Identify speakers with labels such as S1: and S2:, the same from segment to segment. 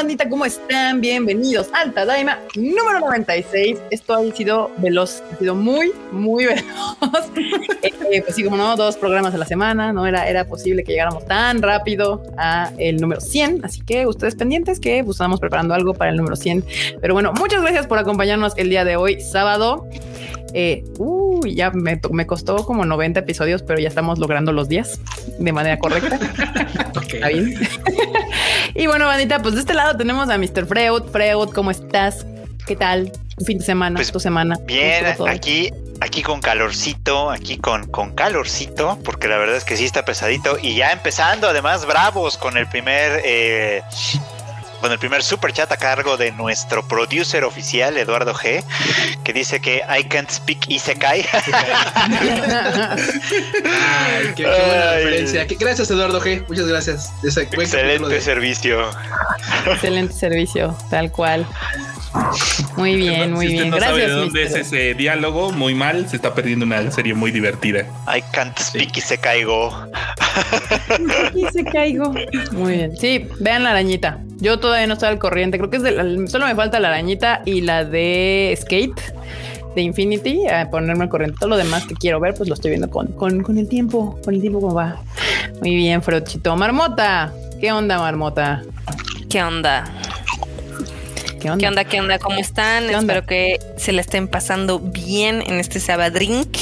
S1: bandita? ¿Cómo están? Bienvenidos al Tadaima número 96. Esto ha sido veloz, ha sido muy, muy veloz. Eh, pues sí, como no, dos programas a la semana, no era, era posible que llegáramos tan rápido a el número 100. Así que ustedes pendientes que pues, estamos preparando algo para el número 100. Pero bueno, muchas gracias por acompañarnos el día de hoy, sábado. Eh, uy, ya me, me, costó como 90 episodios, pero ya estamos logrando los días de manera correcta. Está bien. y bueno, bandita, pues de este lado tenemos a Mr. Freud. Freud, ¿cómo estás? ¿Qué tal? Tu fin de semana,
S2: pues
S1: tu semana.
S2: Bien, aquí, aquí con calorcito, aquí con, con calorcito, porque la verdad es que sí está pesadito. Y ya empezando, además, bravos con el primer eh, bueno, el primer super chat a cargo de nuestro producer oficial, Eduardo G, que dice que I can't speak Isekai.
S3: Ay, qué, buena referencia. Gracias, Eduardo G. Muchas gracias.
S2: Excelente servicio.
S1: Excelente servicio, tal cual. Muy bien, muy bien.
S4: no
S1: Gracias.
S4: Sabe de dónde es ese diálogo, muy mal, se está perdiendo una serie muy divertida.
S2: I can't speak y se caigo.
S1: y se caigo. Muy bien. Sí, vean la arañita. Yo todavía no estoy al corriente. Creo que es de solo me falta la arañita y la de Skate de Infinity a ponerme al corriente. Todo lo demás que quiero ver, pues lo estoy viendo con, con, con el tiempo, con el tiempo como va. Muy bien, Frochito. Marmota, ¿qué onda, Marmota?
S5: ¿Qué onda? ¿Qué onda? ¿Qué onda? ¿Qué onda? ¿Cómo están? Espero que se la estén pasando bien en este Sabadrink.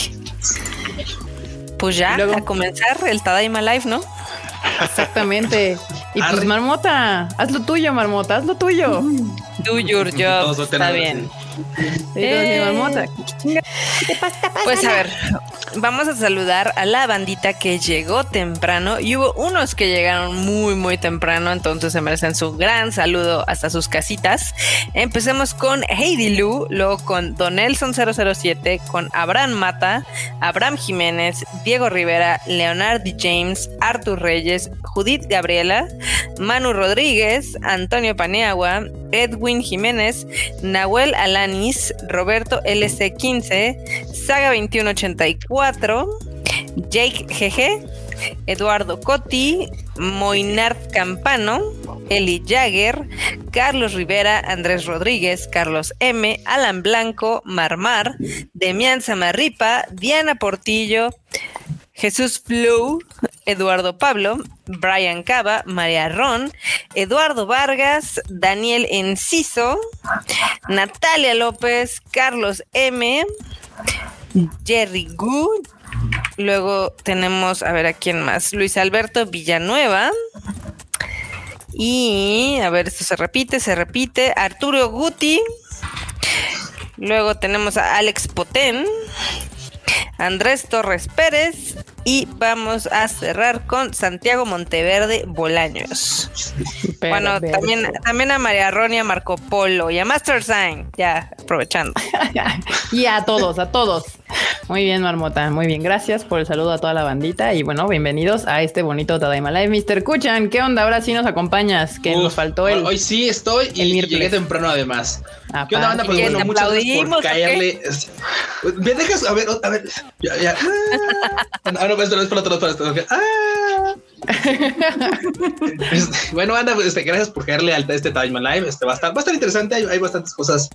S5: Pues ya, a comenzar el Tadaima Live, ¿no?
S1: Exactamente. Y pues, Marmota, haz lo tuyo, Marmota, haz lo tuyo.
S5: Do your job. Está bien.
S1: Eh. Marmota.
S5: Pues a ver, vamos a saludar a la bandita que llegó temprano y hubo unos que llegaron muy muy temprano, entonces se merecen su gran saludo hasta sus casitas. Empecemos con Heidi Lu, luego con Don Nelson 007, con Abraham Mata, Abraham Jiménez, Diego Rivera, Leonardo James, Artur Reyes, Judith Gabriela, Manu Rodríguez, Antonio Paneagua, Edwin Jiménez, Nahuel Roberto LC15, Saga 2184, Jake GG, Eduardo Cotti, Moinard Campano, Eli Jagger, Carlos Rivera, Andrés Rodríguez, Carlos M, Alan Blanco, Marmar, Demian Samarripa, Diana Portillo, Jesús Flow, Eduardo Pablo, Brian Cava, María Ron, Eduardo Vargas, Daniel Enciso, Natalia López, Carlos M, Jerry Good, luego tenemos, a ver a quién más, Luis Alberto Villanueva. Y a ver, esto se repite, se repite. Arturo Guti. Luego tenemos a Alex Potén. Andrés Torres Pérez y vamos a cerrar con Santiago Monteverde Bolaños. bueno, también, también a María Ronia, Marco Polo y a Master Sign, ya aprovechando.
S1: y a todos, a todos. Muy bien, Marmota, muy bien. Gracias por el saludo a toda la bandita y bueno, bienvenidos a este bonito Tadaima Live. Mr. Kuchan, ¿qué onda? Ahora sí nos acompañas, que nos faltó el.
S3: Hoy sí estoy y llegué temprano además. ¿Qué onda, banda? Pues bueno, muchas gracias por caerle. ¿Me dejas? A ver, a ver. Ya, ya. Ah, no, no, esto no es para todos, para esto. Ah. bueno, anda, pues, este, gracias por caerle al este Time Live. Este va a estar, va a estar interesante. Hay, hay, bastantes cosas,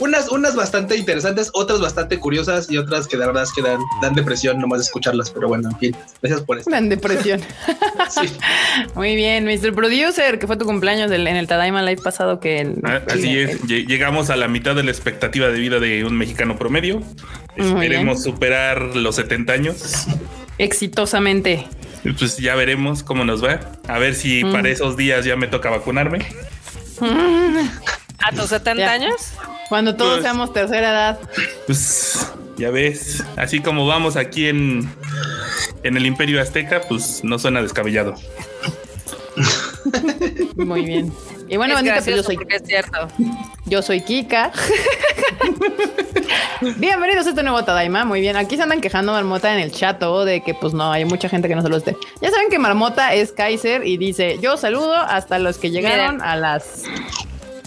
S3: unas, unas bastante interesantes, otras bastante curiosas y otras que de verdad es que dan, dan depresión nomás de escucharlas. Pero bueno, en fin, gracias por eso.
S1: Dan depresión. sí. Muy bien, Mr. Producer, que fue tu cumpleaños en el Tadaima Live pasado. Que el,
S4: ah, Así es, llegamos a la mitad de la expectativa de vida de un mexicano promedio. Esperemos superar los 70 años.
S1: Exitosamente.
S4: Pues ya veremos cómo nos va. A ver si para esos días ya me toca vacunarme.
S5: ¿A tus 70 años?
S1: Cuando todos pues, seamos tercera edad.
S4: Pues ya ves, así como vamos aquí en, en el Imperio Azteca, pues no suena descabellado.
S1: Muy bien. Y bueno, bandita, pues yo soy.
S5: Es cierto.
S1: Yo soy Kika. Bienvenidos a este nuevo Tadaima. Muy bien. Aquí se andan quejando Marmota en el chat de que, pues no, hay mucha gente que no se lo esté. Ya saben que Marmota es Kaiser y dice: Yo saludo hasta los que llegaron a las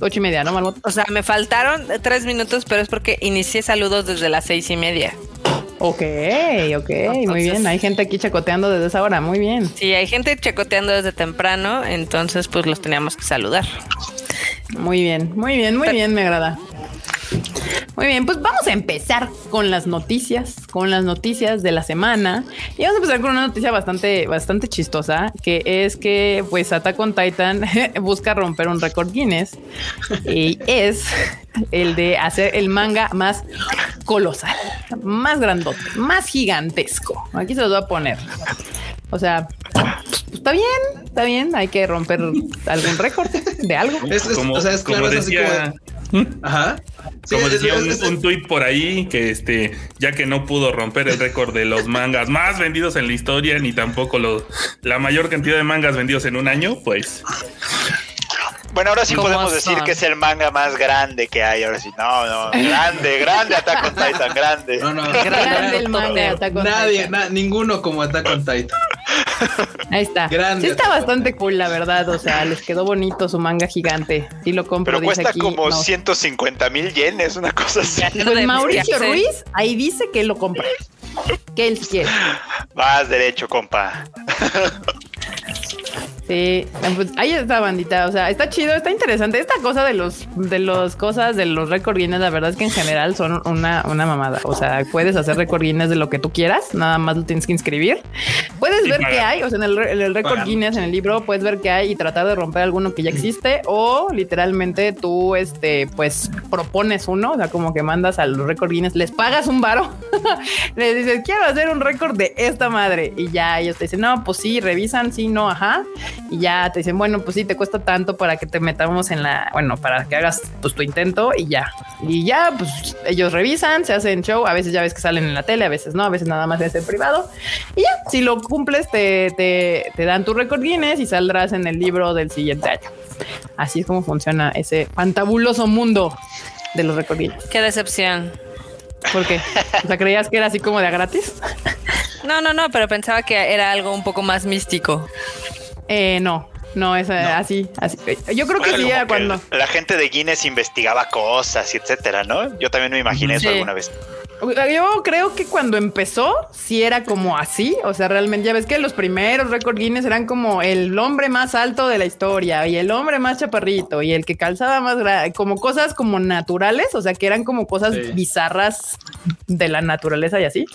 S1: ocho y media, ¿no, Marmota?
S5: O sea, me faltaron tres minutos, pero es porque inicié saludos desde las seis y media.
S1: Ok, ok, muy bien. Hay gente aquí chacoteando desde esa hora, muy bien.
S5: Sí, hay gente chacoteando desde temprano, entonces pues los teníamos que saludar.
S1: Muy bien, muy bien, muy bien, me agrada. Muy bien, pues vamos a empezar con las noticias, con las noticias de la semana. Y vamos a empezar con una noticia bastante, bastante chistosa, que es que pues Attack on Titan busca romper un récord Guinness y es el de hacer el manga más colosal, más grandote, más gigantesco. Aquí se los voy a poner. O sea, está bien, está bien, hay que romper algún récord de algo.
S4: como, o sea, es claro, decía, Ajá. Como decía un, un tuit por ahí que este, ya que no pudo romper el récord de los mangas más vendidos en la historia, ni tampoco los, la mayor cantidad de mangas vendidos en un año, pues.
S2: Bueno, ahora sí podemos decir que es el manga más grande que hay. Ahora sí, no, no, grande, grande Attack on Titan, grande. No, no, grande
S1: el manga Attack on
S3: Nadie, ninguno como Attack on Titan.
S1: Ahí está. Sí está bastante cool, la verdad. O sea, les quedó bonito su manga gigante. Sí lo compro.
S2: Pero cuesta como 150 mil yenes, una cosa así.
S1: Pues Mauricio Ruiz ahí dice que lo compra. Que él quiere.
S2: Vas derecho, compa.
S1: Sí, pues ahí está bandita, o sea, está chido, está interesante. Esta cosa de los de los cosas de los récord Guinness, la verdad es que en general son una, una mamada. O sea, puedes hacer récord Guinness de lo que tú quieras, nada más lo tienes que inscribir. Puedes ver qué hay, o sea, en el, el récord Guinness en el libro puedes ver qué hay y tratar de romper alguno que ya existe o literalmente tú este pues propones uno, o sea, como que mandas al récord Guinness, les pagas un varo, les dices, "Quiero hacer un récord de esta madre" y ya ellos te dicen, "No, pues sí, revisan, sí, no, ajá." Y ya te dicen, bueno, pues sí, te cuesta tanto para que te metamos en la, bueno, para que hagas pues tu intento y ya. Y ya, pues ellos revisan, se hacen show, a veces ya ves que salen en la tele, a veces no, a veces nada más es en privado. Y ya, si lo cumples, te, te, te dan tu récord Guinness y saldrás en el libro del siguiente año. Así es como funciona ese fantabuloso mundo de los récord Guinness.
S5: Qué decepción.
S1: ¿Por qué? O sea, ¿creías que era así como de gratis?
S5: No, no, no, pero pensaba que era algo un poco más místico.
S1: Eh, no, no es así, así. Yo creo que sí, cuando
S2: la gente de Guinness investigaba cosas y etcétera, ¿no? Yo también me imaginé eso alguna vez.
S1: Yo creo que cuando empezó, sí era como así. O sea, realmente ya ves que los primeros récord Guinness eran como el hombre más alto de la historia y el hombre más chaparrito y el que calzaba más grande, como cosas como naturales. O sea, que eran como cosas bizarras de la naturaleza y así.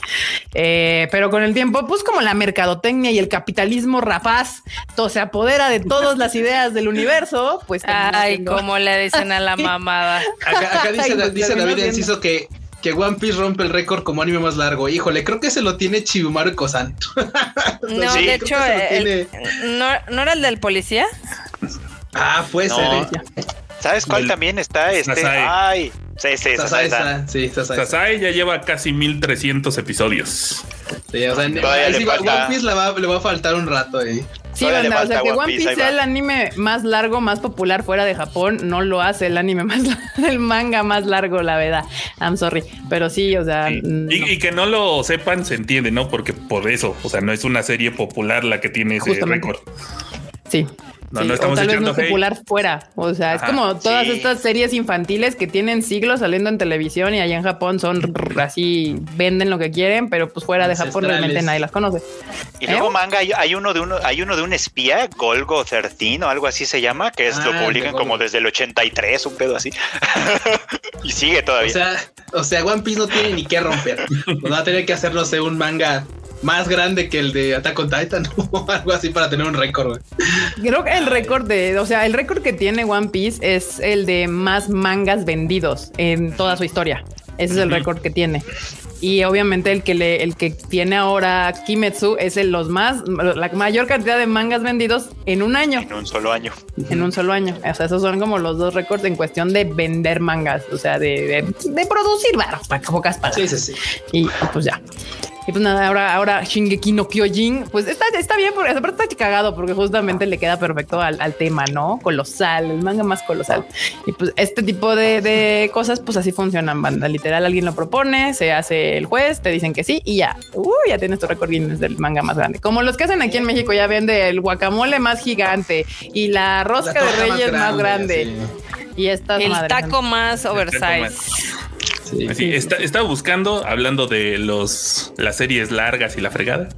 S1: Eh, pero con el tiempo, pues como la mercadotecnia y el capitalismo rapaz todo se apodera de todas las ideas del universo, pues.
S5: Ay, como le dicen a la mamada.
S3: Acá, dice, dice David Enciso que que One Piece rompe el récord como anime más largo. Híjole, creo que se lo tiene Chibumaru Kosan.
S5: no, de hecho, ¿no, era el del policía?
S3: Ah, puede ser.
S2: ¿eh? ¿Sabes cuál también está? Este, ay, sí, sí, Sasai,
S4: sí, Sasai. ya lleva casi 1300 episodios.
S3: Sí, o sea, One Piece le va, le va, a faltar un rato ahí.
S1: Sí, banda, o sea que One Piece sea el anime más largo, más popular fuera de Japón, no lo hace el anime más el manga más largo, la verdad. I'm sorry, pero sí, o sea,
S4: y, que no lo sepan se entiende, ¿no? Porque por eso, o sea, no es una serie popular la que tiene ese récord.
S1: Sí, no, no estamos o tal vez no popular fuera. O sea, es como todas estas series infantiles que tienen siglos saliendo en televisión y allá en Japón son así, venden lo que quieren, pero pues fuera de Japón realmente nadie las conoce.
S2: Y luego ¿Eh? manga, hay, uno de uno, hay uno de un espía, Golgo 13 o algo así se llama, que es lo ah, publican como desde el 83, un pedo así. y sigue todavía.
S3: O sea, o sea, One Piece no tiene ni qué romper. Pues va a tener que hacerlo de un manga más grande que el de Attack on Titan o algo así para tener un récord.
S1: Creo que el récord de, o sea, el récord que tiene One Piece es el de más mangas vendidos en toda su historia. Ese es el récord que tiene. Y obviamente el que le, el que tiene ahora Kimetsu es el los más, la mayor cantidad de mangas vendidos en un año.
S2: En un solo año.
S1: En un solo año. O sea, esos son como los dos récords en cuestión de vender mangas, o sea, de, de, producir para pocas palabras. Sí, sí, sí. Y pues ya. Y pues nada, ahora, ahora Shingeki no Kyojin, pues está, está bien, porque aparte está cagado porque justamente le queda perfecto al, tema, ¿no? Colosal, el manga más colosal. Y pues este tipo de, cosas, pues así funcionan, banda. Literal, alguien lo propone, se hace el juez, te dicen que sí y ya. Uy, ya tienes tu récord del manga más grande. Como los que hacen aquí en México, ya vende el guacamole más gigante y la rosca de reyes más grande. Y estas
S5: El taco más oversize.
S4: Sí. estaba buscando, hablando de los las series largas y la fregada.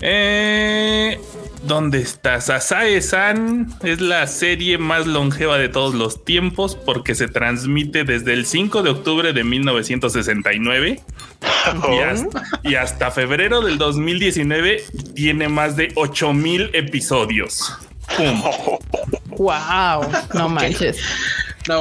S4: Eh, ¿Dónde está? Sasae-san es la serie más longeva de todos los tiempos porque se transmite desde el 5 de octubre de 1969 y, hasta, febrero del 2019 tiene más de 8000 episodios.
S1: Wow, no manches.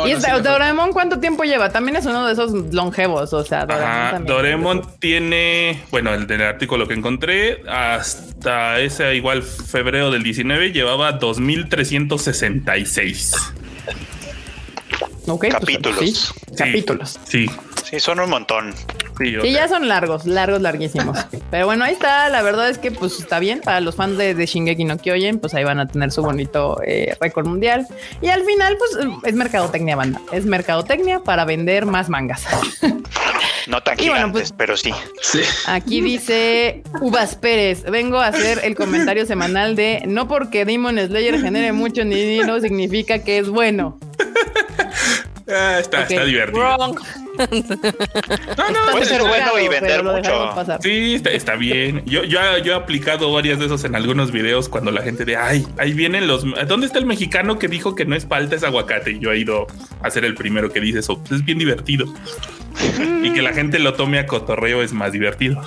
S1: ¿Y este, Doraemon cuánto tiempo lleva? También es uno de esos longevos, o sea,
S4: Doraemon, tiene, bueno, el del artículo que encontré, hasta ese igual febrero del 19 llevaba 2366.
S2: Ok, pues, capítulos.
S1: sí, capítulos.
S4: Sí.
S2: Sí, son un montón.
S1: Sí, ya son largos, largos, larguísimos. Pero bueno, ahí está. La verdad es que pues está bien para los fans de, Shingeki no Kyojin, pues ahí van a tener su bonito eh, récord mundial. Y al final, pues es mercadotecnia, banda. Es mercadotecnia para vender más mangas.
S2: No tan gigantes, pues, pero sí. sí.
S1: Aquí dice Uvas Pérez, vengo a hacer el comentario semanal de no porque Demon Slayer genere mucho ni dinero significa que es bueno.
S4: Ah, está, está divertido.
S2: No, no, puede ser bueno y vender mucho.
S4: Sí, está, bien. Yo, yo, yo, he aplicado varias de esos en algunos videos cuando la gente de ay, ahí vienen los. ¿Dónde está el mexicano que dijo que no es palta, es aguacate? Y yo he ido a ser el primero que dice eso. Es bien divertido. y que la gente lo tome a cotorreo es más divertido.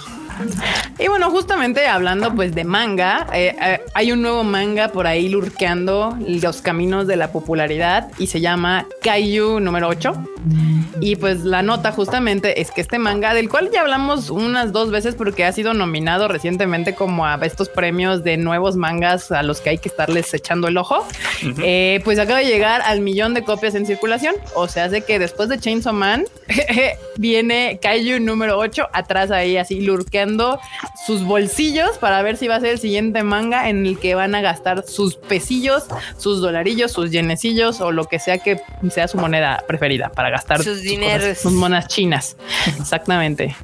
S1: Y bueno, justamente hablando pues de manga, eh, eh, hay un nuevo manga por ahí lurqueando los caminos de la popularidad y se llama Kaiju número 8. Y pues la nota justamente es que este manga, del cual ya hablamos unas dos veces porque ha sido nominado recientemente como a estos premios de nuevos mangas a los que hay que estarles echando el ojo, eh, pues acaba de llegar al millón de copias en circulación. O sea, hace que después de Chainsaw Man viene Kaiju número 8 atrás ahí así lurqueando sus bolsillos para ver si va a ser el siguiente manga en el que van a gastar sus pesillos, sus dolarillos, sus yenecillos o lo que sea que sea su moneda preferida para gastar
S5: sus dineros,
S1: sus monas chinas. Exactamente.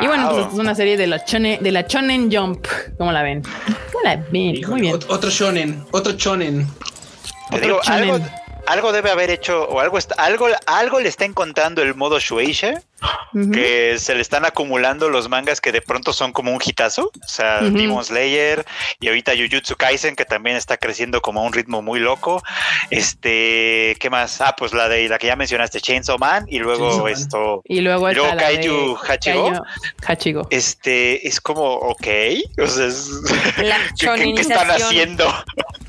S1: Y bueno, pues es una serie de la Chonen, de la Chonen Jump. ¿Cómo la ven? ¿Cómo la ven? Muy bien.
S3: Otro Shonen, otro Chonen.
S2: Te algo, algo debe haber hecho o algo está, algo algo le está encontrando el modo Shueisha que se le están acumulando los mangas que de pronto son como un hitazo, o sea, Demon Slayer y ahorita Jujutsu Kaisen que también está creciendo como a un ritmo muy loco. Este, ¿qué más? Ah, pues la de la que ya mencionaste Chainsaw Man y luego esto
S1: y luego,
S2: Kaiju
S1: Hachigo. Hachigo.
S2: Este es como ok, o sea, es,
S5: ¿qué,
S2: ¿qué, están haciendo?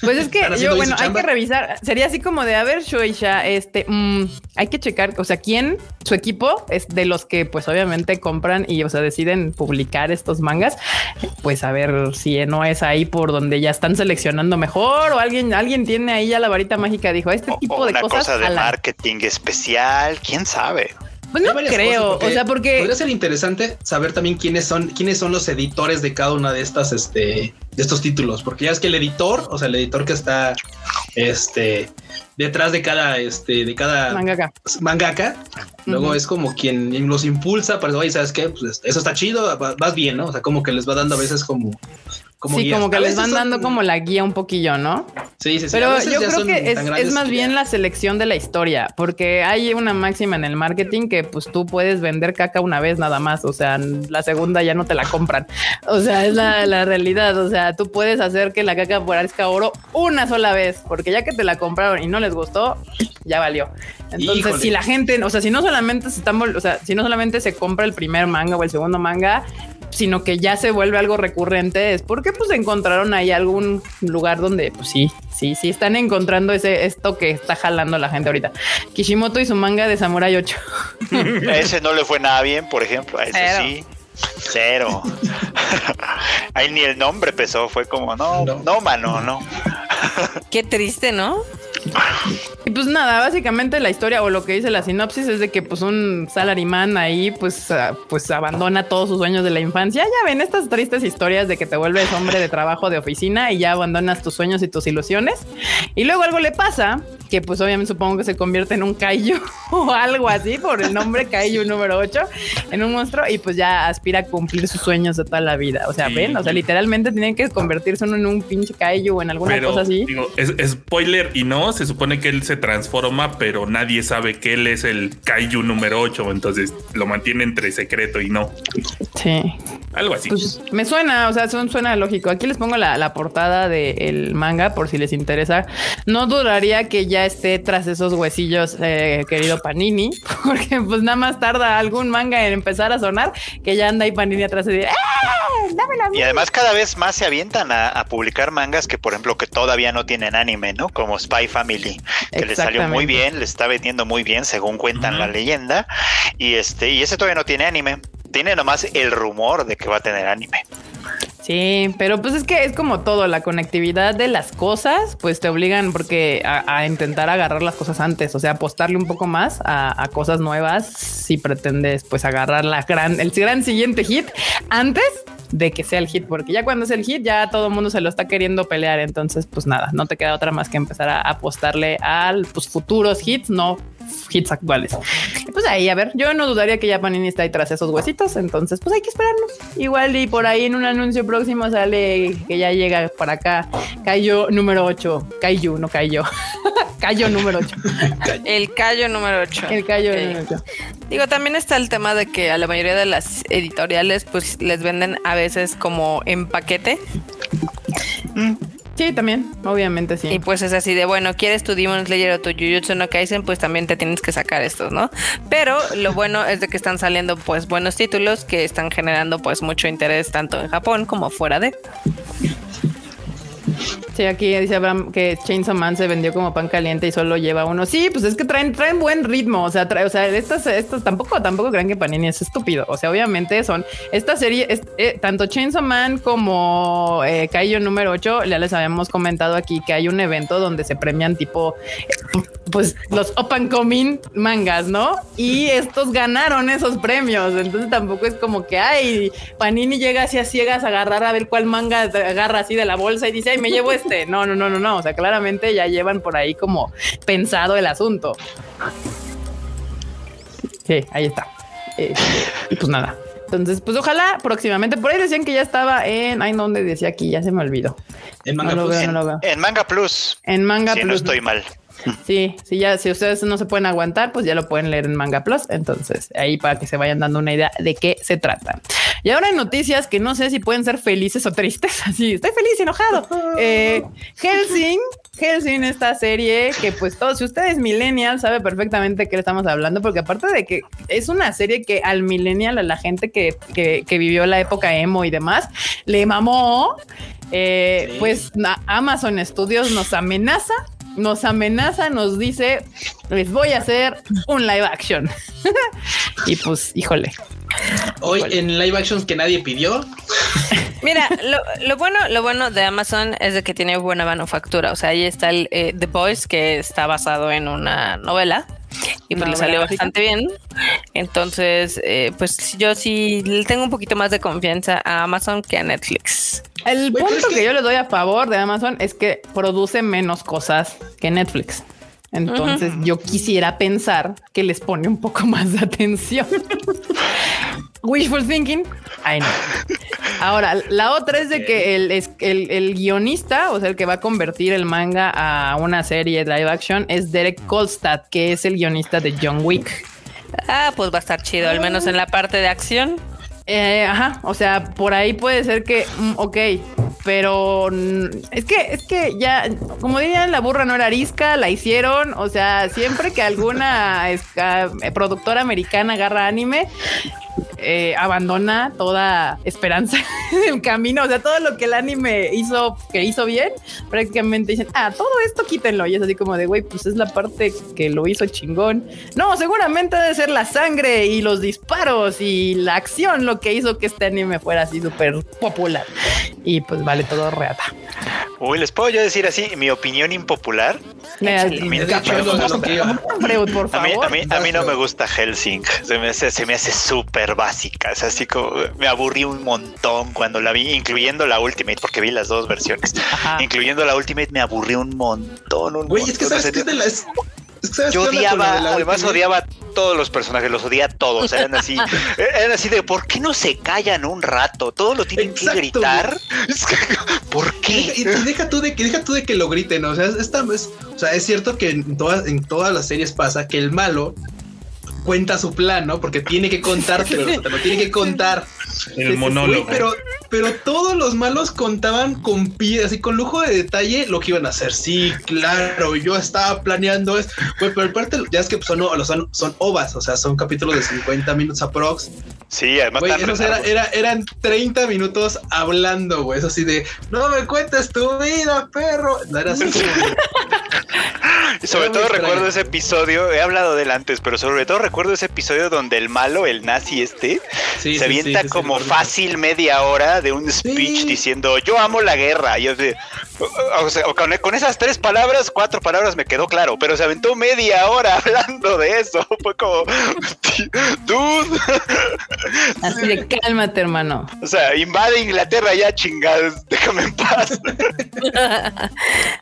S1: Pues es que yo, bueno, hay que revisar. Sería así como de, a ver, Shueisha, este, mm, hay que checar, o sea, quién, su equipo es de los que, pues obviamente compran y, o sea, deciden publicar estos mangas. Pues a ver si no es ahí por donde ya están seleccionando mejor o alguien, alguien tiene ahí ya la varita mágica. Dijo este tipo de
S2: una
S1: cosas.
S2: cosa de marketing especial, quién sabe.
S1: Pues no creo, o sea, porque
S3: podría ser interesante saber también quiénes son, quiénes son los editores de cada una de estas, este, de estos títulos, porque ya es que el editor, o sea, el editor que está, este, detrás de cada, este, de cada
S1: mangaka,
S3: mangaka luego es como quien los impulsa para, oye, ¿sabes qué? Pues eso está chido, vas bien, ¿no? O sea, como que les va dando a veces como
S1: sí, como que les van dando como la guía un poquillo, ¿no?
S3: Sí, sí, sí.
S1: Pero yo creo que es, más bien la selección de la historia, porque hay una máxima en el marketing que pues tú puedes vender caca una vez nada más, o sea, la segunda ya no te la compran. O sea, es la, realidad, o sea, tú puedes hacer que la caca parezca oro una sola vez, porque ya que te la compraron y no les gustó, ya valió. Entonces, si la gente, o sea, si no solamente se están, o sea, si no solamente se compra el primer manga o el segundo manga, sino que ya se vuelve algo recurrente, es porque pues encontraron ahí algún lugar donde pues sí, sí, sí están encontrando ese esto que está jalando la gente ahorita. Kishimoto y su manga de Samurai 8.
S2: ese no le fue nada bien, por ejemplo, a ese sí. Cero. Ahí ni el nombre pesó, fue como, no, no, no mano, no.
S5: Qué triste, ¿no?
S1: Y pues nada, básicamente la historia o lo que dice la sinopsis es de que pues un salaryman ahí pues, ah, pues abandona todos sus sueños de la infancia. Ya ven estas tristes historias de que te vuelves hombre de trabajo de oficina y ya abandonas tus sueños y tus ilusiones. Y luego algo le pasa que pues obviamente supongo que se convierte en un Kaiju o algo así por el nombre Kaiju número 8, en un monstruo y pues ya aspira a cumplir sus sueños de toda la vida. O sea, ven, o sea, literalmente tienen que convertirse uno en un pinche Kaiju o en alguna cosa así.
S4: Digo, es, spoiler y no, se supone que él se transforma, pero nadie sabe que él es el Kaiju número 8, entonces lo mantiene entre secreto y no.
S1: Sí.
S4: Algo así.
S1: Pues me suena, o sea, suena lógico. Aquí les pongo la, portada del manga por si les interesa. No duraría que ya esté tras esos huesillos, eh, querido Panini, porque pues nada más tarda algún manga en empezar a sonar que ya anda ahí Panini atrás y dice,
S2: ¡Ah! Y además cada vez más se avientan a, publicar mangas que, por ejemplo, que todavía no tienen anime, ¿no? Como Spy Family, que le salió muy bien, le está vendiendo muy bien, según cuentan la leyenda. Y este, y ese todavía no tiene anime. Tiene nomás el rumor de que va a tener anime.
S1: Sí, pero pues es que es como todo, la conectividad de las cosas, pues te obligan porque a, intentar agarrar las cosas antes, o sea, apostarle un poco más a, cosas nuevas si pretendes pues agarrar la gran, el gran siguiente hit antes de que sea el hit, porque ya cuando es el hit ya todo el mundo se lo está queriendo pelear, entonces pues nada, no te queda otra más que empezar a apostarle al pues futuros hits, no hits actuales. Pues ahí, a ver, yo no dudaría que ya Panini está ahí tras esos huesitos, entonces pues hay que esperarnos. Igual y por ahí en un anuncio próximo sale que ya llega para acá Cayo número 8, Kaiju, no Cayo. Cayo número 8.
S5: El Cayo número 8.
S1: El Cayo número 8.
S5: Digo, también está el tema de que a la mayoría de las editoriales pues les venden a veces como en paquete.
S1: Mm. Sí, también, obviamente sí.
S5: Y pues es así de, bueno, quieres tu Demon Slayer o tu Jujutsu no Kaisen, pues también te tienes que sacar estos, ¿no? Pero lo bueno es de que están saliendo pues buenos títulos que están generando pues mucho interés tanto en Japón como fuera de.
S1: Sí, aquí dice Abraham que Chainsaw Man se vendió como pan caliente y solo lleva uno. Sí, pues es que traen, traen buen ritmo. O sea, trae, o sea, estas, estas tampoco, tampoco crean que Panini es estúpido. O sea, obviamente son esta serie, eh, tanto Chainsaw Man como eh, número 8, ya les habíamos comentado aquí que hay un evento donde se premian tipo, pues los open coming mangas, ¿no? Y estos ganaron esos premios. Entonces tampoco es como que, ay, Panini llega así a ciegas a agarrar a ver cuál manga agarra así de la bolsa y dice, ay, me llevo este no, no, no, no, no. O sea, claramente ya llevan por ahí como pensado el asunto. Sí, ahí está. Este, y pues nada. Entonces, pues ojalá próximamente. Por ahí decían que ya estaba en. Ay, ¿dónde decía aquí? Ya se me olvidó.
S2: En Manga, Plus. en, Manga Plus.
S1: En Manga Plus.
S2: no estoy mal.
S1: Sí, sí, ya, si ustedes no se pueden aguantar, pues ya lo pueden leer en Manga Plus. Entonces, ahí para que se vayan dando una idea de qué se trata. Y ahora hay noticias que no sé si pueden ser felices o tristes. Así, estoy feliz y enojado. Eh, Helsing, Helsing, esta serie que pues todos, si ustedes millennial, sabe perfectamente qué le estamos hablando, porque aparte de que es una serie que al millennial, a la gente que, que, vivió la época emo y demás, le mamó. Eh, pues Amazon Studios nos amenaza nos amenaza, nos dice, les voy a hacer un live action. y pues, híjole.
S3: Hoy en live actions que nadie pidió.
S5: Mira, lo, bueno, lo bueno de Amazon es de que tiene buena manufactura. O sea, ahí está el eh, The Boys, que está basado en una novela. Y pues le salió bastante bien. Entonces, eh, pues yo sí le tengo un poquito más de confianza a Amazon que a Netflix.
S1: El punto que... yo le doy a favor de Amazon es que produce menos cosas que Netflix. Entonces yo quisiera pensar que les pone un poco más de atención. Wishful thinking. I know. Ahora, la otra es de que el, el, guionista, o sea, el que va a convertir el manga a una serie live action es Derek Kolstad, que es el guionista de John Wick.
S5: Ah, pues va a estar chido, al menos en la parte de acción.
S1: Eh, ajá, o sea, por ahí puede ser que, mm, ok, pero es que, es que ya, como dirían, la burra no era arisca, la hicieron, o sea, siempre que alguna productora americana agarra anime, eh, abandona toda esperanza en el camino. O sea, todo lo que el anime hizo, que hizo bien, prácticamente dicen, ah, todo esto quítenlo. Y es así como de, güey, pues es la parte que lo hizo chingón. No, seguramente debe ser la sangre y los disparos y la acción lo que hizo que este anime fuera así súper popular. Y pues vale todo reata.
S2: Uy, les puedo yo decir así, mi opinión impopular. A mí, no me gusta Helsing. Se me hace, se me hace súper básica. Es así como me aburrí un montón cuando la vi, incluyendo la Ultimate, porque vi las dos versiones. Incluyendo la Ultimate, me aburrí un montón. Un
S3: Güey, es que sabes que es de las
S2: yo odiaba, además odiaba todos los personajes, los odiaba todos. Eran así, eran así de ¿por qué no se callan un rato? Todo lo tienen que gritar. ¿Por qué?
S3: Y, deja tú de que deja tú de que lo griten. O sea, esta, es, o sea, es cierto que en todas, en todas las series pasa que el malo cuenta su plan, ¿no? Porque tiene que contártelo, te lo tiene que contar.
S4: El monólogo.
S3: pero, pero todos los malos contaban con pie, así con lujo de detalle lo que iban a hacer. Sí, claro, yo estaba planeando esto. pero aparte, ya es que son, son, son ovas, o sea, son capítulos de 50 minutos aprox.
S2: Sí, además
S3: era, eran 30 minutos hablando, güey. Eso así de no me cuentes tu vida, perro. No era así.
S2: y sobre todo recuerdo ese episodio, he hablado del antes, pero sobre todo recuerdo ese episodio donde el malo, el nazi este, se avienta como fácil media hora de un speech diciendo yo amo la guerra. Y yo o sea, con, esas tres palabras, cuatro palabras me quedó claro, pero se aventó media hora hablando de eso. Fue como, dude.
S1: Así de cálmate, hermano.
S2: O sea, invade Inglaterra ya chingados, déjame en paz.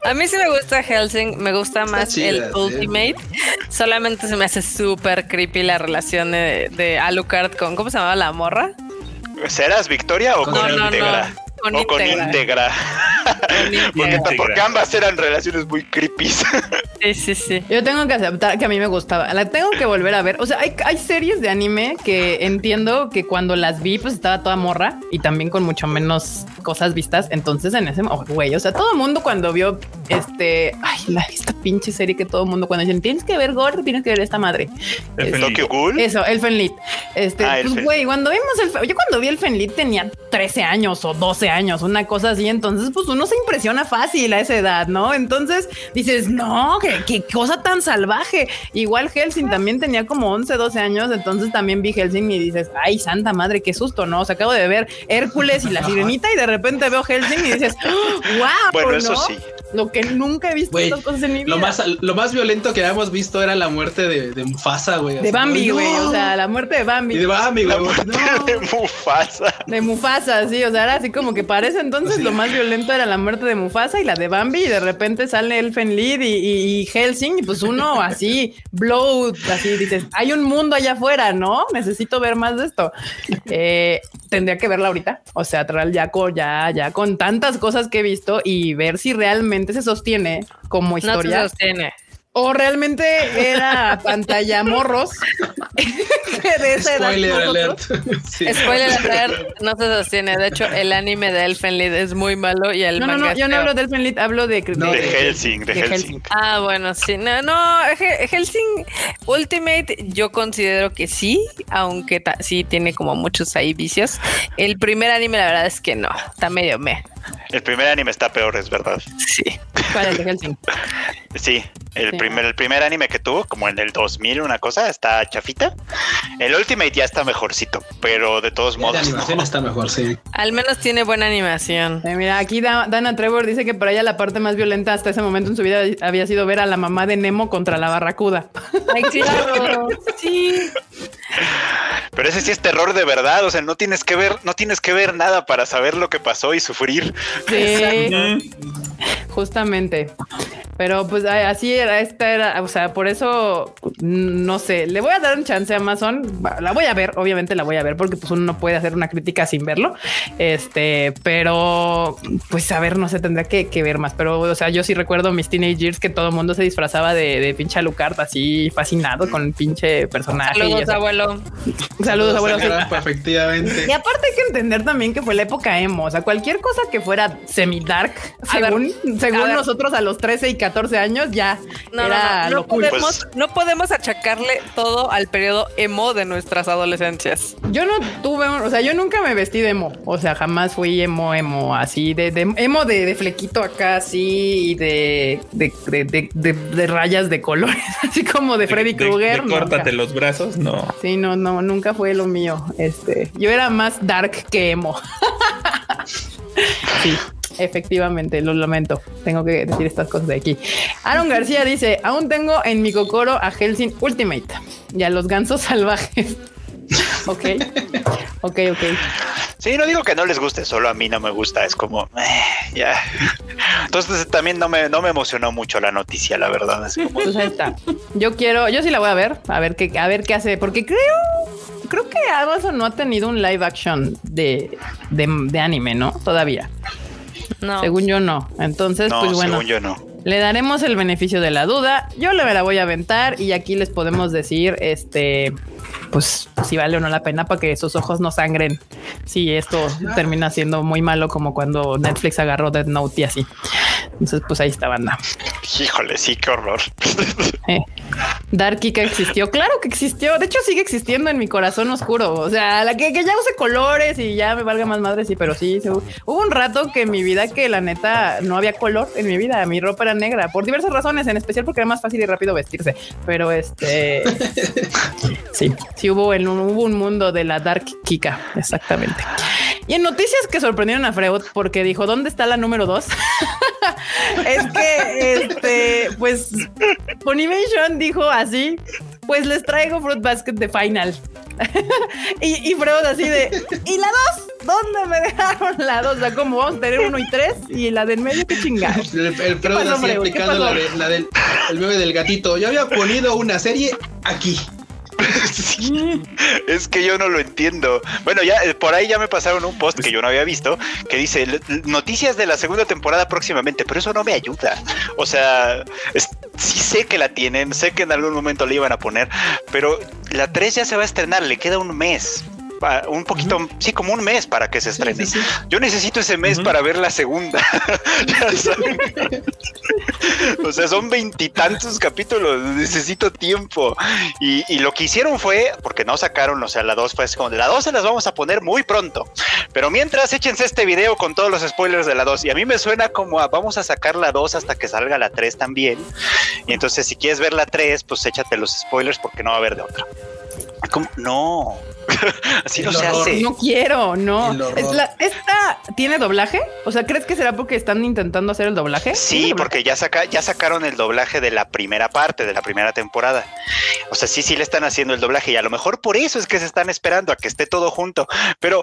S5: A mí sí me gusta Helsing, me gusta más el Ultimate. Solamente se me hace súper creepy la relación de, de Alucard con, ¿cómo se llamaba la morra?
S2: ¿Serás Victoria o con no, o con íntegra. porque, ambas eran relaciones muy creepy.
S5: Sí, sí, sí.
S1: Yo tengo que aceptar que a mí me gustaba. La tengo que volver a ver. O sea, hay, hay series de anime que entiendo que cuando las vi, pues estaba toda morra y también con mucho menos cosas vistas. Entonces, en ese oh, güey, o sea, todo el mundo cuando vio este, ay, la, esta pinche serie que todo el mundo cuando dicen tienes que ver Gore, tienes que ver esta madre.
S2: El Tokyo Ghoul.
S1: Eso, el Fenlit. Este, ah, pues, güey, cuando vimos el, yo cuando vi el Fenlit tenía 13 años o 12 años, una cosa así. Entonces, pues uno se impresiona fácil a esa edad, ¿no? Entonces dices, no, qué, cosa tan salvaje. Igual Helsing también tenía como 11, 12 años. Entonces también vi Helsing y dices, ay, santa madre, qué susto, ¿no? O sea, acabo de ver Hércules y la sirenita y de repente veo Helsing y dices, wow.
S2: Bueno, eso sí.
S1: Lo que nunca he visto cosas en mi vida.
S3: Lo más, lo más violento que habíamos visto era la muerte de, de Mufasa, güey.
S1: De Bambi, güey. O sea, la muerte de Bambi.
S3: de Bambi, güey.
S2: De Mufasa.
S1: De Mufasa, sí. O sea, era así como que parece entonces lo más violento era la muerte de Mufasa y la de Bambi. Y de repente sale Elfen y, y, Helsing. Y pues uno así, blow, así dices, hay un mundo allá afuera, ¿no? Necesito ver más de esto. Eh, tendría que verla ahorita. O sea, traer ya con, ya, ya con tantas cosas que he visto y ver si realmente se sostiene como historia.
S5: No se sostiene.
S1: O realmente era pantalla morros.
S3: Spoiler alert.
S5: Spoiler alert no se sostiene. De hecho, el anime de Elfenlied es muy malo y el
S1: No, no, no, yo no hablo de Elfenlied, hablo de,
S2: de, Helsing, de, Helsing.
S5: Ah, bueno, sí. No, no, Helsing Ultimate yo considero que sí, aunque sí tiene como muchos ahí vicios. El primer anime la verdad es que no, está medio me.
S2: El primer anime está peor, es verdad.
S5: Sí.
S1: ¿Cuál es de Helsing?
S2: Sí, el, Primer, el primer anime que tuvo, como en el 2000, una cosa, está chafita. El Ultimate ya está mejorcito, pero de todos modos. La
S3: animación está mejor, sí.
S5: Al menos tiene buena animación.
S1: Eh, mira, aquí Dana Trevor dice que para ella la parte más violenta hasta ese momento en su vida había sido ver a la mamá de Nemo contra la barracuda.
S5: Ay, claro. sí.
S2: Pero ese sí es terror de verdad, o sea, no tienes que ver, no tienes que ver nada para saber lo que pasó y sufrir.
S1: Sí. Justamente. Pero pues así era, esta era, o sea, por eso no sé, le voy a dar un chance a Amazon. La voy a ver, obviamente la voy a ver porque pues uno no puede hacer una crítica sin verlo. Este, pero pues a ver, no sé, tendrá que, ver más. Pero o sea, yo sí recuerdo mis teenagers que todo el mundo se disfrazaba de, de pinche Alucard así fascinado con el pinche personaje.
S5: Saludos, abuelo.
S1: Saludos, abuelo.
S3: Efectivamente.
S1: Y aparte hay que entender también que fue la época emo. O sea, cualquier cosa que fuera semi-dark, según, según nosotros a los 13 y 14 años, ya
S5: no, era no, podemos, pues no podemos achacarle todo al periodo emo de nuestras adolescencias.
S1: Yo no tuve, o sea, yo nunca me vestí de emo. O sea, jamás fui emo, emo, así, de, emo de, flequito acá, así, y de, de, rayas de colores, así como de Freddy Krueger.
S4: córtate los brazos, no.
S1: Sí, no, no, nunca fue lo mío. Este, yo era más dark que emo. sí. Efectivamente, lo lamento. Tengo que decir estas cosas de aquí. Aaron García dice: Aún tengo en mi cocoro a Helsing Ultimate y a los gansos salvajes. Ok, ok, ok.
S2: Sí, no digo que no les guste, solo a mí no me gusta. Es como, eh, ya. Entonces también no me, no me emocionó mucho la noticia, la verdad. Es como...
S1: Pues ahí está. Yo quiero, yo sí la voy a ver, a ver qué, a ver qué hace, porque creo, creo que Amazon no ha tenido un live action de, de, anime, ¿no? Todavía. No. Según yo no. Entonces, pues bueno.
S2: Según yo no.
S1: Le daremos el beneficio de la duda. Yo le la voy a aventar y aquí les podemos decir, este, pues si vale o no la pena para que sus ojos no sangren. Si esto termina siendo muy malo como cuando Netflix agarró Dead Note y así. Entonces, pues ahí está banda.
S2: Híjole, sí, qué horror.
S1: Eh, Dark Kika existió. Claro que existió. De hecho, sigue existiendo en mi corazón oscuro. O sea, la que, ya use colores y ya me valga más madre, sí, pero sí. Hubo un rato que en mi vida que la neta no había color en mi vida. Mi ropa era negra por diversas razones, en especial porque era más fácil y rápido vestirse. Pero este sí, sí hubo, en un, hubo un mundo de la Dark Kika. Exactamente. Y en noticias que sorprendieron a Freud porque dijo: ¿Dónde está la número dos? es que, este, pues, Funimation dijo así, pues les traigo Fruit Basket de Final. y, y Freud así de, ¿y la dos? ¿Dónde me dejaron la dos? O sea, como vamos a tener uno y tres y la del medio, qué chingados.
S3: El, el Freud así aplicando la, la, del el bebé del gatito. Yo había ponido una serie aquí.
S2: es que yo no lo entiendo. Bueno, ya eh, por ahí ya me pasaron un post que yo no había visto que dice noticias de la segunda temporada próximamente, pero eso no me ayuda. O sea, sí sé que la tienen, sé que en algún momento le iban a poner, pero la 3 ya se va a estrenar, le queda un mes un poquito, sí, como un mes para que se estrene. Yo necesito ese mes para ver la segunda. o sea, son veintitantos capítulos, necesito tiempo. Y, lo que hicieron fue, porque no sacaron, o sea, la 2 fue como de la 2 se las vamos a poner muy pronto. Pero mientras, échense este video con todos los spoilers de la 2. Y a mí me suena como a vamos a sacar la 2 hasta que salga la 3 también. Y entonces, si quieres ver la 3, pues échate los spoilers porque no va a haber de otra. No, así no se hace.
S1: No quiero, no. ¿Esta tiene doblaje? O sea, ¿crees que será porque están intentando hacer el doblaje?
S2: Sí, porque ya, saca, ya sacaron el doblaje de la primera parte, de la primera temporada. O sea, sí, sí le están haciendo el doblaje y a lo mejor por eso es que se están esperando a que esté todo junto. Pero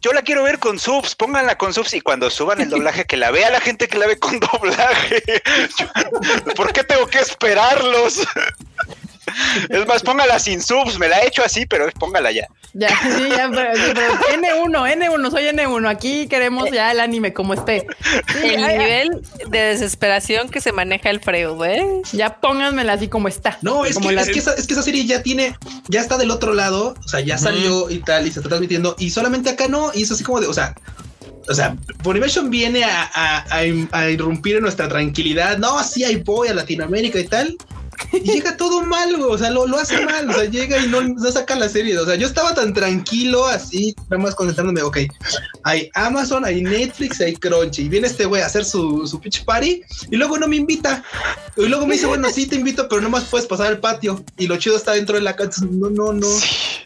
S2: yo la quiero ver con subs, pónganla con subs y cuando suban el doblaje que la vea la gente que la ve con doblaje. ¿Por qué tengo que esperarlos? Es más, póngala sin subs, me la he hecho así, pero póngala ya.
S1: Ya, sí, ya, pero, N1, N1, soy N1. Aquí queremos ya el anime como esté.
S5: el nivel de desesperación que se maneja el Freud, ¿eh?
S1: Ya pónganmela así como está.
S3: No, es, que, es, que esa, serie ya tiene, ya está del otro lado, o sea, ya salió y tal, y se está transmitiendo, y solamente acá no, y es así como de, o sea, o sea, Funimation viene a, a, irrumpir en nuestra tranquilidad. No, sí, ahí voy a Latinoamérica y tal. Y llega todo mal, o sea, lo, lo, hace mal, o sea, llega y no, no, saca la serie, o sea, yo estaba tan tranquilo así, nada más concentrándome, ok, hay Amazon, hay Netflix, hay Crunchy, y viene este güey a hacer su, su pitch party, y luego no me invita, y luego me dice, bueno, sí te invito, pero no más puedes pasar al patio, y lo chido está dentro de la casa, no, no, no,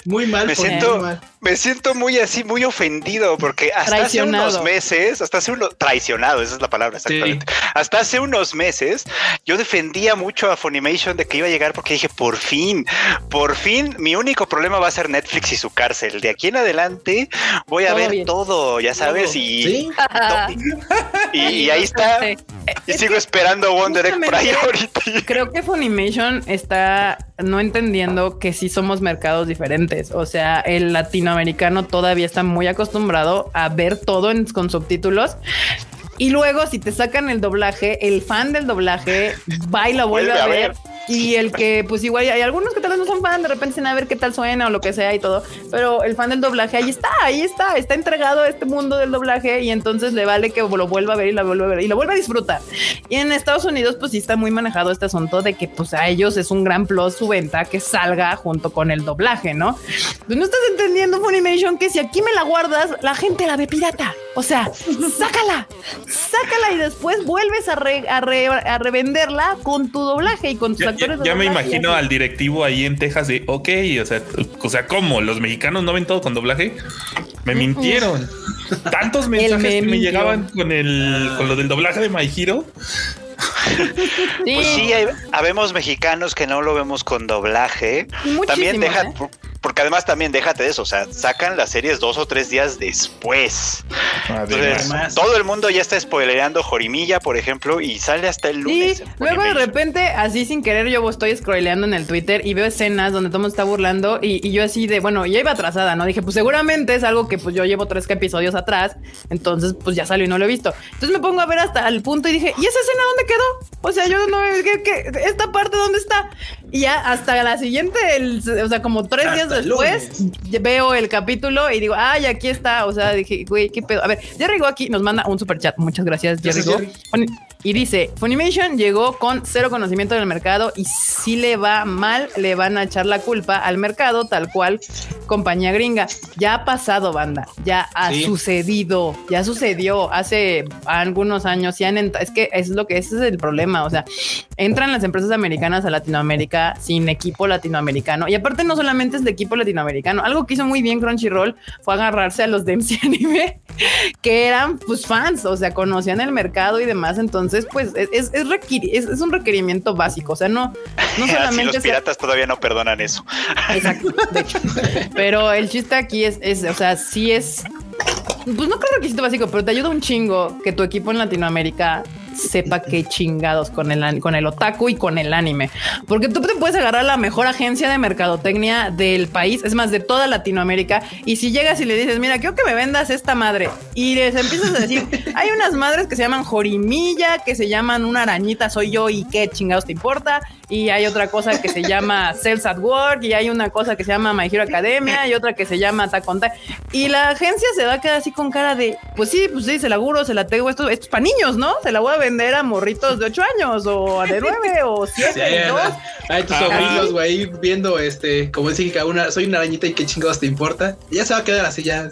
S3: muy mal.
S2: Me siento, me siento muy así, muy ofendido, porque hasta hace unos meses, hasta hace unos, traicionado, esa es la palabra exactamente, hasta hace unos meses, yo defendía mucho a Funimation de que iba a llegar porque dije, por fin, por fin, mi único problema va a ser Netflix y su cárcel. De aquí en adelante voy a ver todo, ya sabes, y, y, ahí está. Y sigo esperando Wonder Egg Priority.
S1: Creo que Funimation está no entendiendo que sí somos mercados diferentes. O sea, el latinoamericano todavía está muy acostumbrado a ver todo con subtítulos y luego, si te sacan el doblaje, el fan del doblaje va y lo vuelve, a, ver. Y el que, pues igual hay algunos que tal vez no son fan, de repente dicen a ver qué tal suena o lo que sea y todo. Pero el fan del doblaje ahí está, ahí está, está entregado a este mundo del doblaje y entonces le vale que lo vuelva a ver y lo vuelva a ver y lo vuelva a disfrutar. Y en Estados Unidos, pues sí está muy manejado este asunto de que, pues a ellos es un gran plus su venta que salga junto con el doblaje, ¿no? Pues no estás entendiendo, Funimation, que si aquí me la guardas, la gente la ve pirata. O sea, sácala, sácala y después vuelves a, revenderla con tu doblaje y con
S4: Ya, me imagino al directivo ahí en Texas de, ok, o sea, o sea, ¿cómo? ¿Los mexicanos no ven todo con doblaje? Me mintieron. Tantos mensajes que me llegaban con el con lo del doblaje de My Hero.
S2: Pues sí, habemos mexicanos que no lo vemos con doblaje. También deja, ¿eh? porque además también déjate de eso, o sea, sacan las series dos o tres días después. Entonces, todo el mundo ya está spoilereando Jorimilla, por ejemplo, y sale hasta el lunes.
S1: Sí, luego de repente, así sin querer, yo estoy scrolleando en el Twitter y veo escenas donde todo el mundo está burlando y, yo así de, bueno, ya iba atrasada, ¿no? Dije, pues seguramente es algo que pues yo llevo tres episodios atrás, entonces pues ya salió y no lo he visto. Entonces me pongo a ver hasta el punto y dije, ¿y esa escena dónde O sea, yo no, ¿qué, qué, esta parte dónde está? Y ya hasta la siguiente, o sea, como tres días después, veo el capítulo y digo, ay, aquí está. O sea, dije, güey, qué pedo. A ver, Jerry Go aquí nos manda un super chat. Muchas gracias, Jerry Go. Y dice, Funimation llegó con cero conocimiento del mercado y si le va mal, le van a echar la culpa al mercado, tal cual compañía gringa. Ya ha pasado, banda, ya ha sucedido, ya sucedió hace algunos años. Y han es que es lo que ese es el problema. O sea, entran las empresas americanas a Latinoamérica sin equipo latinoamericano. Y aparte no solamente es de equipo latinoamericano, algo que hizo muy bien Crunchyroll fue agarrarse a los de MC Anime, que eran pues fans, o sea, conocían el mercado y demás. Entonces, pues es, es, un requerimiento básico. O sea, no, no
S2: solamente. los piratas todavía no perdonan eso.
S1: Exacto, de hecho. Pero el chiste aquí es, es, o sea, sí es. Pues no creo requisito básico, pero te ayuda un chingo que tu equipo en Latinoamérica sepa qué chingados con el, con el otaku y con el anime. Porque tú te puedes agarrar la mejor agencia de mercadotecnia del país, es más, de toda Latinoamérica. Y si llegas y le dices, mira, quiero que me vendas esta madre, y les empiezas a decir, hay unas madres que se llaman Jorimilla, que se llaman una arañita, soy yo, y qué chingados te importa. Y hay otra cosa que se llama Sales at Work, y hay una cosa que se llama My Hero Academia, y otra que se llama on Y la agencia se va a quedar así con cara de, pues sí, pues sí, se la juro, se la tengo, esto, esto es para niños, ¿no? Se la voy a vender a morritos de 8 años o de 9 o 7.
S3: Sí, hay tus sobrinos, güey, viendo este, como dicen que una, soy una arañita y qué chingados te importa. ya se va a quedar así, ya.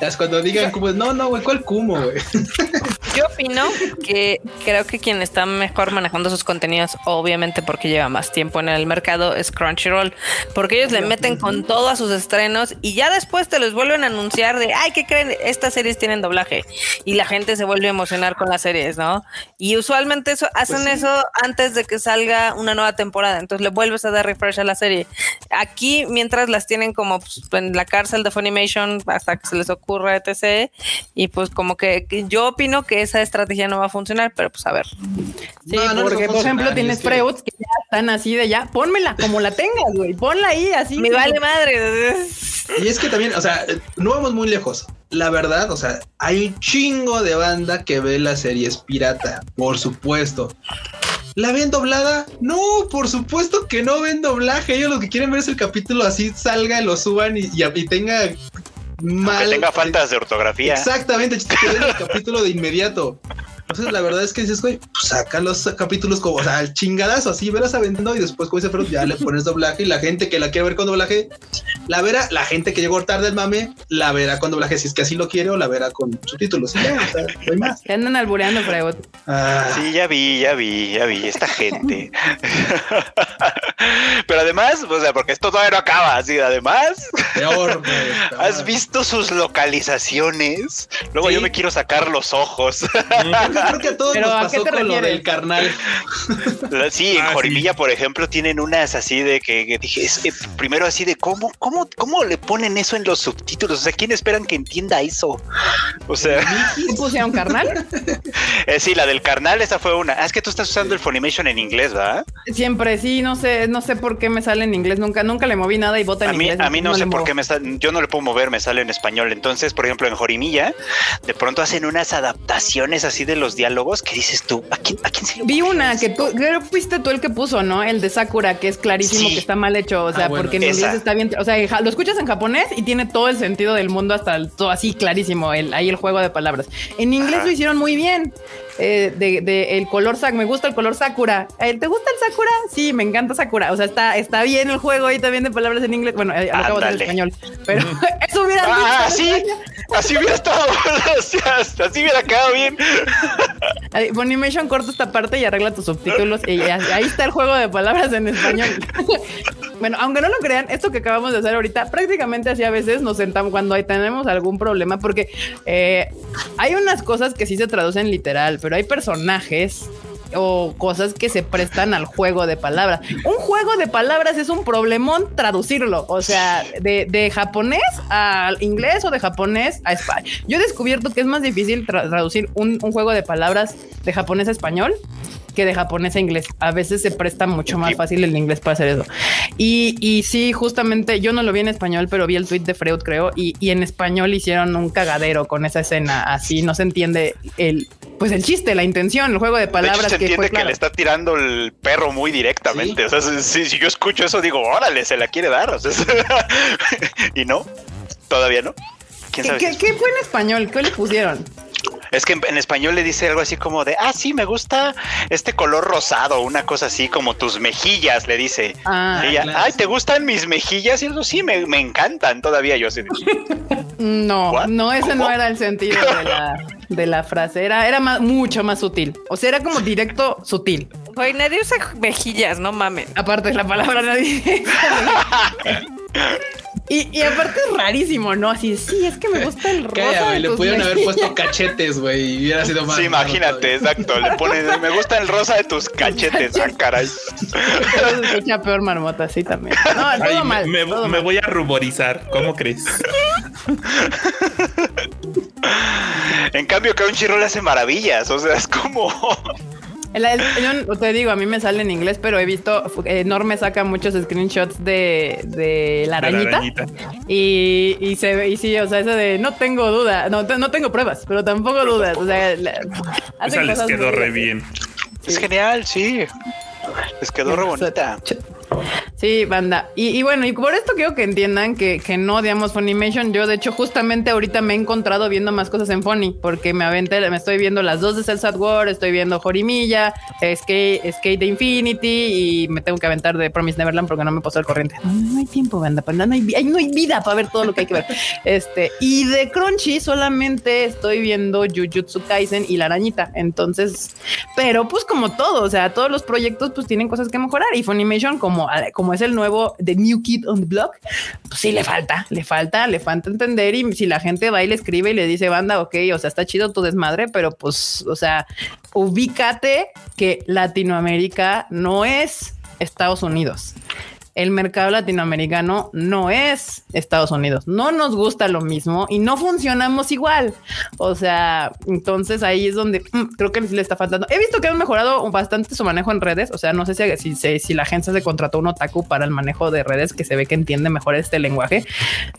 S3: es cuando digan como, no, no, güey, ¿cuál cumo, güey?
S5: Yo opino que creo que quien está mejor manejando sus contenidos, obviamente porque lleva más tiempo en el mercado, es Crunchyroll. Porque ellos le meten con todo a sus estrenos y ya después te los vuelven a anunciar de, ay, ¿qué creen? Estas series tienen doblaje. Y la gente se vuelve a emocionar con las series, ¿no? Y usualmente eso, hacen pues eso antes de que salga una nueva temporada. Entonces le vuelves a dar refresh a la serie. Aquí, mientras las tienen como pues, en la cárcel de Funimation hasta que se les ocurra, etc. Y pues como que yo opino que esa estrategia no va a funcionar, pero pues a ver.
S1: Sí, porque por ejemplo tienes Freuds que ya están así de ya, pónmela como la tengas, güey, ponla ahí así.
S5: Me vale madre.
S3: Y es que también, o sea, no vamos muy lejos. La verdad, o sea, hay un chingo de banda que ve las series pirata, por supuesto. ¿La ven doblada? No, por supuesto que no ven doblaje. Ellos lo que quieren ver es el capítulo así salga, lo suban y, y, tenga
S2: mal. Que tenga faltas de ortografía.
S3: Exactamente, el capítulo de inmediato. Entonces, la verdad es que dices, güey, pues saca los capítulos como, o sea, el chingadazo, así verás aventando y después, como dice Fred, ya le pones doblaje y la gente que la quiere ver con doblaje, la verá, la gente que llegó tarde el mame, la verá con doblaje si es que así lo quiere o la verá con subtítulos. Ya, o sea, no hay más.
S1: Andan albureando, Fred.
S2: Ah. Sí, ya vi, ya vi, ya vi, esta gente. Pero además, o sea, porque esto todavía no acaba, así, además. Peor, ¿Has visto sus localizaciones? Luego yo me quiero sacar los ojos.
S3: Creo que a todos nos pasó con lo del carnal.
S2: Sí, en ah, Jorimilla, por ejemplo, tienen unas así de que, dije, es, primero así de cómo, cómo, cómo le ponen eso en los subtítulos. O sea, ¿quién esperan que entienda eso? O sea,
S1: pusieron carnal?
S2: Eh, sí, la del carnal, esa fue una. Ah, es que tú estás usando el Funimation en inglés, ¿verdad?
S1: Siempre, sí, no sé, no sé por qué me sale en inglés. Nunca, nunca le moví nada y vota en
S2: a
S1: mí, inglés.
S2: A mí no, sé por qué me sale, yo no le puedo mover, me sale en español. Entonces, por ejemplo, en Jorimilla, de pronto hacen unas adaptaciones así de los diálogos que dices tú, ¿a quién, a quién se
S1: Vi una que tú, fuiste tú el que puso, ¿no? El de Sakura, que es clarísimo que está mal hecho, o sea, ah, porque en inglés está bien, o sea, lo escuchas en japonés y tiene todo el sentido del mundo hasta todo así clarísimo, el, ahí el juego de palabras. En inglés lo hicieron muy bien. Eh, de, el color me gusta el color Sakura. Eh, ¿Te gusta el Sakura? Sí, me encanta Sakura. O sea, está, está bien el juego ahí también de palabras en inglés. Bueno, eh, lo acabo de en español, pero eso hubiera
S2: ah, sí, así hubiera estado, así hubiera quedado bien.
S1: Funimation corta esta parte y arregla tus subtítulos y ahí está el juego de palabras en español. Bueno, aunque no lo crean, esto que acabamos de hacer ahorita, prácticamente así a veces nos sentamos cuando ahí tenemos algún problema, porque hay unas cosas que sí se traducen literal, pero hay personajes o cosas que se prestan al juego de palabras. Un juego de palabras es un problemón traducirlo, o sea, de, japonés al inglés o de japonés a español. Yo he descubierto que es más difícil traducir un, un juego de palabras de japonés a español que de japonés a inglés. A veces se presta mucho más fácil el inglés para hacer eso. Y, y sí, justamente yo no lo vi en español, pero vi el tweet de Freud, creo, y, y en español hicieron un cagadero con esa escena. Así no se entiende el, pues el chiste, la intención, el juego de palabras.
S2: se entiende que, le está tirando el perro muy directamente. O sea, si, yo escucho eso, digo, órale, se la quiere dar. y no, todavía no.
S1: ¿Qué, ¿Qué, fue en español? ¿Qué le pusieron?
S2: Es que en, español le dice algo así como de, ah, sí, me gusta este color rosado, una cosa así como tus mejillas, le dice. Ah, ay, ¿te gustan mis mejillas? Y eso sí, me, encantan todavía. Yo así.
S1: no, no, ese no era el sentido de la, frase. Era, era mucho más sutil. O sea, era como directo sutil.
S5: Oye, nadie usa mejillas, no mames.
S1: Aparte de la palabra nadie. Y, aparte es rarísimo, ¿no? Así, sí, es que me gusta el rosa.
S3: le pudieron haber puesto cachetes, güey, y hubiera sido más.
S2: Sí, imagínate, exacto. Le ponen, me gusta el rosa de tus cachetes, ah, caray.
S1: Se echa peor marmota, sí, también. No, todo mal.
S4: Me, me voy a ruborizar, ¿cómo crees?
S2: en cambio, que un chirro le hace maravillas, o sea, es como.
S1: El, yo te digo, a mí me sale en inglés, pero he visto, Enorme saca muchos screenshots de, de la arañita. Y, y, se ve, y sí, o sea, eso de no tengo duda, no, no tengo pruebas, pero tampoco dudas. O sea,
S4: Esa les quedó re bien.
S2: Es genial, sí. Les quedó re bonita.
S1: Sí, banda. Y, bueno, y por esto quiero que entiendan que, que, no odiamos Funimation. Yo, de hecho, justamente ahorita me he encontrado viendo más cosas en Funny, porque me aventé, me estoy viendo las dos de Cell War, estoy viendo Jorimilla, Skate, Skate Infinity y me tengo que aventar de Promise Neverland porque no me pasó el corriente. No, hay tiempo, banda, no hay, no hay vida para ver todo lo que hay que ver. Este, y de Crunchy solamente estoy viendo Jujutsu Kaisen y La Arañita. Entonces, pero pues como todo, o sea, todos los proyectos pues tienen cosas que mejorar y Funimation como como, es el nuevo The New Kid on the Block, pues sí le falta, le falta, le falta entender. Y si la gente va y le escribe y le dice, banda, ok, o sea, está chido tu desmadre, pero pues, o sea, ubícate que Latinoamérica no es Estados Unidos el mercado latinoamericano no es Estados Unidos. No nos gusta lo mismo y no funcionamos igual. O sea, entonces ahí es donde mm, creo que le está faltando. He visto que han mejorado bastante su manejo en redes. O sea, no sé si, si, la agencia se contrató un otaku para el manejo de redes que se ve que entiende mejor este lenguaje,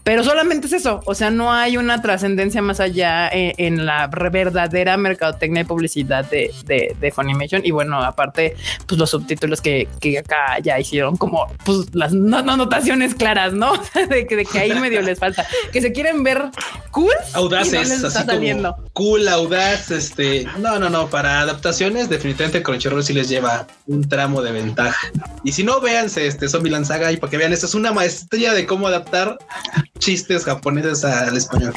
S1: pero solamente es eso. O sea, no hay una trascendencia más allá eh, en, la verdadera mercadotecnia y publicidad de, de, Funimation. Y bueno, aparte, pues los subtítulos que, que acá ya hicieron como pues las no, anotaciones claras, ¿no? de, que, de, que, ahí medio les falta. Que se quieren ver cool.
S3: Audaces, así como cool, audaz, este. No, no, no. Para adaptaciones, definitivamente Crunchyroll sí les lleva un tramo de ventaja. Y si no, véanse este Zombie Saga y para que vean, esto es una maestría de cómo adaptar chistes japoneses al español.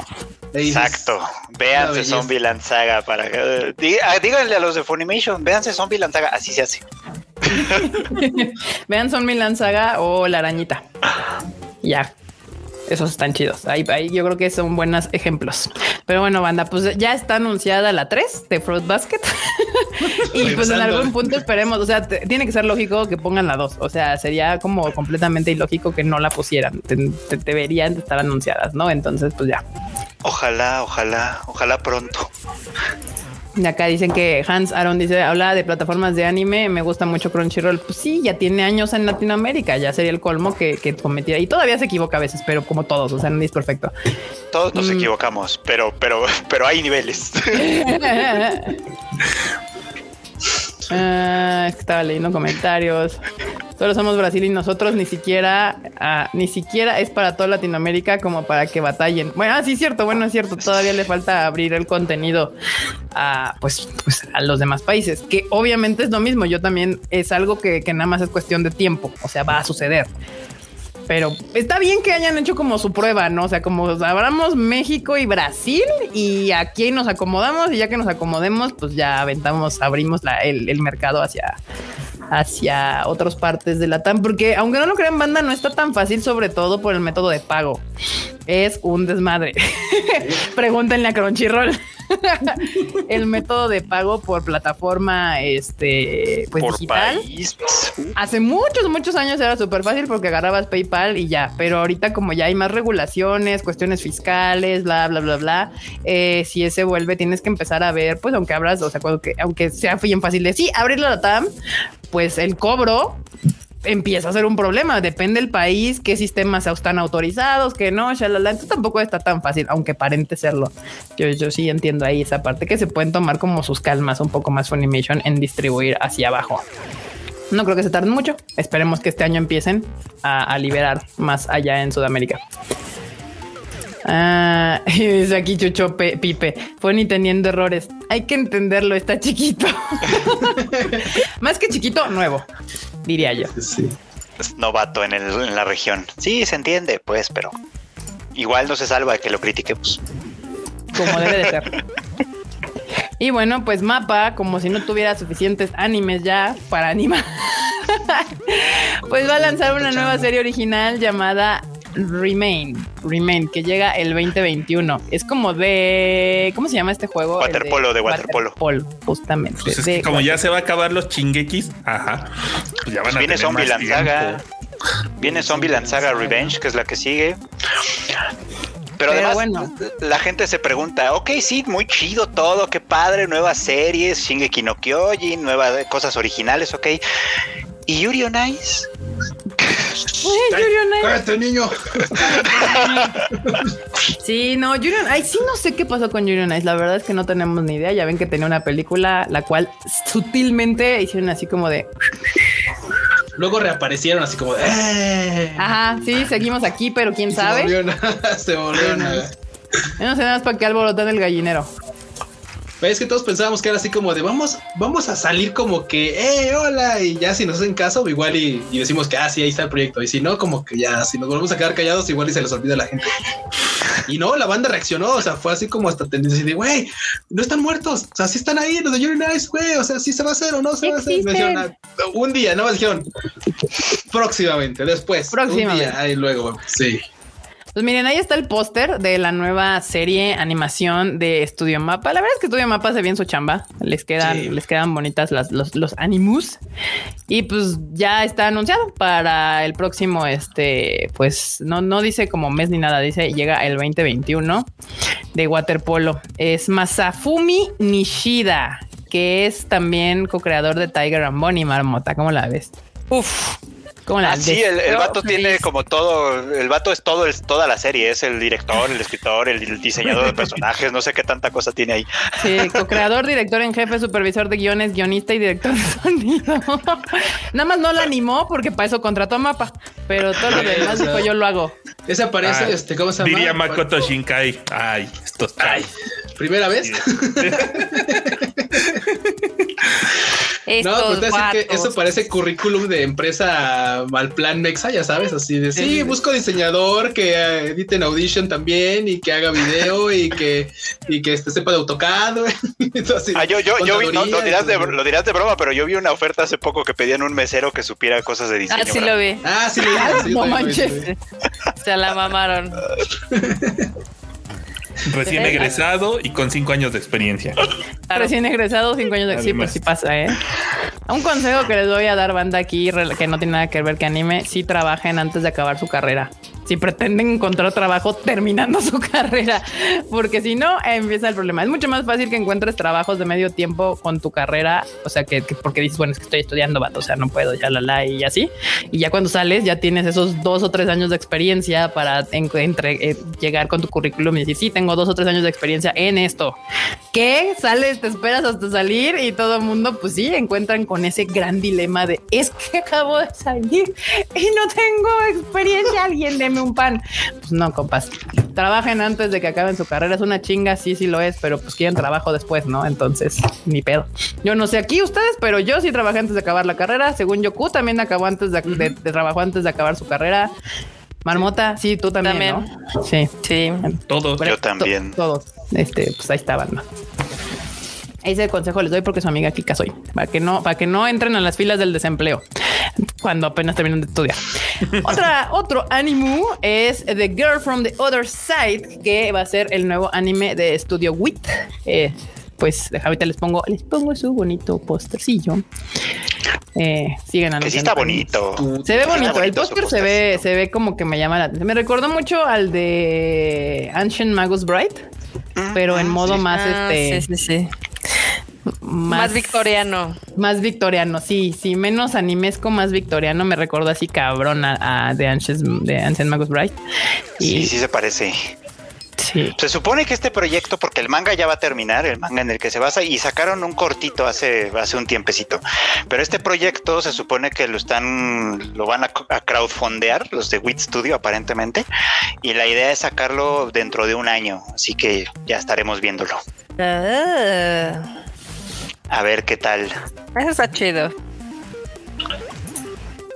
S2: Exacto. Véanse Zombie Saga para que. Ah, díganle a los de Funimation, véanse Zombie Saga, así se hace.
S1: Vean Son Milan Saga o La Arañita. Ya. Esos están chidos. Ahí, yo creo que son buenos ejemplos. Pero bueno, banda, pues ya está anunciada la 3 de Fruit Basket. y pues en algún punto esperemos. O sea, tiene que ser lógico que pongan la 2. O sea, sería como completamente ilógico que no la pusieran. deberían estar anunciadas, ¿no? Entonces, pues ya.
S2: Ojalá, ojalá, ojalá pronto.
S1: De acá dicen que Hans Aaron dice, habla de plataformas de anime, me gusta mucho Crunchyroll. Pues sí, ya tiene años en Latinoamérica, ya sería el colmo que, que cometiera. Y todavía se equivoca a veces, pero como todos, o sea, no es perfecto.
S2: Todos nos mm. equivocamos, pero, pero, pero hay niveles.
S1: Ah, estaba leyendo comentarios. Solo somos Brasil y nosotros ni siquiera, ah, ni siquiera es para toda Latinoamérica como para que batallen. Bueno, ah, sí, cierto, bueno, es cierto. Todavía le falta abrir el contenido a, pues, pues, a los demás países, que obviamente es lo mismo. Yo también es algo que, que nada más es cuestión de tiempo. O sea, va a suceder pero está bien que hayan hecho como su prueba, ¿no? O sea, como abramos México y Brasil y aquí nos acomodamos y ya que nos acomodemos, pues ya aventamos, abrimos el, mercado hacia, hacia otras partes de la TAM, porque aunque no lo crean, banda no está tan fácil, sobre todo por el método de pago. Es un desmadre. Pregúntenle a Crunchyroll. el método de pago por plataforma este pues digital. Hace muchos, muchos años era súper fácil porque agarrabas PayPal y ya, pero ahorita como ya hay más regulaciones, cuestiones fiscales, bla, bla, bla, bla, eh, si ese vuelve, tienes que empezar a ver, pues aunque abras, o sea, que, aunque sea bien fácil de sí, abrir la TAM, pues el cobro empieza a ser un problema. Depende del país, qué sistemas están autorizados, que no, shalala. Entonces tampoco está tan fácil, aunque parente serlo. Yo, yo sí entiendo ahí esa parte que se pueden tomar como sus calmas un poco más Funimation en distribuir hacia abajo. No creo que se tarden mucho. Esperemos que este año empiecen a, liberar más allá en Sudamérica. Ah, dice aquí Chucho Pipe. Fue ni teniendo errores. Hay que entenderlo, está chiquito. Más que chiquito, nuevo diría yo. Sí.
S2: Es novato en, en la región. Sí, se entiende, pues, pero igual no se salva de que lo critiquemos.
S1: Como debe de ser. y bueno, pues Mapa, como si no tuviera suficientes animes ya para animar, pues va a lanzar una nueva serie original llamada Remain, Remain, que llega el 2021. Es como de. ¿Cómo se llama este juego?
S2: Waterpolo, de, waterpolo.
S1: justamente.
S4: Pues como ya se va a acabar los chinguequis, ajá.
S2: Pues ya van a Viene Zombie Lanzaga. Viene Zombie Lanzaga Revenge, que es la que sigue. Pero, además, bueno. la gente se pregunta, ok, sí, muy chido todo, qué padre, nuevas series, Shingeki no Kyojin, nuevas cosas originales, ok. ¿Y Yuri on Ice?
S3: Cállate, niño.
S1: sí, no, Yuri on sí no sé qué pasó con Yuri on La verdad es que no tenemos ni idea. Ya ven que tenía una película la cual sutilmente hicieron así como de.
S3: Luego reaparecieron así como de. Eh".
S1: Ajá, sí, seguimos aquí, pero quién sabe.
S3: Se volvió nada, se volvió nada.
S1: no sé nada más para que alborotan el gallinero.
S3: Es que todos pensábamos que era así como de vamos, vamos a salir como que, eh, hola, y ya si nos hacen caso, igual y, decimos que, ah, sí, ahí está el proyecto. Y si no, como que ya, si nos volvemos a quedar callados, igual y se les olvida a la gente. Y no, la banda reaccionó, o sea, fue así como hasta tendencia de, güey, no están muertos, o sea, sí están ahí, los de Yuri Nice, güey, o sea, sí se va a hacer o no se va a hacer. Ah, un día, no me dijeron, próximamente, después, próximamente. un día, ahí luego, sí.
S1: Pues miren, ahí está el póster de la nueva serie animación de Estudio Mapa. La verdad es que Estudio Mapa hace bien su chamba. Les quedan, les quedan bonitas las, los, los animus. Y pues ya está anunciado para el próximo, este, pues no, no dice como mes ni nada, dice llega el 2021 de waterpolo. Es Masafumi Nishida, que es también co-creador de Tiger and Bonnie Marmota. ¿Cómo la ves?
S2: Uf, Ah, sí, el, vato tiene como todo, el vato es todo, es toda la serie, es el director, el escritor, el, diseñador de personajes, no sé qué tanta cosa tiene ahí.
S1: Sí, co-creador, director en jefe, supervisor de guiones, guionista y director de sonido. Nada más no lo animó porque para eso contrató a Mapa, pero todo lo demás dijo yo lo hago.
S3: Ese aparece, ah, este, ¿cómo se llama?
S4: Diría Makoto Shinkai. Ay, esto
S3: Ay, ¿primera vez? No, pues que eso parece currículum de empresa mal plan Mexa, ya sabes, así de sí, busco diseñador que edite en Audition también y que haga video y que y que este, sepa de AutoCAD.
S2: ah, yo, yo, yo vi, no, lo, dirás de, lo dirás de broma, pero yo vi una oferta hace poco que pedían un mesero que supiera cosas de diseño.
S1: Ah, sí lo vi.
S3: Ah, sí lo vi.
S1: no manches. Se la mamaron.
S4: Recién egresado y con cinco años de experiencia.
S1: Recién egresado, cinco años de... Sí, pues sí pasa, ¿eh? Un consejo que les voy a dar, banda, aquí, que no tiene nada que ver que anime, sí trabajen antes de acabar su carrera si pretenden encontrar trabajo terminando su carrera, porque si no, empieza el problema. Es mucho más fácil que encuentres trabajos de medio tiempo con tu carrera, o sea, que, porque dices, bueno, es que estoy estudiando, vato, o sea, no puedo, ya la la y así. Y ya cuando sales, ya tienes esos dos o tres años de experiencia para entre, eh, llegar con tu currículum y decir, sí, tengo dos o tres años de experiencia en esto. ¿Qué? Sales, te esperas hasta salir y todo el mundo, pues sí, encuentran con ese gran dilema de es que acabo de salir y no tengo experiencia. Alguien de un pan. Pues no, compas. Trabajen antes de que acaben su carrera. Es una chinga, sí, sí lo es, pero pues quieren trabajo después, ¿no? Entonces, ni pedo. Yo no sé aquí ustedes, pero yo sí trabajé antes de acabar la carrera. Según Yoku también acabó antes de, de, antes de acabar su carrera. Marmota, sí, tú también, Sí. Sí.
S4: Todos.
S2: Yo también.
S1: todos. Este, pues ahí estaban, ¿no? Ese consejo les doy porque su amiga Kika soy, para que no, para que no entren a las filas del desempleo. cuando apenas terminan de estudiar. Otra, otro anime es The Girl from the Other Side, que va a ser el nuevo anime de Studio WIT. Eh, pues ahorita les pongo, les pongo su bonito postercillo. Eh, sigan
S2: Que sí está bonito.
S1: Se ve bonito. El póster se ve, se ve como que me llama la atención. Me recordó mucho al de Ancient Magus Bright, pero en modo más
S5: Ah,
S1: este.
S5: sí, sí, sí. Más, victoriano.
S1: Más victoriano, sí, sí, menos animesco, más victoriano. Me recuerdo así cabrón a, a de Ancient, de Ancient Magus Bright. Y
S2: Sí, sí se parece.
S1: Sí.
S2: Se supone que este proyecto, porque el manga ya va a terminar, el manga en el que se basa, y sacaron un cortito hace, hace un tiempecito. Pero este proyecto se supone que lo están, lo van a, a crowdfundear, los de Wit Studio aparentemente, y la idea es sacarlo dentro de un año, así que ya estaremos viéndolo.
S5: Ah,
S2: A ver qué tal.
S5: eso está chido.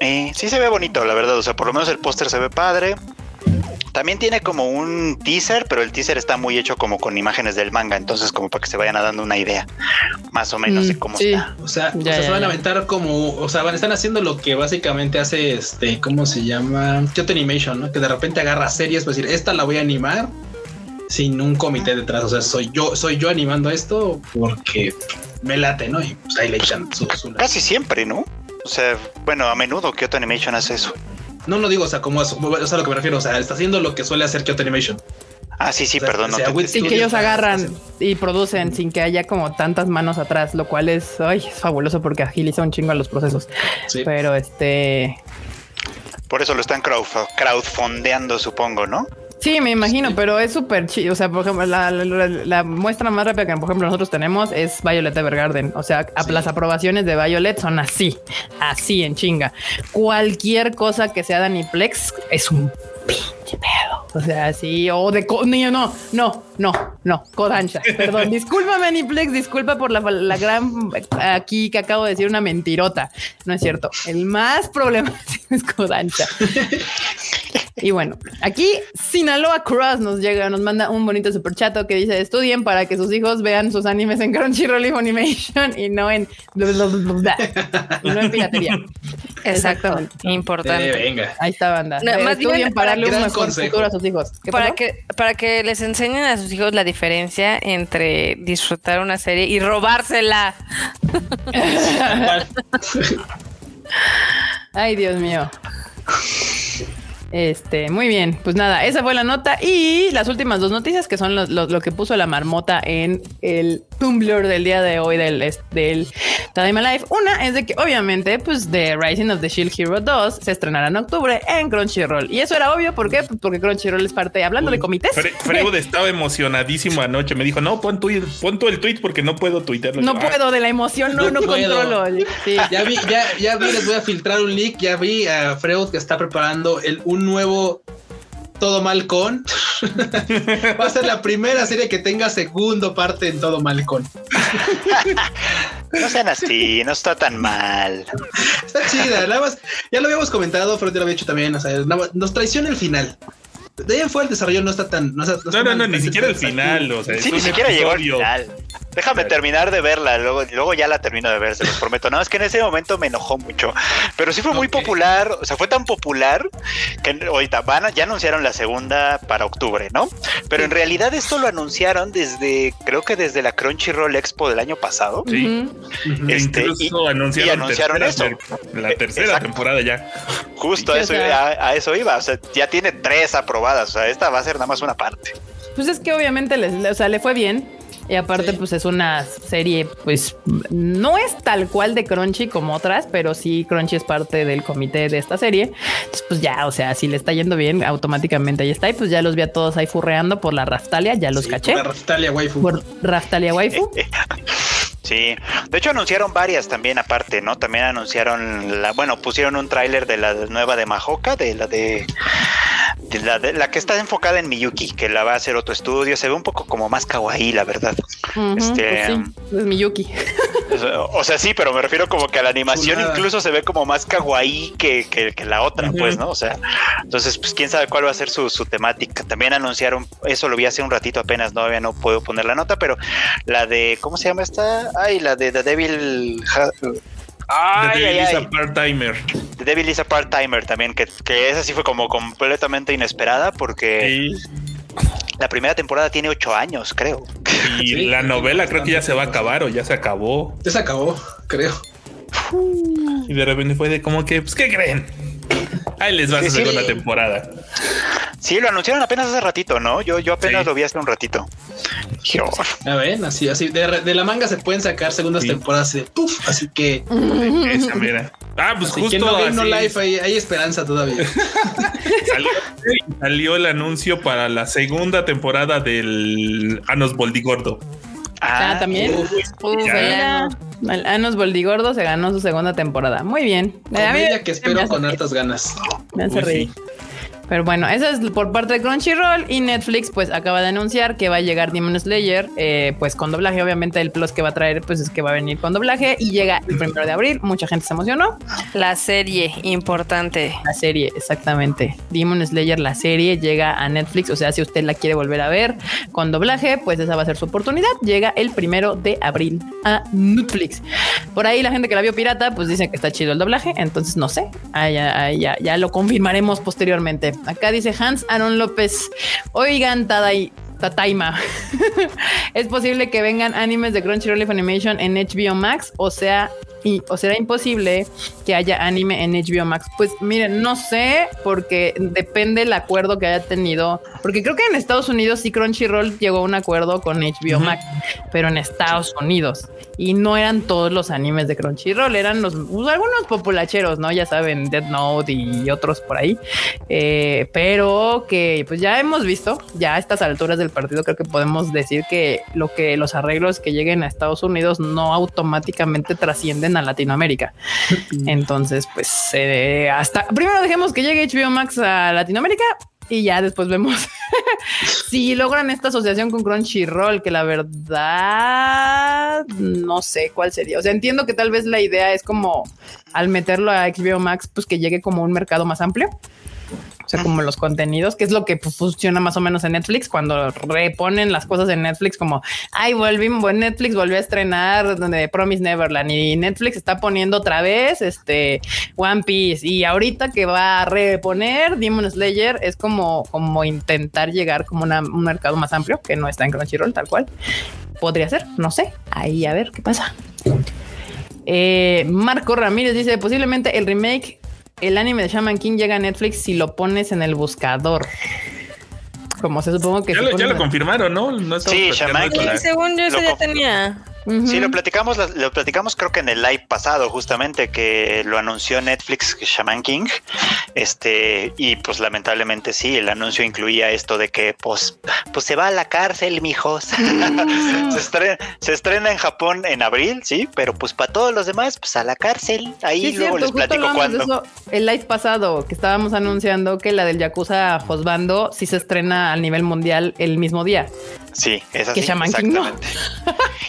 S2: Eh, sí se ve bonito, la verdad, o sea, por lo menos el póster se ve padre. También tiene como un teaser, pero el teaser está muy hecho como con imágenes del manga, entonces como para que se vayan a dando una idea más o menos de
S1: Mm,
S2: cómo
S1: sí.
S2: está.
S3: O sea, o
S1: Ya,
S3: sea,
S1: ya,
S3: se van a aventar como, o sea, van, están haciendo lo que básicamente hace este, ¿cómo se llama? Kyoto Animation, ¿no? Que de repente agarra series para decir, esta la voy a animar sin un comité detrás. O sea, soy yo, soy yo animando esto porque me late, ¿no? Y pues ahí le echan su, su-
S2: Casi siempre, ¿no? O sea, bueno, a menudo Kyoto Animation hace eso.
S3: No, no digo, o sea, como eso, o sea, a lo que me refiero, o sea, está haciendo lo que suele hacer Kyoto Animation.
S2: Ah, sí, sí,
S3: O sea,
S2: perdón, no
S3: o sea,
S2: te entendí.
S1: que ellos agarran y producen sin que haya como tantas manos atrás, lo cual es, ay, es fabuloso porque agiliza un chingo a los procesos.
S3: Sí.
S1: Pero este,
S2: Por eso lo están crowd, crowdfundeando, supongo, ¿no?
S1: Sí, me imagino, pero es súper chido. O sea, por ejemplo, la, la- la- la muestra más rápida que, por ejemplo, nosotros tenemos es Violet Evergarden. O sea,
S3: Sí.
S1: las aprobaciones de Violet son así, así en chinga. Cualquier cosa que sea de Aniplex es un pinche pedo. O sea, sí, o de co- no, no, no, no, no, Kodansha. Perdón, discúlpame, Aniplex, disculpa por la, la gran aquí que acabo de decir una mentirota. No es cierto. El más problemático es Kodansha. Y bueno, aquí Sinaloa Cross nos llega, nos manda un bonito super chato que dice estudien para que sus hijos vean sus animes en Crunchyroll y Funimation y no en bla, bla, bla, bla, bla, y no en piratería. Exactamente.
S5: Importante.
S3: Eh, venga.
S1: Ahí está banda.
S5: No,
S1: Eh,
S5: más
S1: estudien
S5: bien
S1: para darle un mejor futuro a sus hijos. ¿Qué
S5: Para
S1: pasó?
S5: que, para que les enseñen a sus hijos la diferencia entre disfrutar una serie y robársela.
S1: Ay, Dios mío. Este, muy bien. Pues nada, esa fue la nota. Y las últimas dos noticias que son lo, que puso la marmota en el Tumblr del día de hoy del, del Tadaima Life. Una es de que, obviamente, pues The Rising of the Shield Hero 2 se estrenará en octubre en Crunchyroll. Y eso era obvio. ¿Por qué? Pues porque Crunchyroll es parte, hablando de comités.
S4: Fre- Freud estaba emocionadísimo anoche. Me dijo, no, pon, tu, pon tú el tweet porque no puedo tuitearlo.
S1: No
S4: "Ah,
S1: puedo de la emoción, no,
S3: No
S1: controlo. Sí.
S3: Ya vi, ya, ya vi, les voy a filtrar un leak. Ya vi a Freud que está preparando el, un nuevo Todo Mal con. Va a ser la primera serie que tenga segundo parte en Todo Mal con.
S2: No sean así, no está tan mal.
S3: Está chida, nada más. Ya lo habíamos comentado, Freud lo había hecho también. O sea, nada más, nos traiciona el final. De ahí en fuera el desarrollo no está tan. No, está-
S4: No, no, ni siquiera el final. O sea,
S2: Sí, ni siquiera llegó al final. Déjame terminar de verla, luego, luego ya la termino de ver, se los prometo. No, es que en ese momento me enojó mucho. Pero sí fue muy popular, o sea, fue tan popular que ahorita van a- ya anunciaron la segunda para octubre, ¿no? Pero en realidad esto lo anunciaron desde, creo que desde la Crunchyroll Expo del año pasado.
S4: Sí.
S2: Este,
S4: Incluso
S2: y-
S4: anunciaron,
S2: y anunciaron
S4: tercera- La
S2: Eh,
S4: tercera
S2: exacto.
S4: temporada ya.
S2: Justo a eso, a eso iba. O sea, ya tiene tres aprobadas. O sea, esta va a ser nada más una parte.
S1: Pues es que obviamente les, o sea, le fue bien. Y aparte,
S3: Sí.
S1: pues es una serie, pues no es tal cual de Crunchy como otras, pero sí Crunchy es parte del comité de esta serie. Entonces, pues ya, o sea, si le está yendo bien, automáticamente ahí está. Y pues ya los vi a todos ahí furreando por la Raftalia, ya los
S3: Sí,
S1: caché.
S3: por la Raftalia waifu.
S1: Por Raftalia Waifu.
S2: Sí, de hecho anunciaron varias también aparte, ¿no? También anunciaron la, bueno, pusieron un tráiler de la nueva de Mahoka, de la de la de la que está enfocada en Miyuki, que la va a hacer otro estudio, se ve un poco como más kawaii, la verdad.
S1: Ujú,
S2: este,
S1: pues sí, es Miyuki.
S2: O sea, sí, pero me refiero como que a la animación
S3: Chulada.
S2: incluso se ve como más kawaii que, que, que la otra, pues, ¿no? O sea, entonces, pues quién sabe cuál va a ser su, su temática. También anunciaron, eso lo vi hace un ratito apenas, no, todavía no puedo poner la nota, pero la de, ¿cómo se llama esta? Ay, la de The Devil... Ha-
S4: The Devil
S2: ay,
S4: is
S2: ay.
S4: a part-timer.
S2: The Devil is a Part-Timer también, que, que esa sí fue como completamente inesperada porque la primera temporada tiene ocho años, creo.
S4: Y la novela creo que ya se va a acabar o ya se acabó.
S3: Ya se acabó, creo.
S4: Y de repente fue de como que, pues, ¿qué creen? Ahí les va a hacer una temporada.
S2: Sí, lo anunciaron apenas hace ratito, ¿no? Yo, yo apenas lo vi hace un ratito.
S3: A ver, así, así. De, la manga se pueden sacar segundas temporadas de puff, así que.
S4: Esa, mira. Ah, pues justo.
S3: no, no life, hay, esperanza todavía.
S4: salió, el anuncio para la segunda temporada del Anos Boldigordo.
S1: Ah, también. Anos Boldigordo se ganó su segunda temporada. Muy bien.
S3: Comedia que espero con hartas ganas.
S1: Me hace reír. Pero bueno, eso es por parte de Crunchyroll y Netflix pues acaba de anunciar que va a llegar Demon Slayer eh, pues con doblaje. Obviamente el plus que va a traer pues es que va a venir con doblaje y llega el primero de abril. Mucha gente se emocionó.
S5: La serie, importante.
S1: La serie, exactamente. Demon Slayer, la serie llega a Netflix. O sea, si usted la quiere volver a ver con doblaje, pues esa va a ser su oportunidad. Llega el primero de abril a Netflix. Por ahí la gente que la vio pirata pues dice que está chido el doblaje. Entonces no sé. ya, ya, ya lo confirmaremos posteriormente. Acá dice Hans Aaron López. Oigan, Tadai, Tataima. es posible que vengan animes de Crunchyroll Animation en HBO Max, o sea, y, o será imposible que haya anime en HBO Max. Pues miren, no sé, porque depende el acuerdo que haya tenido. Porque creo que en Estados Unidos sí Crunchyroll llegó a un acuerdo con HBO Max, pero en Estados Unidos. Y no eran todos los animes de Crunchyroll, eran los pues, algunos populacheros, ¿no? Ya saben, Dead Note y otros por ahí. Eh, pero que pues ya hemos visto, ya a estas alturas del partido, creo que podemos decir que lo que los arreglos que lleguen a Estados Unidos no automáticamente trascienden a Latinoamérica. Entonces, pues eh, hasta primero dejemos que llegue HBO Max a Latinoamérica y ya después vemos si logran esta asociación con Crunchyroll, que la verdad no sé cuál sería. O sea, entiendo que tal vez la idea es como al meterlo a HBO Max, pues que llegue como un mercado más amplio sea, como los contenidos, que es lo que pues, funciona más o menos en Netflix cuando reponen las cosas en Netflix, como ay, volvimos, Netflix volvió a estrenar donde Promise Neverland y Netflix está poniendo otra vez este One Piece y ahorita que va a reponer Demon Slayer es como, como intentar llegar como un mercado más amplio que no está en Crunchyroll, tal cual. Podría ser, no sé. Ahí a ver qué pasa. Eh, Marco Ramírez dice posiblemente el remake el anime de Shaman King llega a Netflix si lo pones en el buscador. Como se supongo que...
S4: Ya, lo, ya lo confirmaron, ¿no? no
S2: sí, Shaman King.
S5: Según yo, eso ya tenía.
S2: Sí, lo platicamos, lo platicamos creo que en el live pasado, justamente, que lo anunció Netflix, Shaman King. Este, y pues lamentablemente sí, el anuncio incluía esto de que pues, pues se va a la cárcel, mijos. se, estrena, se estrena en Japón en abril, sí, pero pues para todos los demás, pues a la cárcel. Ahí luego les platico cuándo.
S1: El live pasado que estábamos anunciando que la del Yakuza Josbando sí se estrena a nivel mundial el mismo día.
S2: Sí, es así. Que Shaman King no.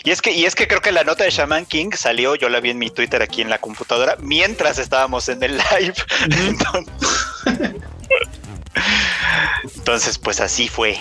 S2: y es que, y es que creo que la nota de Shaman King salió, yo la vi en mi Twitter aquí en la computadora, mientras estábamos en el live. Entonces, pues así fue.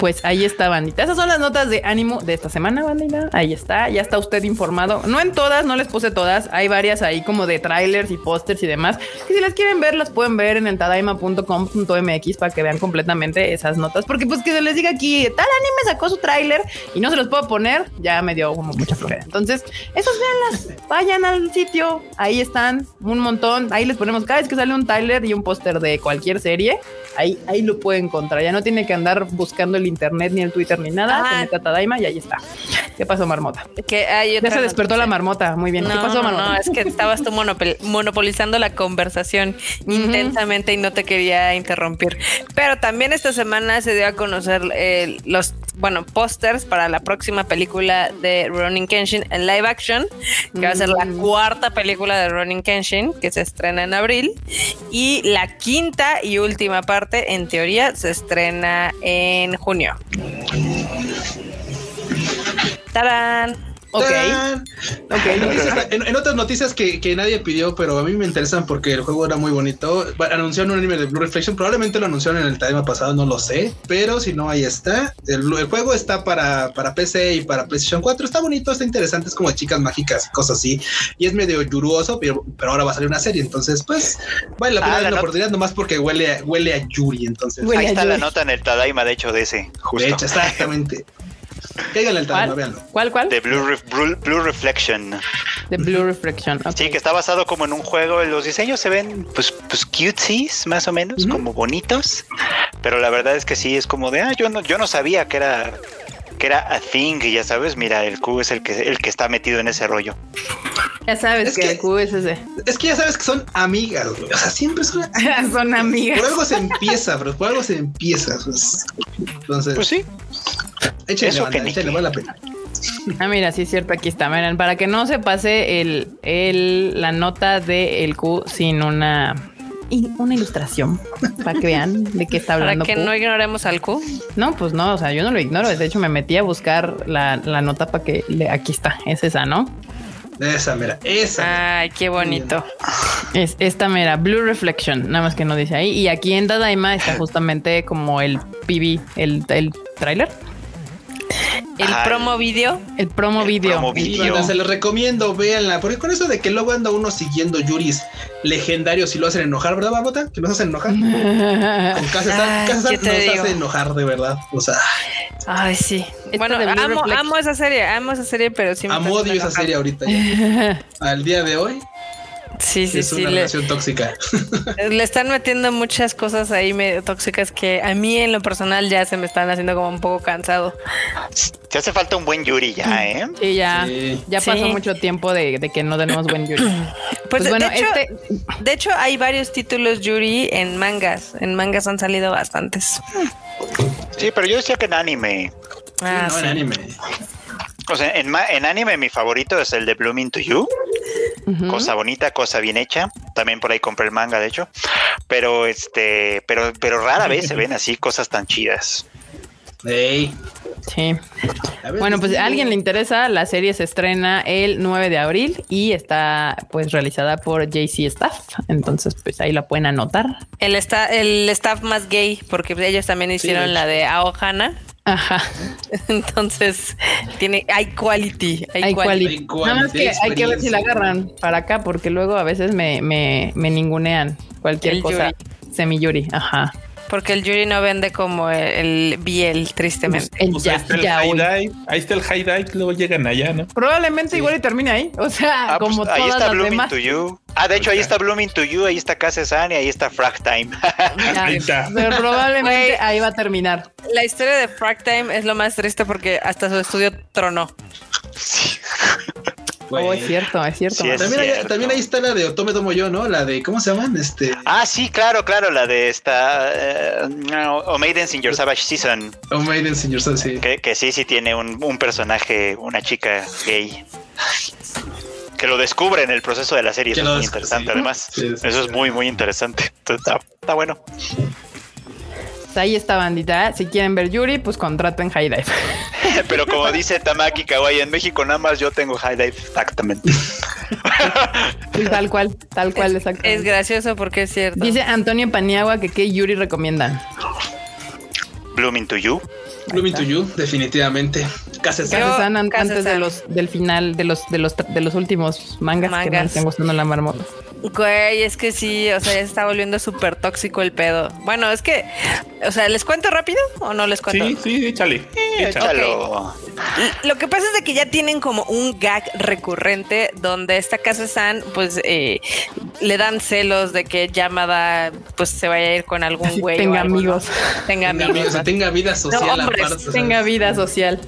S1: Pues ahí está, bandita. Esas son las notas de ánimo de esta semana, bandita. Ahí está, ya está usted informado. No en todas, no les puse todas. Hay varias ahí como de trailers y pósters y demás. Si las quieren ver, las pueden ver en el tadaima.com.mx para que vean completamente esas notas. Porque pues que se les diga aquí, tal anime sacó su tráiler y no se los puedo poner, ya me dio como mucha flojera. Entonces, esos veanlas, vayan al sitio. Ahí están un montón. Ahí les ponemos cada vez que sale un trailer y un póster de cualquier serie. Ahí, ahí lo puede encontrar. Ya no tiene que andar buscando el internet, ni el Twitter, ni nada. Se mete a Tadaima y ahí está. ¿Qué pasó, Marmota?
S5: Que hay
S1: ya se despertó la Marmota. Muy bien. ¿Qué pasó, Marmota?
S5: No, es que estabas tú monopolizando la conversación intensamente y no te quería interrumpir. Pero también esta semana se dio a conocer eh, los, bueno, pósters para la próxima película de Ronin Kenshin en live action, que va a ser la mm. cuarta película de Ronin Kenshin, que se estrena en abril. Y la quinta y última parte, en teoría, se estrena en junio. Junior. Taran. ¡Tarán!
S1: Ok.
S3: En, otras noticias que, nadie pidió, pero a mí me interesan porque el juego era muy bonito. Anunciaron un anime de Blue Reflection. Probablemente lo anunciaron en el tema pasado, no lo sé. Pero si no, ahí está. El, juego está para, para PC y para PlayStation 4. Está bonito, está interesante. Es como chicas mágicas y cosas así. Y es medio yuruoso, pero, pero ahora va a salir una serie. Entonces, pues vale la pena ah, la, oportunidad nomás porque huele a, huele a Yuri. Entonces,
S2: ahí está la nota en el Tadaima, de hecho, de ese.
S3: Justo. De hecho, exactamente.
S1: ¿Cuál?
S3: véanlo.
S1: ¿Cuál, cuál?
S2: The Blue, Blue, Reflection.
S1: The Blue Reflection.
S2: Sí, que está basado como en un juego. Los diseños se ven, pues, pues cutesies, más o menos, como bonitos. Pero la verdad es que sí, es como de, ah, yo no, yo no sabía que era que era a thing, ya sabes, mira, el Q es el que el que está metido en ese rollo.
S1: Ya sabes que, el Q es ese.
S3: Es que ya sabes que son amigas, O sea, siempre son,
S1: son amigas.
S3: Por algo se empieza, pero por algo se empieza. Pues. Entonces,
S2: pues sí.
S3: Échenle, vale la pena.
S1: Ah, mira, sí es cierto, aquí está. Miren, para que no se pase el, el, la nota de el Q sin una, una ilustración, para que vean de qué está hablando.
S5: Para que no ignoremos al Q.
S1: No, pues no, o sea, yo no lo ignoro. De hecho, me metí a buscar la, la nota para que le, aquí está, es esa, ¿no?
S3: Esa, mira, esa.
S5: Ay, qué bonito.
S1: Es esta, mira, Blue Reflection, nada más que no dice ahí. Y aquí en Dadaima está justamente como el PV, el, el tráiler
S5: el promo video.
S1: El promo video.
S3: se los recomiendo, véanla. Porque con eso de que luego anda uno siguiendo Yuris legendarios y lo hacen enojar, ¿verdad, Babota? Que nos hacen enojar. con Casa nos hace enojar de verdad. O sea.
S5: Ay, sí. Bueno, amo, amo, esa serie, amo esa serie, pero sí
S3: Amo odio esa serie ahorita. Al día de hoy.
S5: Sí, sí,
S3: es
S5: sí.
S3: Una relación tóxica.
S5: Le están metiendo muchas cosas ahí medio tóxicas que a mí en lo personal ya se me están haciendo como un poco cansado.
S2: Te hace falta un buen Yuri ya, ¿eh?
S1: Sí, ya. Ya pasó mucho tiempo de, que no tenemos buen Yuri.
S5: Pues, pues bueno, de, hecho, este... de hecho hay varios títulos Yuri en mangas. En mangas han salido bastantes.
S2: Sí, pero yo decía que en anime.
S3: Ah, no, en anime.
S2: O sea, en, en, anime mi favorito es el de Blooming to You. Cosa bonita, cosa bien hecha. También por ahí compré el manga, de hecho. Pero este, pero, pero rara vez se ven así cosas tan chidas.
S3: Sí.
S1: Bueno, pues a alguien le interesa, la serie se estrena el 9 de abril y está pues realizada por JC Staff. Entonces, pues ahí la pueden anotar.
S5: El, está, el staff más gay, porque ellos también hicieron la de Aohana.
S1: Ajá.
S5: Entonces, tiene, hay quality.
S1: Hay, quality. Nada más que hay que ver si la agarran para acá, porque luego a veces me, me, me ningunean cualquier cosa. Semi Yuri. Ajá.
S5: Porque el Yuri no vende como el, Biel, tristemente.
S4: Pues, pues ahí está el high dive, ahí está el high dive, luego llegan allá, ¿no?
S1: Probablemente igual y termine ahí. O sea, ah, pues como ahí está Blooming
S2: to You. Ah, de hecho, ahí está Blooming to You, ahí está Kase San y ahí está Frag Time.
S1: Pero probablemente ahí va a terminar.
S5: La historia de Frag Time es lo más triste porque hasta su estudio tronó. Sí.
S1: Oh, es cierto, es cierto.
S3: también, Ahí, está la de Otome Tomo Yo, ¿no? La de, ¿cómo se llaman? Este...
S2: Ah, sí, claro, claro, la de esta... Uh, o Maidens in Your Savage Season.
S3: O Maidens in Your Savage, sí.
S2: Que, sí, sí tiene un, personaje, una chica gay que lo descubre en el proceso de la serie. Eso es muy interesante, además. Eso es muy, muy interesante. está, está, bueno.
S1: Pues ahí está bandita. Si quieren ver Yuri, pues contraten High Dive.
S2: Pero como dice Tamaki Kawaii, en México nada más yo tengo High Dive, exactamente.
S1: tal cual, tal cual, exactamente.
S5: Es gracioso porque es cierto.
S1: Dice Antonio Paniagua que qué Yuri recomiendan.
S2: Blooming to You.
S3: Blooming to You, definitivamente.
S1: Kasesan antes de los del final de los de los de los últimos mangas, que me están gustando la marmota.
S5: Güey, es que sí, o sea, ya se está volviendo súper tóxico el pedo. Bueno, es que, o sea, ¿les cuento rápido o no les cuento?
S4: Sí, sí, échale.
S2: Échalo.
S5: Lo que pasa es de que ya tienen como un gag recurrente donde esta casa San, pues, eh, le dan celos de que Yamada, pues, se vaya a ir con algún güey.
S1: Tenga amigos.
S5: Tenga, amigos.
S3: tenga vida social.
S1: tenga vida social.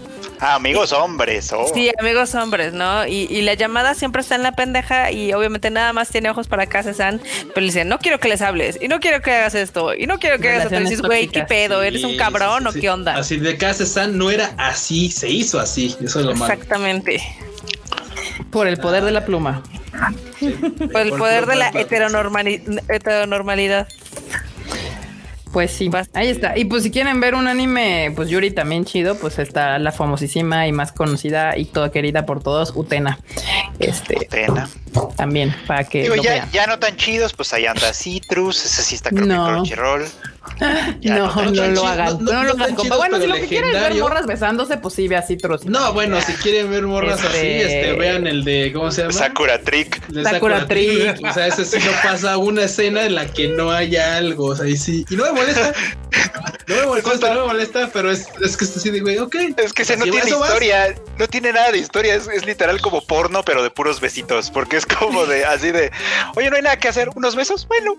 S2: Ah, amigos hombres. Oh.
S5: Sí, amigos hombres, ¿no? Y, la llamada siempre está en la pendeja y obviamente nada más tiene ojos para Kase-san, pero le dicen, no quiero que les hables y no quiero que hagas esto y no quiero que hagas esto. Y dices, güey, ¿qué pedo? ¿Eres un cabrón o qué onda?
S3: Así de Kase-san no era así, se hizo así. Eso es lo
S5: malo. Exactamente.
S1: Por el poder de la pluma.
S5: por el poder de la heteronormalidad.
S1: Pues sí, ahí está. Y pues si quieren ver un anime, pues Yuri también chido, pues está la famosísima y más conocida y toda querida por todos, Utena. Este, Utena. También, para que.
S2: ya, ya, no tan chidos, pues ahí anda Citrus, ese sí está creo
S1: no.
S2: que Crunchyroll.
S1: No, no, lo hagan. No, lo hagan. bueno, si lo que quieren ver morras besándose, pues sí, ve a Citrus.
S3: No, bueno, si quieren ver morras así, este, este vean el de, ¿cómo se llama?
S2: Sakura Trick.
S1: Sakura, Trick.
S3: O sea, ese sí no pasa una escena en la que no haya algo. O sea, ahí sí. Y no me molesta. No me molesta, no me molesta, pero es, es que está así de güey, ok.
S2: Es que se no tiene historia, no tiene nada de historia, es, es, literal como porno, pero de puros besitos, porque es como de así de, oye, no hay nada que hacer, unos besos, bueno.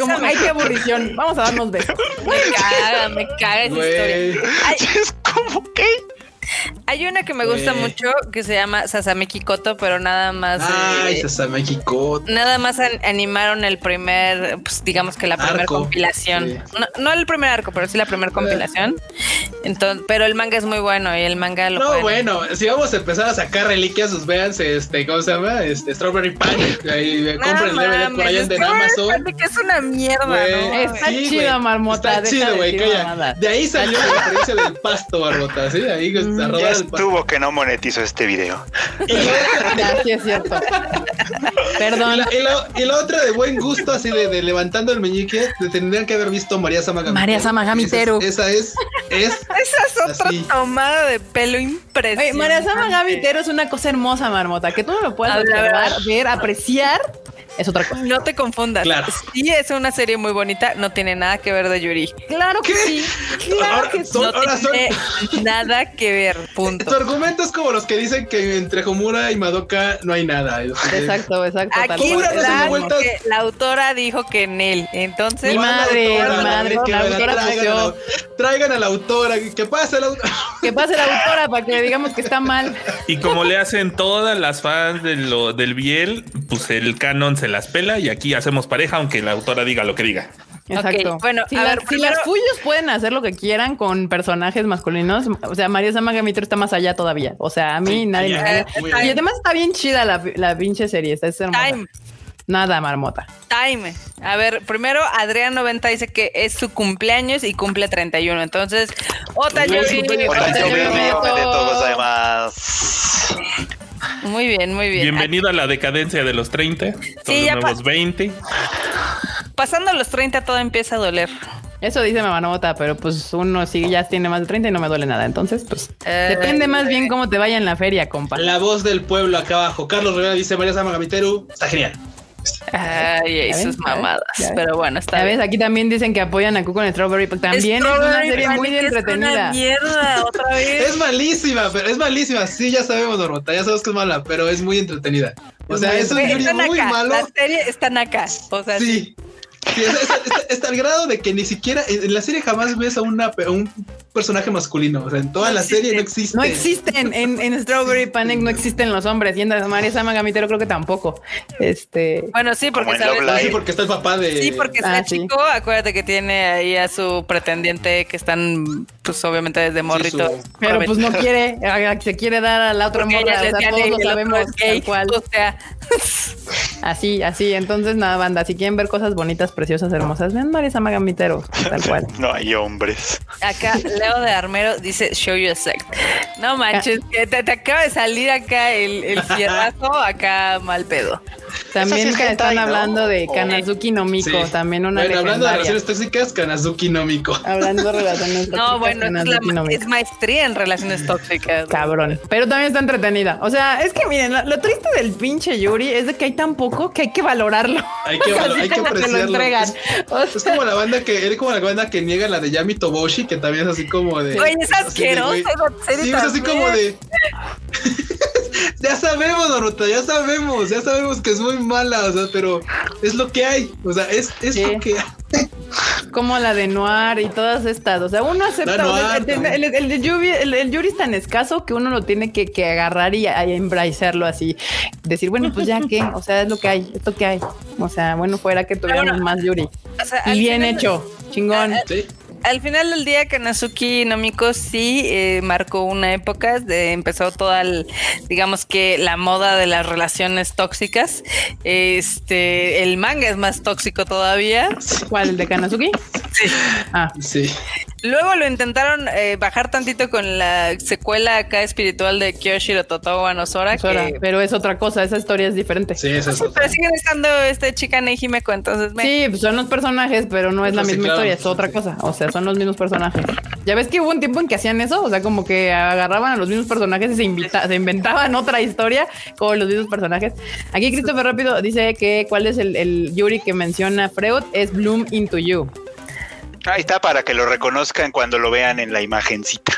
S1: Como, ay, qué aburrición. Vamos a darnos besos.
S5: Me caga, me caga esa historia.
S2: es como que
S5: hay una que me gusta mucho que se llama Sasameki Koto, pero nada más.
S3: Ay, eh, Sasameki Koto.
S5: Nada más animaron el primer, pues digamos que la primera compilación. No, el primer arco, pero sí la primera compilación. Entonces, pero el manga es muy bueno y el manga lo.
S3: No, bueno, si vamos a empezar a sacar reliquias, pues véanse, este, ¿cómo se llama? Este, Strawberry Panic. Ahí, eh, compren el DVD por allá en Amazon.
S5: Que es una mierda, ¿no?
S1: Está chido, marmota.
S3: Está chido, güey. De ahí salió la referencia del pasto, marmota. Sí, ahí
S2: ya estuvo que no monetizó este video.
S1: sí, es cierto. Perdón.
S3: Y la, otra de buen gusto, así de, levantando el meñique, tendrían que haber visto María Samagamiteru.
S1: María Samagamiteru.
S3: Esa, es, es.
S5: Esa es otra tomada de pelo impresionante.
S1: María Samagamiteru es una cosa hermosa, Marmota, que tú no lo puedes observar, ver, apreciar es otra cosa.
S5: No te confundas. Claro. Sí, es una serie muy bonita, no tiene nada que ver de Yuri.
S1: Claro que sí. Claro que
S5: sí. no tiene nada que ver. Punto.
S3: Tu argumento es como los que dicen que entre Homura y Madoka no hay nada.
S1: Exacto, exacto.
S5: Aquí la autora dijo que en él. Entonces,
S1: mi madre, mi madre, que la autora
S3: traigan, a la, traigan a la autora, que pase la autora.
S1: Que pase la autora para que digamos que está mal.
S4: Y como le hacen todas las fans de lo, del Biel, pues el canon se las pela y aquí hacemos pareja, aunque la autora diga lo que diga.
S1: Exacto. bueno, si, las Fuyos pueden hacer lo que quieran con personajes masculinos, o sea, María Samagamitro está más allá todavía. O sea, a mí nadie me Y además está bien chida la, la pinche serie, está hermosa. Nada, marmota.
S5: Time. A ver, primero Adrián 90 dice que es su cumpleaños y cumple 31. Entonces, Ota muy bien, muy bien.
S4: Bienvenido a la decadencia de los 30. Sí, los nuevos 20.
S5: Pasando los 30 todo empieza a doler.
S1: Eso dice Mamanota, pero pues uno sí ya tiene más de 30 y no me duele nada. Entonces, pues eh, depende más bien cómo te vaya en la feria, compa.
S3: La voz del pueblo acá abajo. Carlos Rivera dice María Samagaviteru. Está genial.
S5: Ay, sus mamadas. Pero bueno, está
S1: bien. Aquí también dicen que apoyan a Cuco en Strawberry, también es una serie muy entretenida.
S5: mierda, otra vez.
S3: es malísima, pero es malísima. Sí, ya sabemos, Normota, ya sabes que es mala, pero es muy entretenida. O sea, es un muy malo.
S5: La serie está naca. O sea,
S3: sí. Sí, está, al grado de que ni siquiera en la serie jamás ves a, una, un personaje masculino. O sea, en toda la serie no existe.
S1: No existen. En, en, Strawberry Panic no existen los hombres. Y en María Sama Gamitero creo que tampoco. Este.
S5: Bueno, sí, porque
S3: sí, porque está el papá de.
S5: Sí, porque está ah, chico. Acuérdate que tiene ahí a su pretendiente que están, pues obviamente desde morrito.
S1: Pero pues no quiere, se quiere dar a la otra morra. O sea, todos lo sabemos. Tal cual.
S5: O sea.
S1: Así, así. Entonces, nada, banda. Si quieren ver cosas bonitas, preciosas, hermosas, ven María Samagamiteros, tal cual.
S2: no hay hombres.
S5: Acá Leo de Armero dice show you a sect. No manches, que te, acaba de salir acá el, el fierrazo, acá mal pedo.
S1: También están hablando de Kanazuki no Miko, también una bueno,
S3: hablando de relaciones tóxicas, Kanazuki no Miko.
S1: Hablando de relaciones tóxicas.
S5: No, bueno, es, es, maestría en relaciones tóxicas.
S1: Cabrón. Pero también está entretenida. O sea, es que miren, lo, triste del pinche Yuri es de que hay tan poco que hay que valorarlo.
S3: Hay que, hay que apreciarlo. Es, como la banda que, es como la banda que niega la de Yami Toboshi, que también es así como de.
S5: Oye, es asqueroso.
S3: Sí, es así como de. ya sabemos, Naruto, ya sabemos, ya sabemos que es muy mala, o sea, pero es lo que hay, o sea, es, es lo que hay.
S1: Como la de Noir y todas estas, o sea, uno acepta, el, el, Yuri, es tan escaso que uno lo tiene que, que agarrar y, y así, decir, bueno, pues ya que, o sea, es lo que hay, es lo que hay, o sea, bueno, fuera que tuviéramos más Yuri. y bien hecho, chingón.
S5: ¿Sí? Al final del día, Kanazuki Nomiko sí eh, marcó una época, de, empezó toda, el, digamos que la moda de las relaciones tóxicas. Este, el manga es más tóxico todavía.
S1: ¿Cuál? ¿El de Kanazuki?
S5: Sí.
S3: Ah, sí.
S5: Luego lo intentaron eh, bajar tantito con la secuela acá espiritual de Kyoshiro Totowa no Sora,
S1: pero es otra cosa, esa historia es diferente.
S3: Sí, esa es
S5: Pero siguen estando este chica Nejimeko, entonces
S1: Sí, pues son los personajes, pero no es la misma historia, es otra cosa. O sea, son los mismos personajes. Ya ves que hubo un tiempo en que hacían eso, o sea, como que agarraban a los mismos personajes y se, se inventaban otra historia con los mismos personajes. Aquí Christopher Rápido dice que cuál es el, el Yuri que menciona Freud, es Bloom into You.
S2: Ahí está para que lo reconozcan cuando lo vean en la imagencita.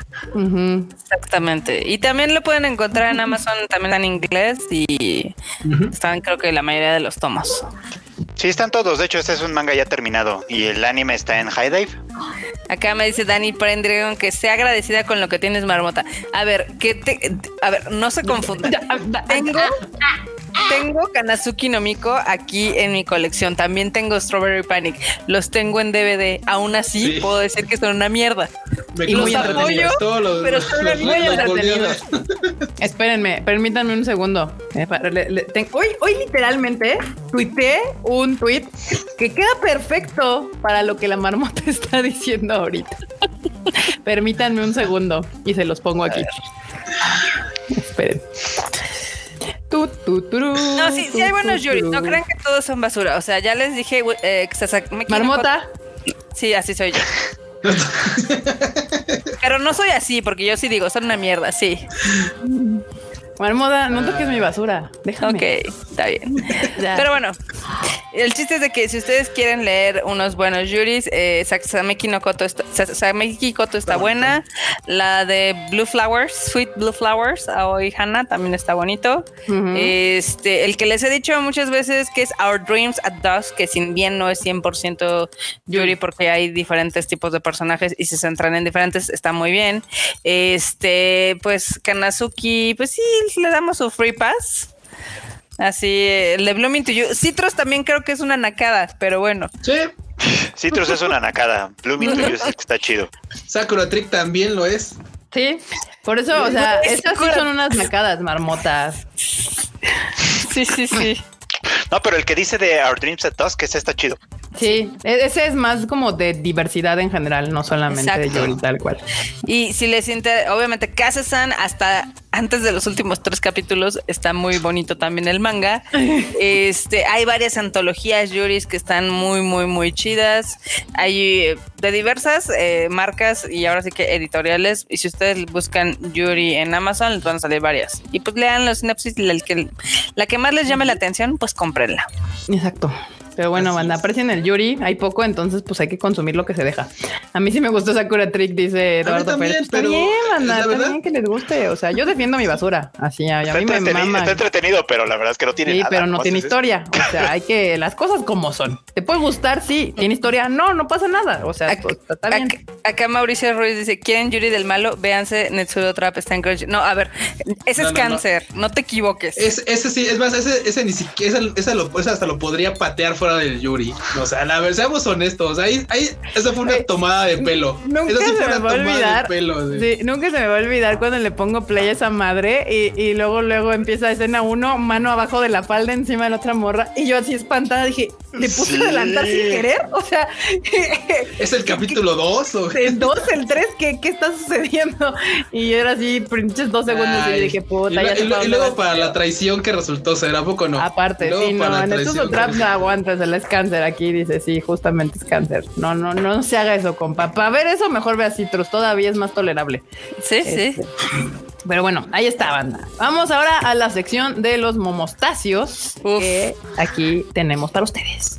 S5: Exactamente. Y también lo pueden encontrar en Amazon, también en inglés y están creo que la mayoría de los tomos.
S2: Sí, están todos. De hecho, este es un manga ya terminado y el anime está en High Dive.
S5: Acá me dice Dani Prendrigon que sea agradecida con lo que tienes, Marmota. A ver, que te, a ver, no se confunda. Tengo tengo Kanazuki no Miko aquí en mi colección. También tengo Strawberry Panic. Los tengo en DVD. Aún así, puedo decir que son una mierda.
S1: y los apoyo, pero son muy entretenidos. Espérenme, permítanme un segundo. Eh, hoy, hoy literalmente tuiteé un tweet que queda perfecto para lo que la marmota está diciendo ahorita. Permítanme un segundo y se los pongo aquí. Esperen.
S5: No, sí, sí hay buenos Yuri. No crean que todos son basura. O sea, ya les dije. Eh,
S1: Marmota.
S5: Sí, así soy yo. Pero no soy así, porque yo sí digo, son una mierda, sí.
S1: Marmota, no toques mi basura. Déjame.
S5: Ok, está bien. Pero bueno, el chiste es de que si ustedes quieren leer unos buenos yuris, eh, Sameki no Koto está, Koto está buena. La de Blue Flowers, Sweet Blue Flowers, Aoi Hana, también está bonito. Este, el que les he dicho muchas veces que es Our Dreams at Dusk, que sin bien no es 100% yuri porque hay diferentes tipos de personajes y se centran en diferentes, está muy bien. Este, pues Kanazuki, pues sí, le damos su free pass. Así, el de Blooming to You. Citrus también creo que es una nacada, pero bueno.
S3: Sí.
S2: Citrus es una nacada. Blooming to You está chido.
S3: Sakura Trick también lo es.
S1: Sí, por eso, o sea, estas sí son unas nacadas marmotas.
S5: Sí, sí, sí.
S2: No, pero el que dice de Our Dreams at Dusk, ese está chido.
S1: Sí, e-, ese es más como de diversidad en general, no solamente de Yuri tal cual.
S5: Y si les interesa, obviamente, Kase-san hasta antes de los últimos tres capítulos está muy bonito también el manga. Este, hay varias antologías Yuris que están muy, muy, muy chidas. Hay eh, de diversas eh, marcas y ahora sí que editoriales. Y si ustedes buscan Yuri en Amazon, les van a salir varias. Y pues lean los sinapsis, la que, la que más les llame la atención, pues cómprenla.
S1: Exacto. Pero bueno, banda, aprecien el Yuri, hay poco, entonces pues hay que consumir lo que se deja. A mí sí me gustó Sakura Trick, dice Eduardo
S3: también, Pero
S1: bien, banda, también que les guste. O sea, yo defiendo mi basura. Así, a, mí me mama.
S2: Está entretenido, pero la verdad es que no tiene
S1: sí,
S2: nada.
S1: pero no tiene historia. O sea, hay que las cosas como son. ¿Te puede gustar? Sí. ¿Tiene historia? No, no pasa nada. O sea, pues, está bien.
S5: Acá, Mauricio Ruiz dice, ¿quieren Yuri del malo? Véanse Netsuro Trap, está en No, a ver, ese es cáncer, no. te equivoques.
S3: ese sí, es más, ese, ese ni siquiera, ese, lo, ese hasta lo podría patear fuera del Yuri. O sea, la verdad, seamos honestos. Ahí, ahí, esa fue una tomada de pelo.
S1: Nunca
S3: sí
S1: se me va a olvidar. nunca se me va a olvidar cuando le pongo play a esa madre y, y luego, luego empieza escena uno, mano abajo de la falda encima de la otra morra. Y yo así espantada dije, ¿le puse a adelantar sin querer? O sea,
S3: ¿es el capítulo 2 o
S1: el 2, el 3? ¿qué, ¿qué está sucediendo? Y yo era así, pinches dos segundos y dije, puta,
S3: y,
S1: ya
S3: y, y luego para la traición que resultó ser, ¿a poco no?
S1: Aparte, sí, no, en el Trap no aguanta, les cáncer aquí aquí dice, sí, justamente es cáncer. No, no, no se haga eso, compa. Para ver eso, mejor vea Citrus, todavía es más tolerable.
S5: Sí, sí. Este,
S1: pero bueno, ahí está, banda. Vamos ahora a la sección de los momostacios que aquí tenemos para ustedes.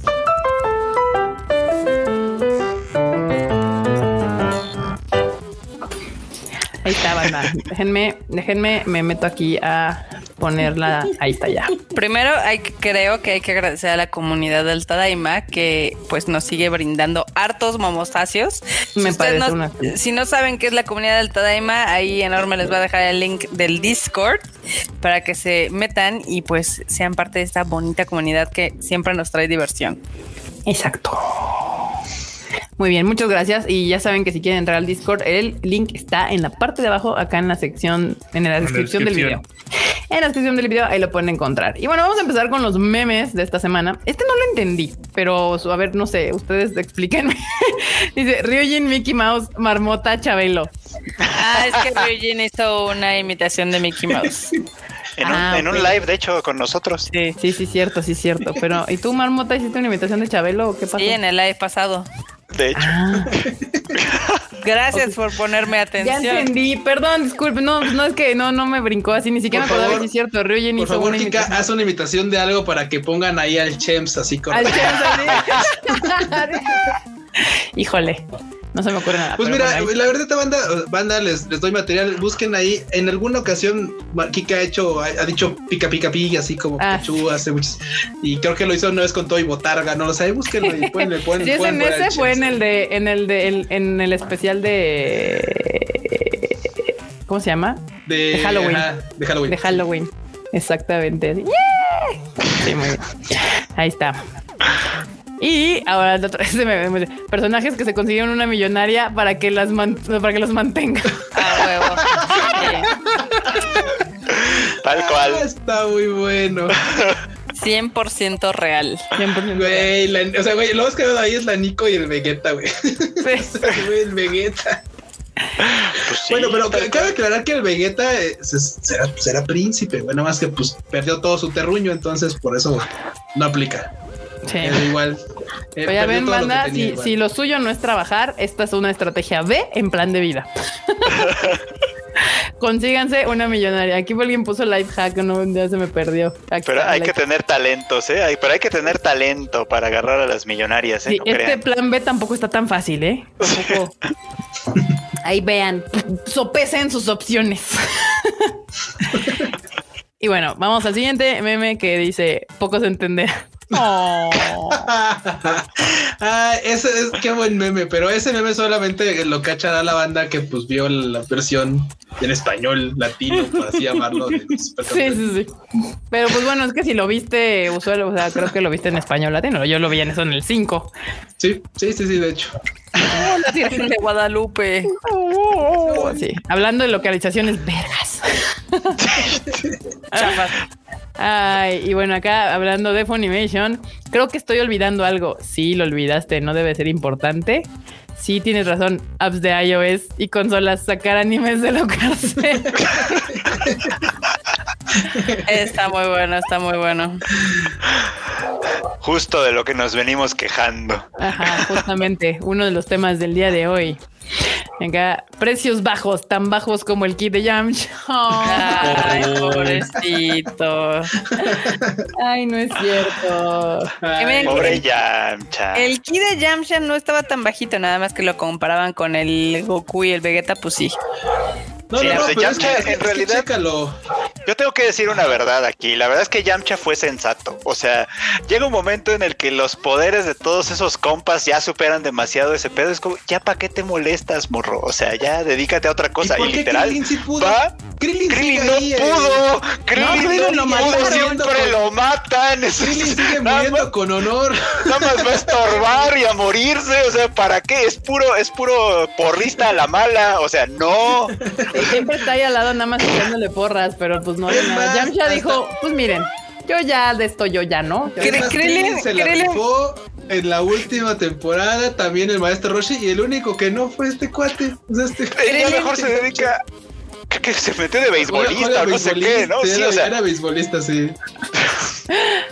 S1: Ahí está, banda. Déjenme, déjenme, me meto aquí a ponerla. Ahí está ya.
S5: Primero, hay, creo que hay que agradecer a la comunidad del Tadaima que pues nos sigue brindando hartos momostacios.
S1: Me parece
S5: Si no saben qué es la comunidad del Tadaima, ahí enorme les va a dejar el link del Discord para que se metan y pues sean parte de esta bonita comunidad que siempre nos trae diversión.
S1: Exacto. Muy bien, muchas gracias. Y ya saben que si quieren entrar al Discord, el link está en la parte de abajo, acá en la sección, en la descripción, del video. En la descripción del video, ahí lo pueden encontrar. Y bueno, vamos a empezar con los memes de esta semana. Este no lo entendí, pero a ver, no sé, ustedes explíquenme. Dice Ryujin, Mickey Mouse, Marmota, Chabelo.
S5: Ah, es que Ryujin hizo una imitación de Mickey Mouse.
S2: En, un, ah, live, de hecho, con nosotros.
S1: Sí, sí, sí, cierto, sí, cierto. Pero, ¿y tú, Marmota, hiciste una imitación de Chabelo o qué pasó?
S5: Sí, en el live pasado.
S2: De hecho. Ah.
S5: Gracias por ponerme atención.
S1: Ya entendí, perdón, disculpe, no, no es que no, no me brincó así, ni siquiera me acordaba si es cierto. Ryujin
S3: por favor, Kika, haz una imitación de algo para que pongan ahí al Chems así con. Al Chems
S1: Híjole. No se me ocurre nada.
S3: Pues mira, la verdad, banda, banda les, les doy material. Busquen ahí. En alguna ocasión, Kika ha hecho, ha, dicho pica pica pica, así como ah. hace muchos. Y creo que lo hizo una vez con todo y botarga, no lo sé. Búsquenlo y pueden, pueden,
S1: Si es en ese, fue en el de, en el de, en el especial de. ¿Cómo se llama?
S3: De,
S1: Halloween.
S3: de Halloween.
S1: De Halloween. Exactamente. Sí, muy bien. Ahí está. Y ahora personajes que se consiguieron una millonaria para que las para que los mantenga.
S5: Ah, huevo.
S2: Tal cual.
S3: Ah, está muy bueno.
S5: 100% real.
S1: 100%
S3: güey, o sea, güey, lo que veo ahí es la Nico y el Vegeta, güey. Sí. el Vegeta. Pues bueno, pero cabe aclarar que el Vegeta eh, será, príncipe, bueno, más que pues perdió todo su terruño, entonces por eso no aplica. Sí. igual.
S1: Eh, ya ven, banda, si, lo suyo no es trabajar, esta es una estrategia B en plan de vida. Consíganse una millonaria. Aquí alguien puso life hack, no, ya se me perdió.
S2: pero hay que tener talentos, ¿eh? Pero hay que tener talento para agarrar a las millonarias, ¿eh?
S1: este plan B tampoco está tan fácil, ¿eh? Ahí vean, sopesen sus opciones. y bueno, vamos al siguiente meme que dice, pocos entender. Oh.
S3: ah, ese es qué buen meme, pero ese meme solamente lo cachará la banda que pues vio la versión en español latino, por así llamarlo. sí,
S1: sí, sí. Pero pues bueno, es que si lo viste usual, o sea, creo que lo viste en español latino. Yo lo vi en eso en el 5.
S3: Sí, sí, sí, sí, de hecho.
S5: la de Guadalupe.
S1: sí. Hablando de localizaciones vergas. Ay, y bueno, acá hablando de Funimation, creo que estoy olvidando algo. Sí, lo olvidaste, no debe ser importante. Sí, tienes razón. Apps de iOS y consolas sacar animes de cárcel.
S5: está muy bueno, está muy bueno.
S2: Justo de lo que nos venimos quejando.
S1: Ajá, justamente, uno de los temas del día de hoy. Venga, precios bajos, tan bajos como el kit de Yamcha.
S5: Ay, pobrecito.
S1: Ay, no es cierto.
S2: pobre Yamcha.
S5: El kit de Yamcha no estaba tan bajito, nada más que lo comparaban con el Goku y el Vegeta, pues sí.
S3: No, no, no, en realidad
S2: yo tengo que decir una verdad aquí. La verdad es que Yamcha fue sensato. O sea, llega un momento en el que los poderes de todos esos compas ya superan demasiado ese pedo. Es como, ya para qué te molestas, morro. O sea, ya dedícate a otra cosa. Y, literal, ¿va?
S3: Krillin,
S2: Krillin no pudo. Krillin no, pudo. Siempre lo matan.
S3: Krillin sigue muriendo con honor.
S2: Nada más va a estorbar y a morirse. O sea, ¿para qué? Es puro, es puro porrista a la mala. O sea, no.
S1: Siempre está ahí al lado nada más echándole porras, pero pues no nada. Yamcha dijo, pues miren, yo ya de esto yo ya no.
S3: Krillin se la rifó en la última temporada también el maestro Roshi y el único que no fue este cuate. O sea, este
S2: Ella mejor se dedica que, se metió de beisbolista o no sé qué, ¿no?
S3: Sí, o sea, era beisbolista, sí.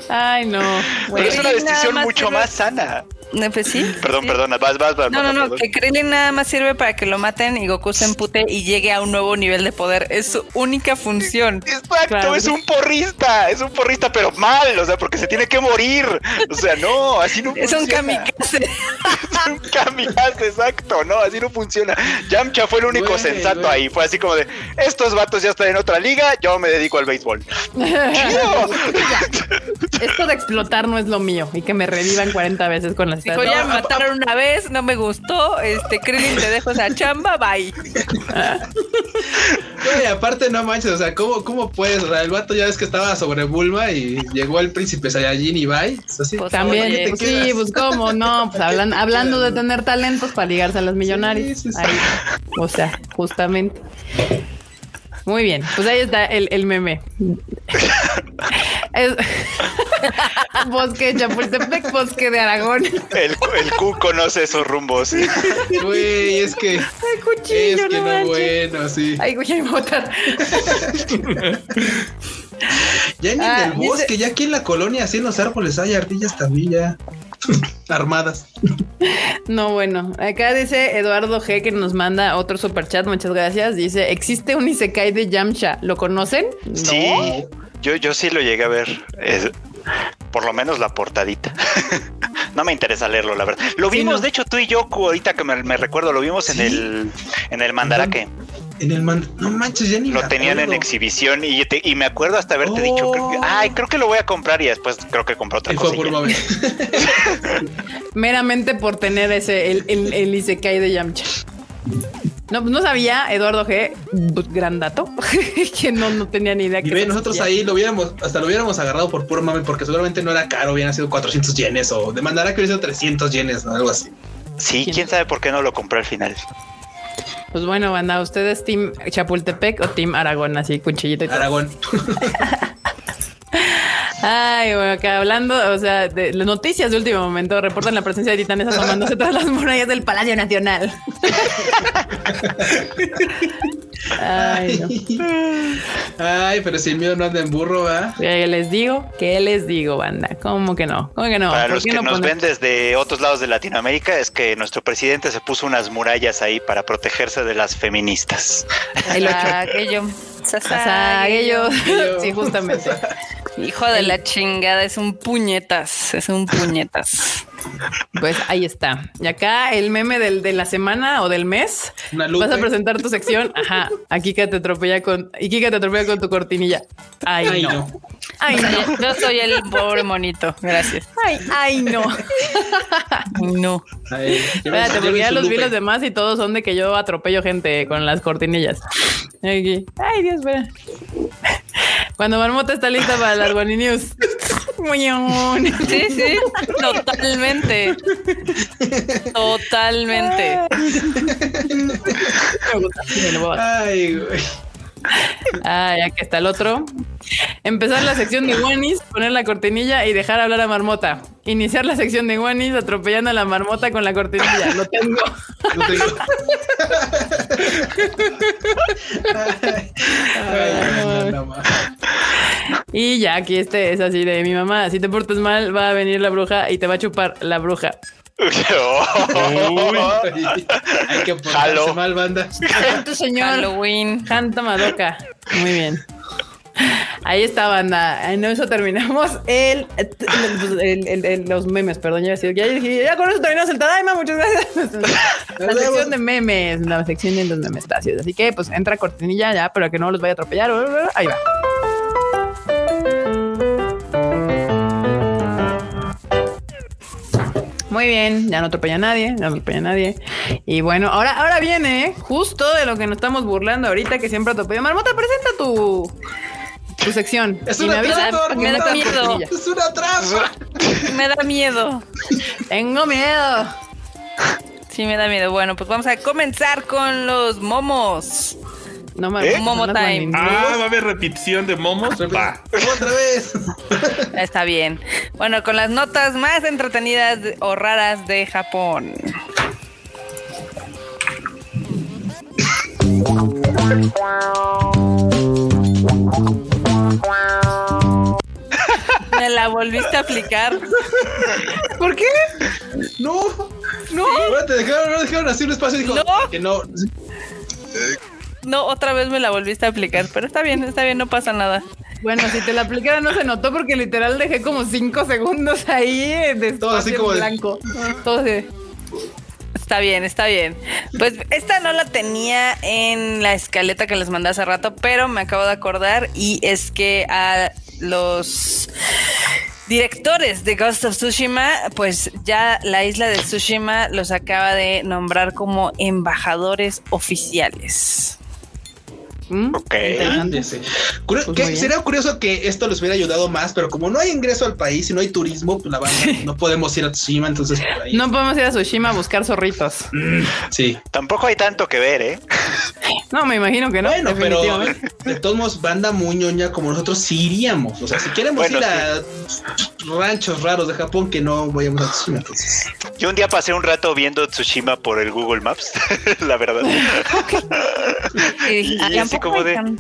S1: Ay, no.
S2: es una decisión mucho más sana.
S5: Pues sí.
S2: Perdón, perdón, vas, vas, vas.
S5: No, no, no, que Krillin nada más sirve para que lo maten y Goku se empute y llegue a un nuevo nivel de poder. Es su única función.
S2: Exacto, es un porrista, es un porrista, pero mal, o sea, porque se tiene que morir. O sea, no, así no
S5: funciona. Es un kamikaze.
S2: es un kamikaze, exacto, no, así no funciona. Yamcha fue el único sensato ahí. Fue así como de, estos vatos ya están en otra liga, yo me dedico al béisbol.
S1: esto de explotar no es lo mío y que me revivan 40 veces con las
S5: Dijo, ya me mataron una vez, no me gustó. Este, Krillin, te dejo esa chamba, bye.
S3: y aparte, no manches, o sea, ¿cómo, cómo puedes? O sea, el vato ya ves que estaba sobre Bulma y llegó el príncipe Saiyajin y bye. Así,
S1: pues también, pues sí, pues cómo, no, pues hablando de tener talentos para ligarse a los millonarios. o sea, justamente. Muy bien, pues ahí está el, el meme. bosque de Chapultepec, bosque de Aragón.
S2: El, el Q conoce esos rumbos.
S3: Güey, es que. Ay, cuchillo, es que no, bueno, sí.
S1: Ay, güey, me botar.
S3: Ya en el ah, bosque, ya aquí en la colonia, así en los árboles hay ardillas también ya armadas.
S1: No, bueno, acá dice Eduardo G que nos manda otro super chat, muchas gracias. Dice, existe un Isekai de Yamcha, ¿lo conocen?
S2: Sí, yo, yo sí lo llegué a ver. por lo menos la portadita. no me interesa leerlo, la verdad. Lo vimos, de hecho, tú y yo, ahorita que me, recuerdo, lo vimos en el en el Mandarake
S3: en el man no manches ya ni
S2: lo tenían en exhibición y, y, me acuerdo hasta haberte dicho creo que, oh. ay creo que lo voy a comprar y después creo que compré otra cosa
S1: meramente por tener ese el, el, el Isekai de Yamcha no, no sabía, Eduardo G, pues, gran dato, que no, no tenía ni idea.
S3: Y ve, nosotros ahí lo hubiéramos, hasta lo hubiéramos agarrado por puro mame, porque seguramente no era caro, hubieran sido 400 yenes o demandará que hubiera sido 300 yenes, o algo así.
S2: Sí, quién sabe por qué no lo compré al final.
S1: Pues bueno, banda, ¿ustedes Team Chapultepec o Team Aragón? Así, cuchillito y
S3: Aragón.
S1: Ay, bueno, acá hablando, o sea, de las noticias de último momento, reportan la presencia de titanes asomándose tras las murallas del Palacio Nacional.
S3: Ay, Ay, pero si el miedo no anda en burro, ¿va?
S1: ¿Qué les digo? ¿Qué les digo, banda? ¿Cómo que no? ¿Cómo que no?
S2: Para los que nos ven desde otros lados de Latinoamérica, es que nuestro presidente se puso unas murallas ahí para protegerse de las feministas.
S5: aquello.
S1: Sí, justamente.
S5: Hijo de la chingada, es un puñetas, es un puñetas.
S1: Pues ahí está. Y acá el meme del, de la semana o del mes. Vas a presentar tu sección. Ajá. Aquí que te atropella con. Y Kika te atropella con tu cortinilla. Ay, no.
S5: Ay, no. Yo soy el pobre monito. Gracias.
S1: Ay, ay, no.
S5: no.
S1: Espérate, porque ya los vi los demás y todos son de que yo atropello gente con las cortinillas. Ay, Dios, espera. Cuando Marmota está lista para las Guani News.
S5: Sí, sí, totalmente. Totalmente.
S3: Ay, güey.
S1: Ah, ya que está el otro. Empezar la sección de Wanis, poner la cortinilla y dejar hablar a Marmota. Iniciar la sección de Wanis atropellando a la marmota con la cortinilla. Lo tengo. Lo tengo. y ya aquí este es así de mi mamá. Si te portas mal, va a venir la bruja y te va a chupar la bruja. Uy,
S3: hay que portarse mal, banda.
S1: Santo señor. Halloween. Santa Madoka. Muy bien. Ahí está, banda. En eso terminamos el, los memes. Perdón, ya, ya, ya con eso terminamos el Tadaima. Muchas gracias. La sección de memes, la sección de los memes. Así que, pues entra cortinilla ya, pero que no los vaya a atropellar. Ahí va. Muy bien, ya no atropella a nadie, ya no atropella a nadie. Y bueno, ahora, ahora viene justo de lo que nos estamos burlando ahorita, que siempre atropella. Marmota, presenta tu, tu sección.
S3: Es una trampa,
S5: me da miedo.
S3: Es una trampa.
S5: Me da miedo.
S1: Tengo miedo.
S5: Sí, me da miedo. Bueno, pues vamos a comenzar con los momos.
S1: No me ¿Eh?
S5: Momo Time.
S4: Ah, va a haber repetición de momos.
S3: Va. Otra vez.
S5: Está bien. Bueno, con las notas más entretenidas o raras de Japón. Me la volviste a aplicar.
S1: ¿Por qué?
S3: No. No. Te dejaron, no dejaron así un espacio y dijo no. que no.
S5: No, otra vez me la volviste a aplicar, pero está bien, está bien, no pasa nada.
S1: Bueno, si te la aplicara no se notó porque literal dejé como cinco segundos ahí de todo así como blanco. Todo
S5: Está bien, está bien. Pues esta no la tenía en la escaleta que les mandé hace rato, pero me acabo de acordar y es que a los directores de Ghost of Tsushima, pues ya la isla de Tsushima los acaba de nombrar como embajadores oficiales.
S3: Mm, ok. Pues sería curioso que esto les hubiera ayudado más, pero como no hay ingreso al país y no hay turismo, pues la banda no podemos ir a Tsushima, entonces
S1: No podemos ir a Tsushima a buscar zorritos.
S3: Mm, sí.
S2: Tampoco hay tanto que ver, ¿eh?
S1: No, me imagino que no.
S3: Bueno, pero de todos modos, banda muy ñoña como nosotros sí iríamos. O sea, si queremos ir a ranchos raros de Japón, que no vayamos a Tsushima. Entonces.
S2: Yo un día pasé un rato viendo Tsushima por el Google Maps, la verdad. y, así como de.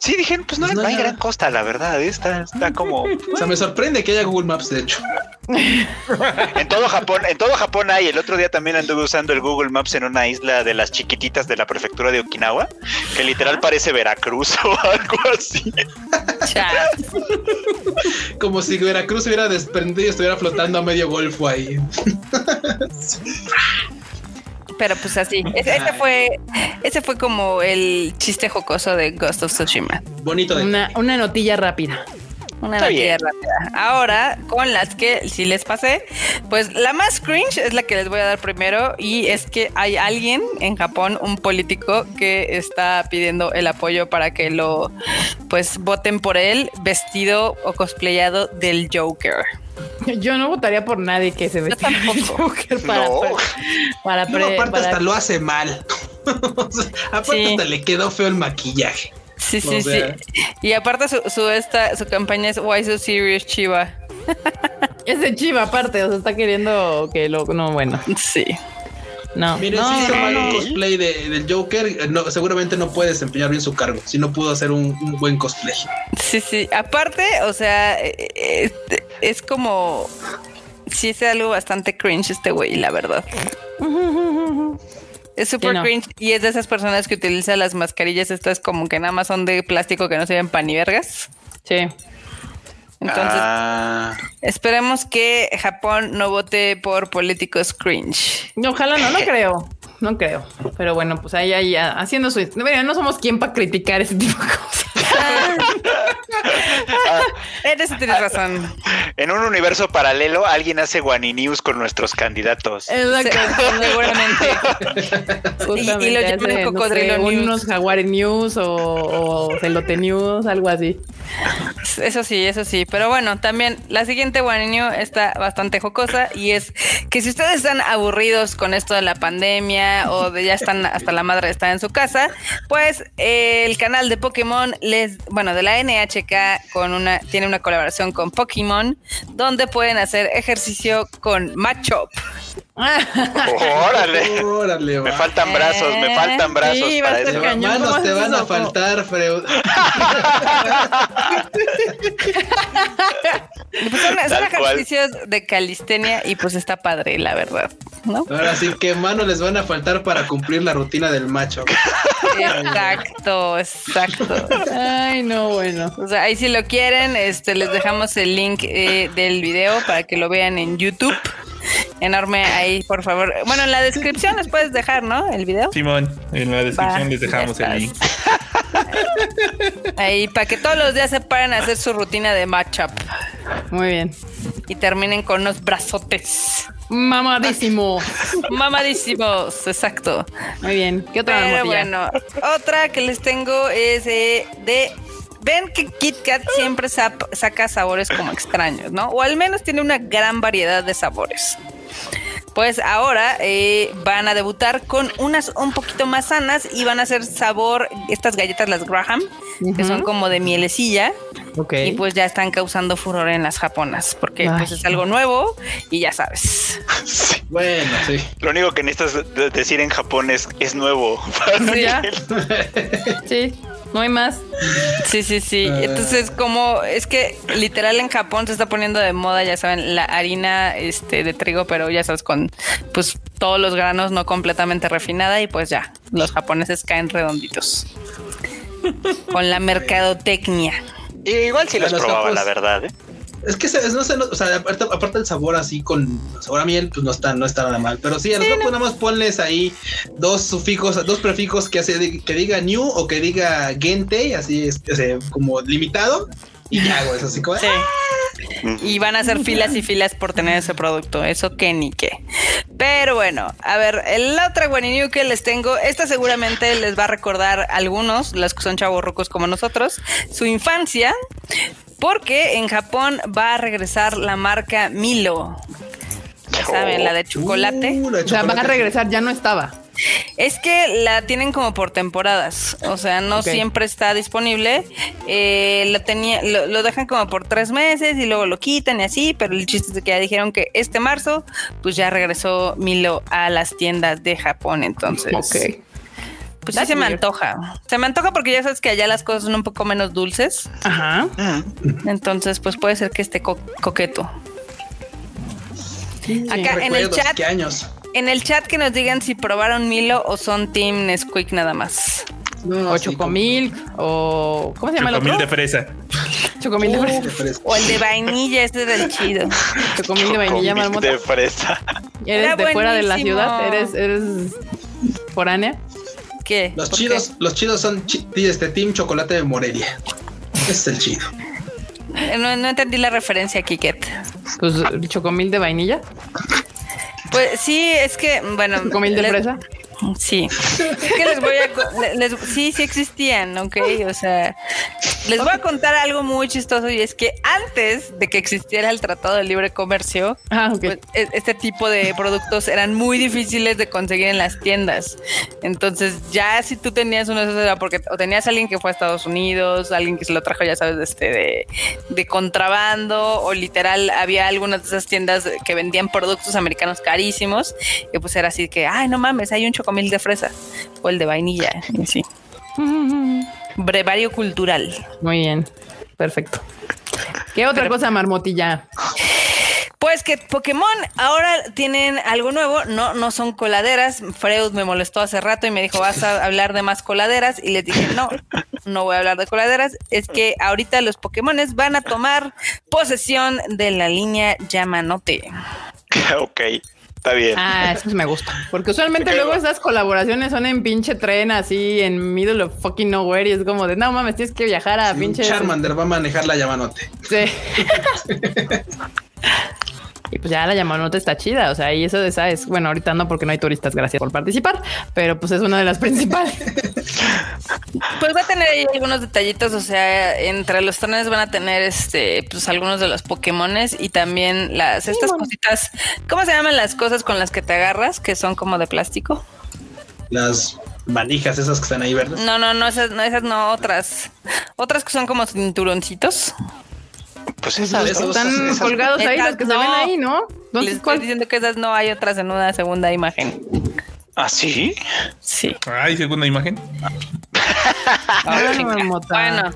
S2: Sí, dijeron, pues no, hay gran costa, la verdad. Está, está como.
S3: O sea, me sorprende que haya Google Maps, de hecho.
S2: en todo Japón, en todo Japón hay. El otro día también anduve usando el Google Maps en una isla de las chiquititas de la prefectura de Okinawa, que literal parece Veracruz o algo así.
S3: Como si Veracruz se hubiera desprendido y estuviera flotando a medio golfo ahí.
S5: Pero pues así, ese, fue ese fue como el chiste jocoso de Ghost of Tsushima.
S3: Bonito. De
S1: una, una notilla rápida.
S5: Una notilla rápida. Ahora, con las que si les pasé, pues la más cringe es la que les voy a dar primero y es que hay alguien en Japón, un político que está pidiendo el apoyo para que lo pues voten por él vestido o cosplayado del Joker.
S1: Yo no votaría por nadie que se vea Joker para, no.
S3: para, aparte hasta lo hace mal. aparte hasta le quedó feo el maquillaje.
S5: Sí, sí, sí. Y aparte su, su, esta, su campaña es Why So Serious Chiva.
S1: es de Chiva aparte, o sea, está queriendo que lo... No, bueno.
S5: Sí.
S1: No,
S3: Mire, no, si no, un cosplay de, del Joker, no, seguramente no puede desempeñar bien su cargo, si no pudo hacer un, un buen cosplay.
S5: Sí, sí. Aparte, o sea, eh, eh, es, como sí es algo bastante cringe este güey, la verdad. Es súper cringe y es de esas personas que utilizan las mascarillas estas como que nada más son de plástico que no sirven pan ni vergas.
S1: Sí.
S5: Entonces, ah. esperemos que Japón no vote por políticos cringe.
S1: Ojalá no, no creo. No creo. Pero bueno, pues ahí, ahí haciendo su. No, no somos quien para criticar ese tipo de cosas.
S5: Eres, tienes razón.
S2: En un universo paralelo, alguien hace Guani News con nuestros candidatos.
S5: Exacto, seguramente.
S1: y, lo llaman cocodrilo news. Unos Jaguar News o, o Celote News, algo así.
S5: Eso sí, eso sí. Pero bueno, también la siguiente Guani News está bastante jocosa y es que si ustedes están aburridos con esto de la pandemia o de ya están hasta la madre está en su casa, pues el canal de Pokémon les, bueno, de la NHK con una, tiene una colaboración con Pokémon donde pueden hacer ejercicio con Machop.
S2: Órale. Órale me faltan brazos, me faltan brazos para eso.
S3: Manos te van a faltar, Freud.
S5: pues son, ejercicios de calistenia y pues está padre, la verdad. ¿no?
S3: Ahora sí, ¿qué manos les van a faltar para cumplir la rutina del macho?
S5: Exacto, exacto.
S1: Ay, no, bueno.
S5: O sea, ahí si lo quieren, este, les dejamos el link eh, del video para que lo vean en YouTube enorme ahí, por favor. Bueno, en la descripción les puedes dejar, ¿no? El video.
S4: Simón, en la descripción les dejamos el link.
S5: Ahí, para que todos los días se paren a hacer su rutina de matchup.
S1: Muy bien.
S5: Y terminen con unos brazotes.
S1: Mamadísimos.
S5: Mamadísimos, exacto.
S1: Muy bien. ¿Qué otra
S5: Pero bueno, otra que les tengo es de ven que Kit Kat siempre saca sabores como extraños, ¿no? O al menos tiene una gran variedad de sabores. Pues ahora eh, van a debutar con unas un poquito más sanas y van a hacer sabor, estas galletas, las Graham, que son como de mielecilla. Y pues ya están causando furor en las japonas, porque pues es algo nuevo y ya sabes.
S3: Bueno, sí.
S2: Lo único que necesitas decir en Japón es, es nuevo.
S1: sí no hay más.
S5: Sí, sí, sí. Eh. Entonces, como es que literal en Japón se está poniendo de moda, ya saben, la harina este, de trigo, pero ya sabes, con pues todos los granos no completamente refinada y pues ya, los japoneses caen redonditos. con la mercadotecnia.
S2: igual si los probaba, la verdad. ¿eh?
S3: Es que no sé, o sea, aparte, aparte, el sabor así con sabor a miel, pues no está, no está nada mal. Pero sí, a los nada más ponles ahí dos sufijos, dos prefijos que hace que diga new o que diga gente, así es, como limitado. Y ya hago eso así como. Sí.
S5: Y van a hacer filas y filas por tener ese producto. Eso que ni qué. Pero bueno, a ver, la otra New que les tengo, esta seguramente les va a recordar a algunos, los que son chavos rocos como nosotros, su infancia, porque en Japón va a regresar la marca Milo. Ya saben, la de chocolate.
S1: Uh, va a regresar, ya no estaba.
S5: Es que la tienen como por temporadas, o sea, no siempre está disponible. Eh, lo, tenía, lo, dejan como por tres meses y luego lo quitan y así, pero el chiste es que ya dijeron que este marzo, pues ya regresó Milo a las tiendas de Japón, entonces.
S1: Ok.
S5: Pues sí se me antoja. Se me antoja porque ya sabes que allá las cosas son un poco menos dulces.
S1: Ajá.
S5: Entonces, pues puede ser que esté coqueto. Acá en el chat.
S3: Años?
S5: En el chat que nos digan si probaron Milo o son Team Nesquik nada más.
S1: No, o Chocomilk o ¿cómo se llama
S4: Chocomil
S1: el
S4: de fresa.
S1: Chocomil de fresa.
S5: O el de vainilla, este es el chido.
S1: Chocomil de vainilla, marmota.
S2: de fresa.
S1: ¿Eres de fuera de la ciudad? ¿Eres, eres foránea?
S5: ¿Qué?
S3: Los chidos, los chidos son este Team Chocolate de Morelia. Ese es el chido.
S5: No, no entendí la referencia, Kiket.
S1: Pues chocomil de vainilla.
S5: Pues sí, es que, bueno.
S1: ¿Chocomil de fresa?
S5: Sí. Es que les voy a. sí, sí existían, ok. O sea, les voy a contar algo muy chistoso y es que antes de que existiera el Tratado de Libre Comercio,
S1: ah, pues,
S5: e, este tipo de productos eran muy difíciles de conseguir en las tiendas. Entonces, ya si tú tenías uno de esos, era porque o tenías a alguien que fue a Estados Unidos, alguien que se lo trajo, ya sabes, de, este, de, de contrabando, o literal, había algunas de esas tiendas que vendían productos americanos carísimos, y pues era así que, ay, no mames, hay un chocolate mil de fresa o el de vainilla. Sí. Brevario cultural.
S1: Muy bien. Perfecto. ¿Qué otra cosa, Marmotilla?
S5: Pues que Pokémon ahora tienen algo nuevo, no, no son coladeras. Freud me molestó hace rato y me dijo, vas a hablar de más coladeras. Y les dije, no, no voy a hablar de coladeras. Es que ahorita los Pokémones van a tomar posesión de la línea Yamanote.
S2: Ok. Está bien.
S1: Ah, eso me gusta. Porque usualmente luego esas colaboraciones son en pinche tren, así en middle of fucking nowhere. Y es como de no mames, tienes que viajar a pinche.
S3: Charmander va a manejar la llamanote.
S1: Sí. Y pues ya la llamanota está chida. O sea, y eso de esa es bueno, ahorita no, porque no hay turistas. Gracias por participar, pero pues es una de las principales.
S5: Pues va a tener ahí algunos detallitos. O sea, entre los trenes van a tener este, pues algunos de los Pokémones y también las estas cositas. ¿Cómo se llaman las cosas con las que te agarras? Que son como de plástico.
S3: Las manijas esas que están ahí verdes.
S5: No, no, no, esas no, esas no, otras. Otras que son como cinturoncitos.
S2: Pues esas
S1: están colgados ahí, los que se ven ahí, ¿no?
S5: Les estoy diciendo que esas no hay otras en una segunda imagen.
S2: ¿Ah, sí?
S5: Sí.
S4: ¿Hay segunda imagen?
S5: bueno.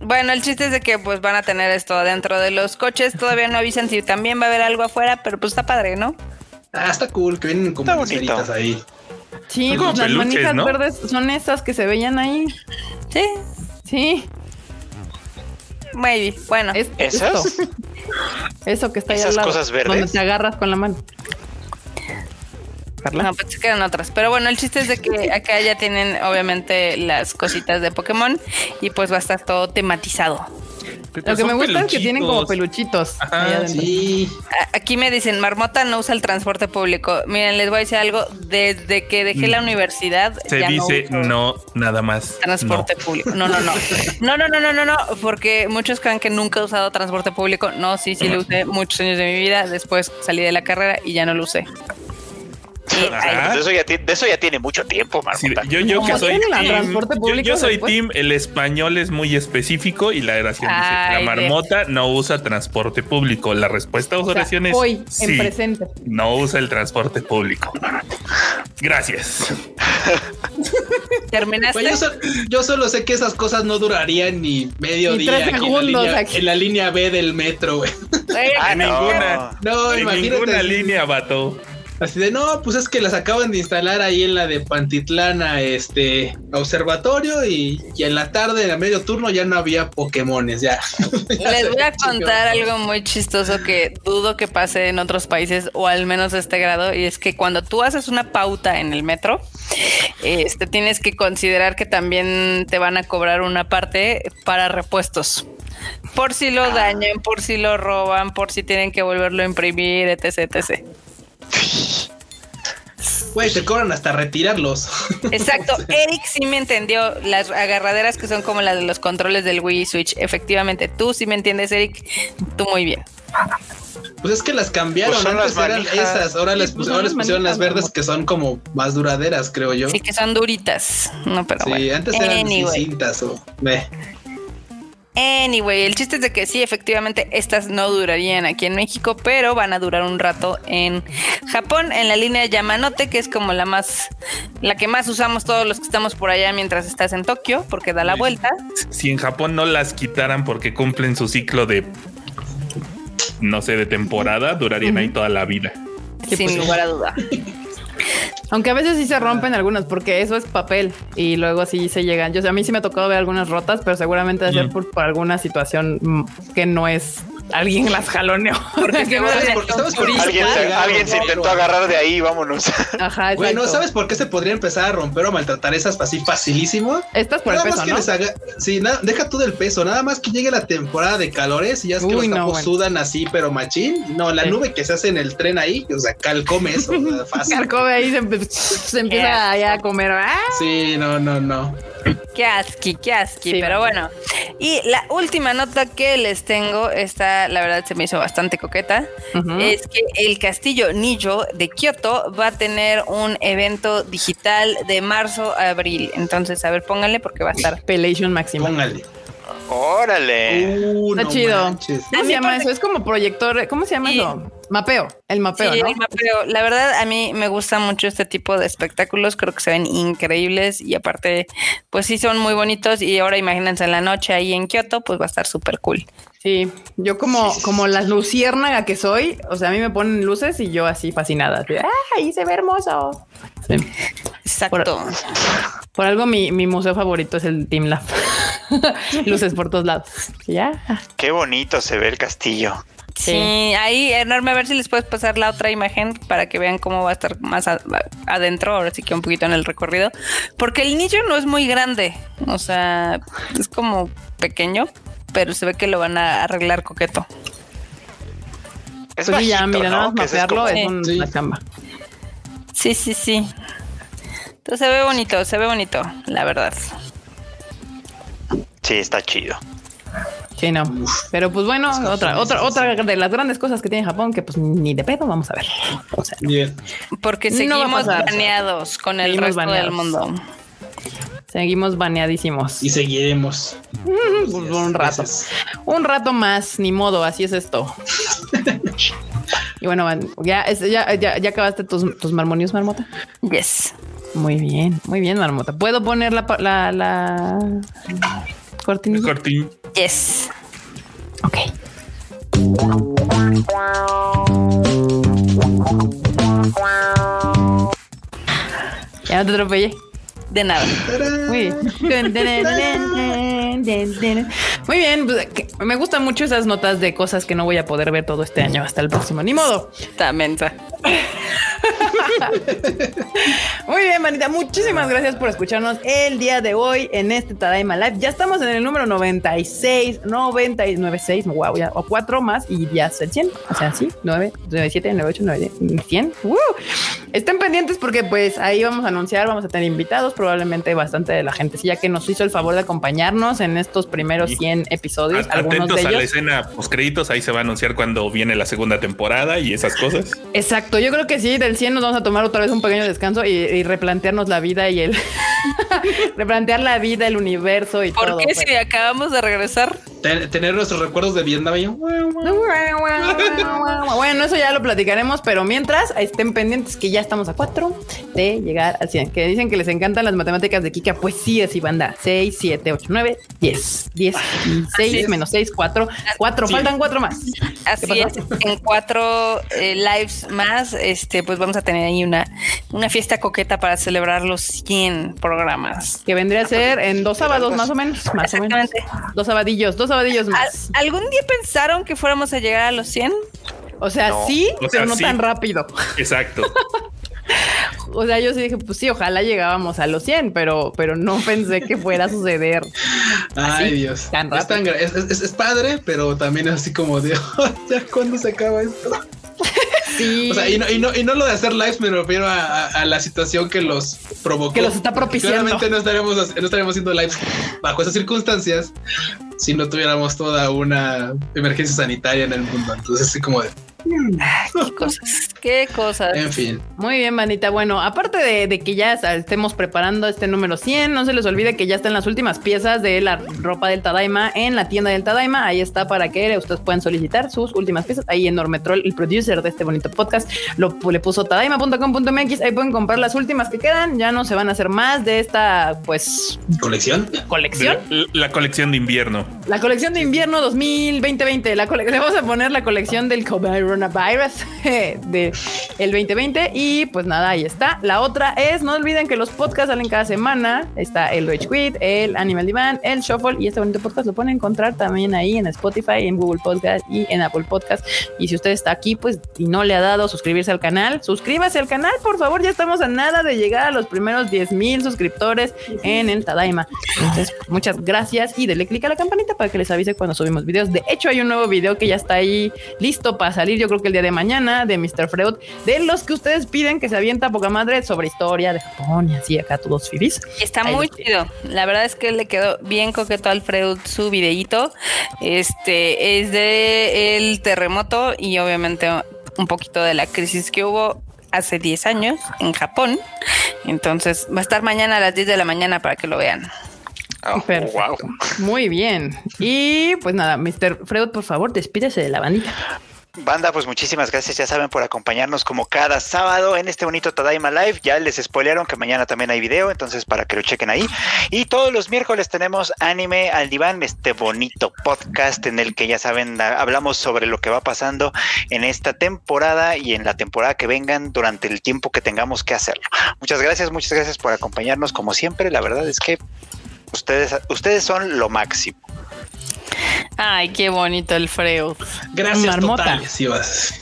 S5: Bueno, el chiste es de que pues van a tener esto dentro de los coches. Todavía no avisan si también va a haber algo afuera, pero pues está padre, ¿no?
S3: Ah, está cool, que vienen como esferitas ahí.
S1: Sí, pues las manijas verdes son estas que se veían ahí.
S5: Sí.
S1: Sí.
S5: Maybe. Bueno.
S2: Es, ¿Esas?
S1: Eso que está ahí
S2: ¿Esas
S1: al lado,
S2: cosas verdes?
S1: Donde te agarras con la mano.
S5: No, pues se quedan otras. Pero bueno, el chiste es de que acá ya tienen obviamente las cositas de Pokémon y pues va a estar todo tematizado.
S1: Lo que me gusta es que tienen como peluchitos.
S3: sí.
S5: Aquí me dicen, Marmota no usa el transporte público. Miren, les voy a decir algo. Desde que dejé la mm. universidad.
S4: Se dice no, nada más.
S5: Transporte público. No, no, no. No, no, no, no, no, no. Porque muchos creen que nunca he usado transporte público. No, sí, sí lo usé muchos años de mi vida. Después salí de la carrera y ya no lo usé.
S2: De eso, ya de eso ya tiene mucho tiempo,
S4: yo, yo que soy team, yo, soy team, el español es muy específico y la oración dice, la marmota no usa transporte público. La respuesta a las oraciones
S1: hoy, en presente.
S4: No usa el transporte público. Gracias.
S5: ¿Terminaste?
S3: Pues yo, solo sé que esas cosas no durarían ni medio día en, la línea, B del metro, güey.
S4: Ah, ninguna.
S3: No,
S4: en ninguna línea, vato.
S3: Así de, no, pues es que las acaban de instalar ahí en la de Pantitlana, este, observatorio y, en la tarde, a medio turno, ya no había Pokémones, ya.
S5: Les voy a contar algo muy chistoso que dudo que pase en otros países o al menos de este grado y es que cuando tú haces una pauta en el metro, este tienes que considerar que también te van a cobrar una parte para repuestos. Por si lo ah. dañan, por si lo roban, por si tienen que volverlo a imprimir, etc, etc.
S3: Güey, te cobran hasta retirarlos.
S5: Exacto. Eric sí me entendió las agarraderas que son como las de los controles del Wii Switch. Efectivamente, tú sí me entiendes, Eric. Tú muy bien.
S3: Pues es que las cambiaron. Pues Antes eran esas, ahora les, pues pusieron las verdes que son como más duraderas, creo yo.
S5: Sí, que son duritas. No, pero
S3: sí, antes eran cintas o.
S5: Anyway, el chiste es de que sí, efectivamente, estas no durarían aquí en México, pero van a durar un rato en Japón, en la línea Yamanote, que es como la más, la que más usamos todos los que estamos por allá mientras estás en Tokio, porque da la vuelta.
S4: Si en Japón no las quitaran porque cumplen su ciclo de, no sé, de temporada, durarían ahí toda la vida.
S5: Sin pues lugar a duda.
S1: Aunque a veces sí se rompen algunas porque eso es papel y luego sí se llegan. Yo sé, a mí sí me ha tocado ver algunas rotas, pero seguramente debe ser por, alguna situación que no es alguien las jaloneó. Porque,
S2: alguien, se, intentó agarrar de ahí, vámonos.
S3: Ajá, Bueno, ¿sabes por qué se podría empezar a romper o maltratar esas así facilísimo?
S1: Estas por el peso, ¿no?
S3: sí, deja tú del peso, nada más que llegue la temporada de calores y ya es que los capos sudan así, pero machín. No, la nube que se hace en el tren ahí, o sea, calcome eso,
S1: fácil. Calcome ahí se, empieza a comer. ¡ah!
S3: Sí, no, no, no.
S5: Qué asqui, qué asqui, pero bueno. Y la última nota que les tengo, la verdad se me hizo bastante coqueta, es que el castillo Nijo de Kioto va a tener un evento digital de marzo a abril. Entonces, a ver, pónganle porque va a estar.
S1: Pelation máximo.
S3: Póngale.
S2: Órale.
S1: Uh, Está chido. ¿Cómo se llama eso? Es como proyector. ¿Cómo se llama eso? Mapeo. El mapeo, sí, el mapeo.
S5: La verdad, a mí me gusta mucho este tipo de espectáculos. Creo que se ven increíbles y aparte, pues sí son muy bonitos. Y ahora imagínense en la noche ahí en Kioto, pues va a estar súper cool.
S1: Sí, yo como, como la luciérnaga que soy, o sea, a mí me ponen luces y yo así fascinada. ¡Ah, ahí se ve hermoso!
S5: Exacto.
S1: Por, algo mi, museo favorito es el Team Lab. luces por todos lados. Ya.
S2: Qué bonito se ve el castillo.
S5: Sí, ahí enorme, a ver si les puedes pasar la otra imagen para que vean cómo va a estar más adentro, ahora sí que un poquito en el recorrido, porque el niño no es muy grande, o sea, es como pequeño, pero se ve que lo van a arreglar coqueto.
S1: Es pues ya, mira, nada más mapearlo es, una chamba.
S5: Sí, sí, sí. Entonces se ve bonito, se ve bonito, la verdad.
S2: Sí, está chido.
S1: Sí, no. Pero pues bueno, otra, otra, otra de las grandes cosas que tiene Japón, que pues ni de pedo, vamos a ver.
S3: Bien.
S5: Porque seguimos baneados con el resto del mundo.
S1: Seguimos baneadísimos.
S3: Y seguiremos.
S1: Pues, un rato. Un rato más, ni modo, así es esto. y bueno, ya, ya, ya, acabaste tus, tus marmonios, Marmota.
S5: Yes.
S1: Muy bien, muy bien, Marmota. ¿Puedo poner la, la, la cortinilla?
S4: Cortin.
S5: Yes.
S1: Ok. Ya no te atropellé.
S5: De nada.
S1: Muy bien. Muy bien. Pues, me gustan mucho esas notas de cosas que no voy a poder ver todo este año hasta el próximo. Ni modo.
S5: Está mensa.
S1: Muy bien, manita. Muchísimas gracias por escucharnos el día de hoy en este Tadaima Live. Ya estamos en el número 96, 996, wow, ya, o cuatro más y ya es el 100. O sea, sí, 9, 97, 98, 9, 100. Estén pendientes porque pues ahí vamos a anunciar, vamos a tener invitados, probablemente bastante de la gente, sí, ya que nos hizo el favor de acompañarnos en estos primeros 100 episodios.
S4: algunos de ellos. a la escena post créditos, ahí se va a anunciar cuando viene la segunda temporada y esas cosas.
S1: Exacto, yo creo que sí, del 100 nos vamos a tomar otra vez un pequeño descanso y, replantearnos la vida y el replantear la vida, el universo y
S5: todo.
S1: ¿Por
S5: qué pues. si acabamos de regresar?
S3: tener nuestros recuerdos de Vietnam.
S1: bueno, eso ya lo platicaremos, pero mientras estén pendientes que ya estamos a cuatro de llegar al 100. Que dicen que les encantan las matemáticas de Kika, pues sí, así banda. 6, 7, 8, 9, 10. 10 6 menos 6, 4. 4, faltan 4 más.
S5: Así es, en 4 eh, lives más, este, pues vamos a tener ahí una, una fiesta coqueta para celebrar los 100 programas.
S1: Que vendría a ser en dos sábados más o menos. Más o menos. Dos sabadillos, dos sabadillos más.
S5: ¿Algún día pensaron que fuéramos a llegar a los 100?
S1: O sea, sí, pero no tan rápido.
S4: Exacto.
S1: o sea, yo sí dije, pues sí, ojalá llegábamos a los 100, pero, pero no pensé que fuera a suceder.
S3: Ay, Dios. es, padre, pero también así como de, ya cuando se acaba esto. Sí. O sea, y no, y no, y no lo de hacer lives, me refiero a, la situación que los provocó.
S1: Que los está propiciando.
S3: Claramente no estaríamos, no estaríamos haciendo lives bajo esas circunstancias si no tuviéramos toda una emergencia sanitaria en el mundo. Entonces, así como de
S5: qué cosas, qué cosas.
S3: En fin.
S1: Muy bien, manita. Bueno, aparte de, que ya estemos preparando este número 100, no se les olvide que ya están las últimas piezas de la ropa del Tadaima en la tienda del Tadaima. Ahí está para que ustedes puedan solicitar sus últimas piezas. Ahí en Normetrol, el producer de este bonito podcast, lo le puso tadaima.com.mx. Ahí pueden comprar las últimas que quedan. Ya no se van a hacer más de esta, pues.
S3: ¿Colección?
S1: ¿Colección?
S4: la colección de invierno.
S1: La colección de invierno 2020. La le vamos a poner la colección del Cobyron coronavirus de el 2020 y pues nada, ahí está. La otra es, no olviden que los podcasts salen cada semana. Está el Rage Quit, el Animal Divan, el Shuffle y este bonito podcast lo pueden encontrar también ahí en Spotify, en Google Podcast y en Apple Podcast. Y si usted está aquí pues y no le ha dado suscribirse al canal, suscríbase al canal, por favor. Ya estamos a nada de llegar a los primeros 10 mil suscriptores en el Tadaima. Entonces, muchas gracias y denle click a la campanita para que les avise cuando subimos videos. De hecho, hay un nuevo video que ya está ahí listo para salir. Yo creo que el día de mañana de Mr. Freud, de los que ustedes piden que se avienta poca madre sobre historia de Japón y así acá todos feliz.
S5: Está muy chido. La verdad es que le quedó bien coqueto al Freud su videíto. Este es de el terremoto y obviamente un poquito de la crisis que hubo hace 10 años en Japón. Entonces va a estar mañana a las 10 de la mañana para que lo vean.
S1: Oh, Perfecto. Muy bien. Y pues nada, Mr. Freud, por favor, despídese de la bandita.
S2: Banda, pues muchísimas gracias, ya saben, por acompañarnos como cada sábado en este bonito Tadaima Live. Ya les spoilearon que mañana también hay video, entonces para que lo chequen ahí. Y todos los miércoles tenemos Anime al Diván, este bonito podcast en el que ya saben, hablamos sobre lo que va pasando en esta temporada y en la temporada que vengan durante el tiempo que tengamos que hacerlo. Muchas gracias, muchas gracias por acompañarnos como siempre. La verdad es que ustedes, ustedes son lo máximo.
S5: Ay, qué bonito el Freud.
S3: Gracias totales,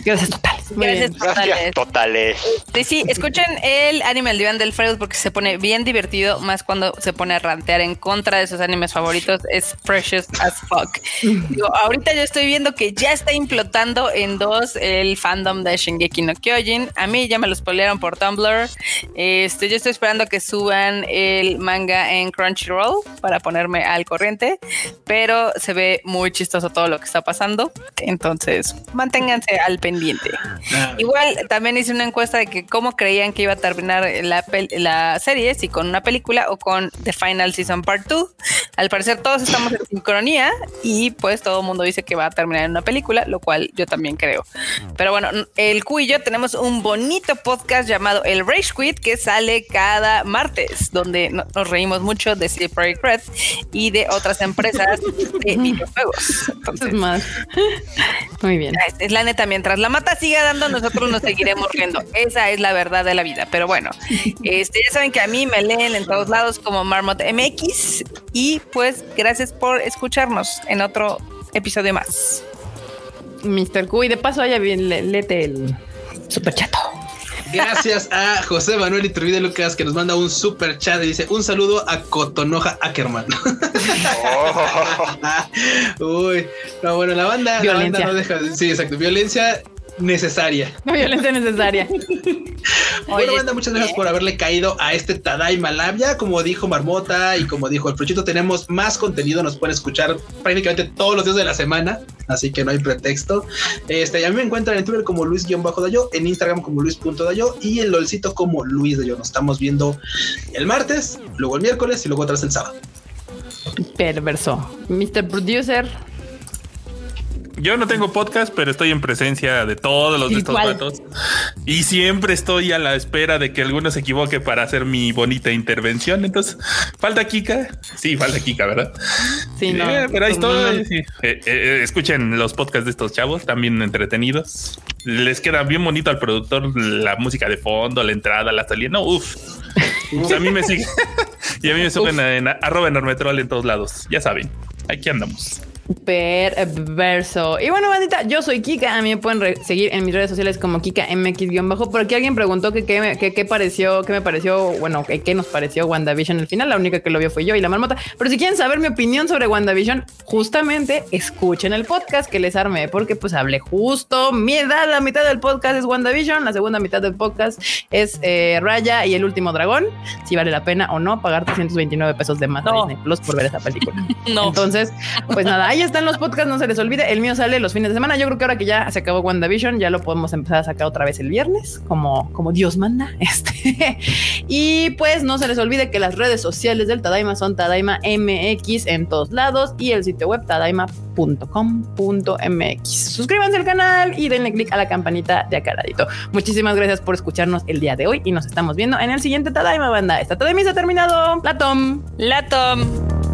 S1: Gracias totales.
S2: Gracias, totales.
S5: Sí, sí, escuchen el Animal Divan del Freud porque se pone bien divertido, más cuando se pone a rantear en contra de sus animes favoritos. Es precious as fuck. ahorita yo estoy viendo que ya está implotando en dos el fandom de Shingeki no Kyojin. A mí ya me lo spoilearon por Tumblr. Este, yo estoy esperando que suban el manga en Crunchyroll para ponerme al corriente, pero se ve muy chistoso todo lo que está pasando. Entonces, manténganse al pendiente. Igual también hice una encuesta de que cómo creían que iba a terminar la, la serie, si con una película o con The Final Season Part 2. Al parecer todos estamos en sincronía y pues todo el mundo dice que va a terminar en una película, lo cual yo también creo. Pero bueno, el Q y yo tenemos un bonito podcast llamado El Rage Quit que sale cada martes, donde nos reímos mucho de CD Projekt Red y de otras empresas de videojuegos. Entonces,
S1: Muy bien.
S5: Es, la neta, mientras la mata siga dando, nosotros nos seguiremos riendo. Esa es la verdad de la vida. Pero bueno, este, ya saben que a mí me leen en todos lados como Marmot MX. Y pues gracias por escucharnos en otro episodio más.
S1: Mr. Q, y de paso, haya bien, lete el super chato.
S3: Gracias a José Manuel Iturbide Lucas que nos manda un super chat y dice un saludo a Cotonoja Ackerman. Uy, no, bueno, la banda, la banda no deja. Sí, exacto. Violencia necesaria.
S1: Violencia necesaria.
S3: bueno, banda, muchas gracias por haberle caído a este Tadaima Lab. Ya como dijo Marmota y como dijo el Fruchito, tenemos más contenido. Nos pueden escuchar prácticamente todos los días de la semana, así que no hay pretexto. Este, ya me encuentran en Twitter como Luis-Dayo, en Instagram como Luis.dayo y en LOLcito como Luis Dayo. Nos estamos viendo el martes, luego el miércoles y luego otra vez el sábado.
S1: Perverso. Mr. Producer.
S4: Yo no tengo podcast, pero estoy en presencia de todos los de estos vatos. Y siempre estoy a la espera de que alguno se equivoque para hacer mi bonita intervención. Entonces, ¿falta Kika? Sí, falta Kika, ¿verdad?
S1: Sí, no.
S4: Eh, pero ahí estoy. Eh, eh, escuchen los podcasts de estos chavos, también entretenidos. Les queda bien bonito al productor la música de fondo, la entrada, la salida. No, uff. a mí me sigue. y a mí me suben en, arroba enormetrol en todos lados. Ya saben, aquí andamos.
S1: Perverso. Y bueno, bandita, yo soy Kika. A mí me pueden seguir en mis redes sociales como Kika MX-bajo. Por aquí alguien preguntó que qué pareció, qué me pareció, bueno, qué nos pareció WandaVision al final. La única que lo vio fue yo y la marmota. Pero si quieren saber mi opinión sobre WandaVision, justamente escuchen el podcast que les armé, porque pues hablé justo. Mi edad, la mitad del podcast es WandaVision, la segunda mitad del podcast es eh, Raya y el último dragón. Si vale la pena o no pagar 329 pesos de más Disney Plus por ver esa película. no. Entonces, pues nada, ahí están los podcasts, no se les olvide. El mío sale los fines de semana. Yo creo que ahora que ya se acabó WandaVision, ya lo podemos empezar a sacar otra vez el viernes, como, como Dios manda. Este. y pues no se les olvide que las redes sociales del Tadaima son Tadaima MX en todos lados y el sitio web tadaima.com.mx. Suscríbanse al canal y denle click a la campanita de acá Muchísimas gracias por escucharnos el día de hoy y nos estamos viendo en el siguiente Tadaima banda. Esta Tadaima se ha terminado. La Tom.
S5: La Tom.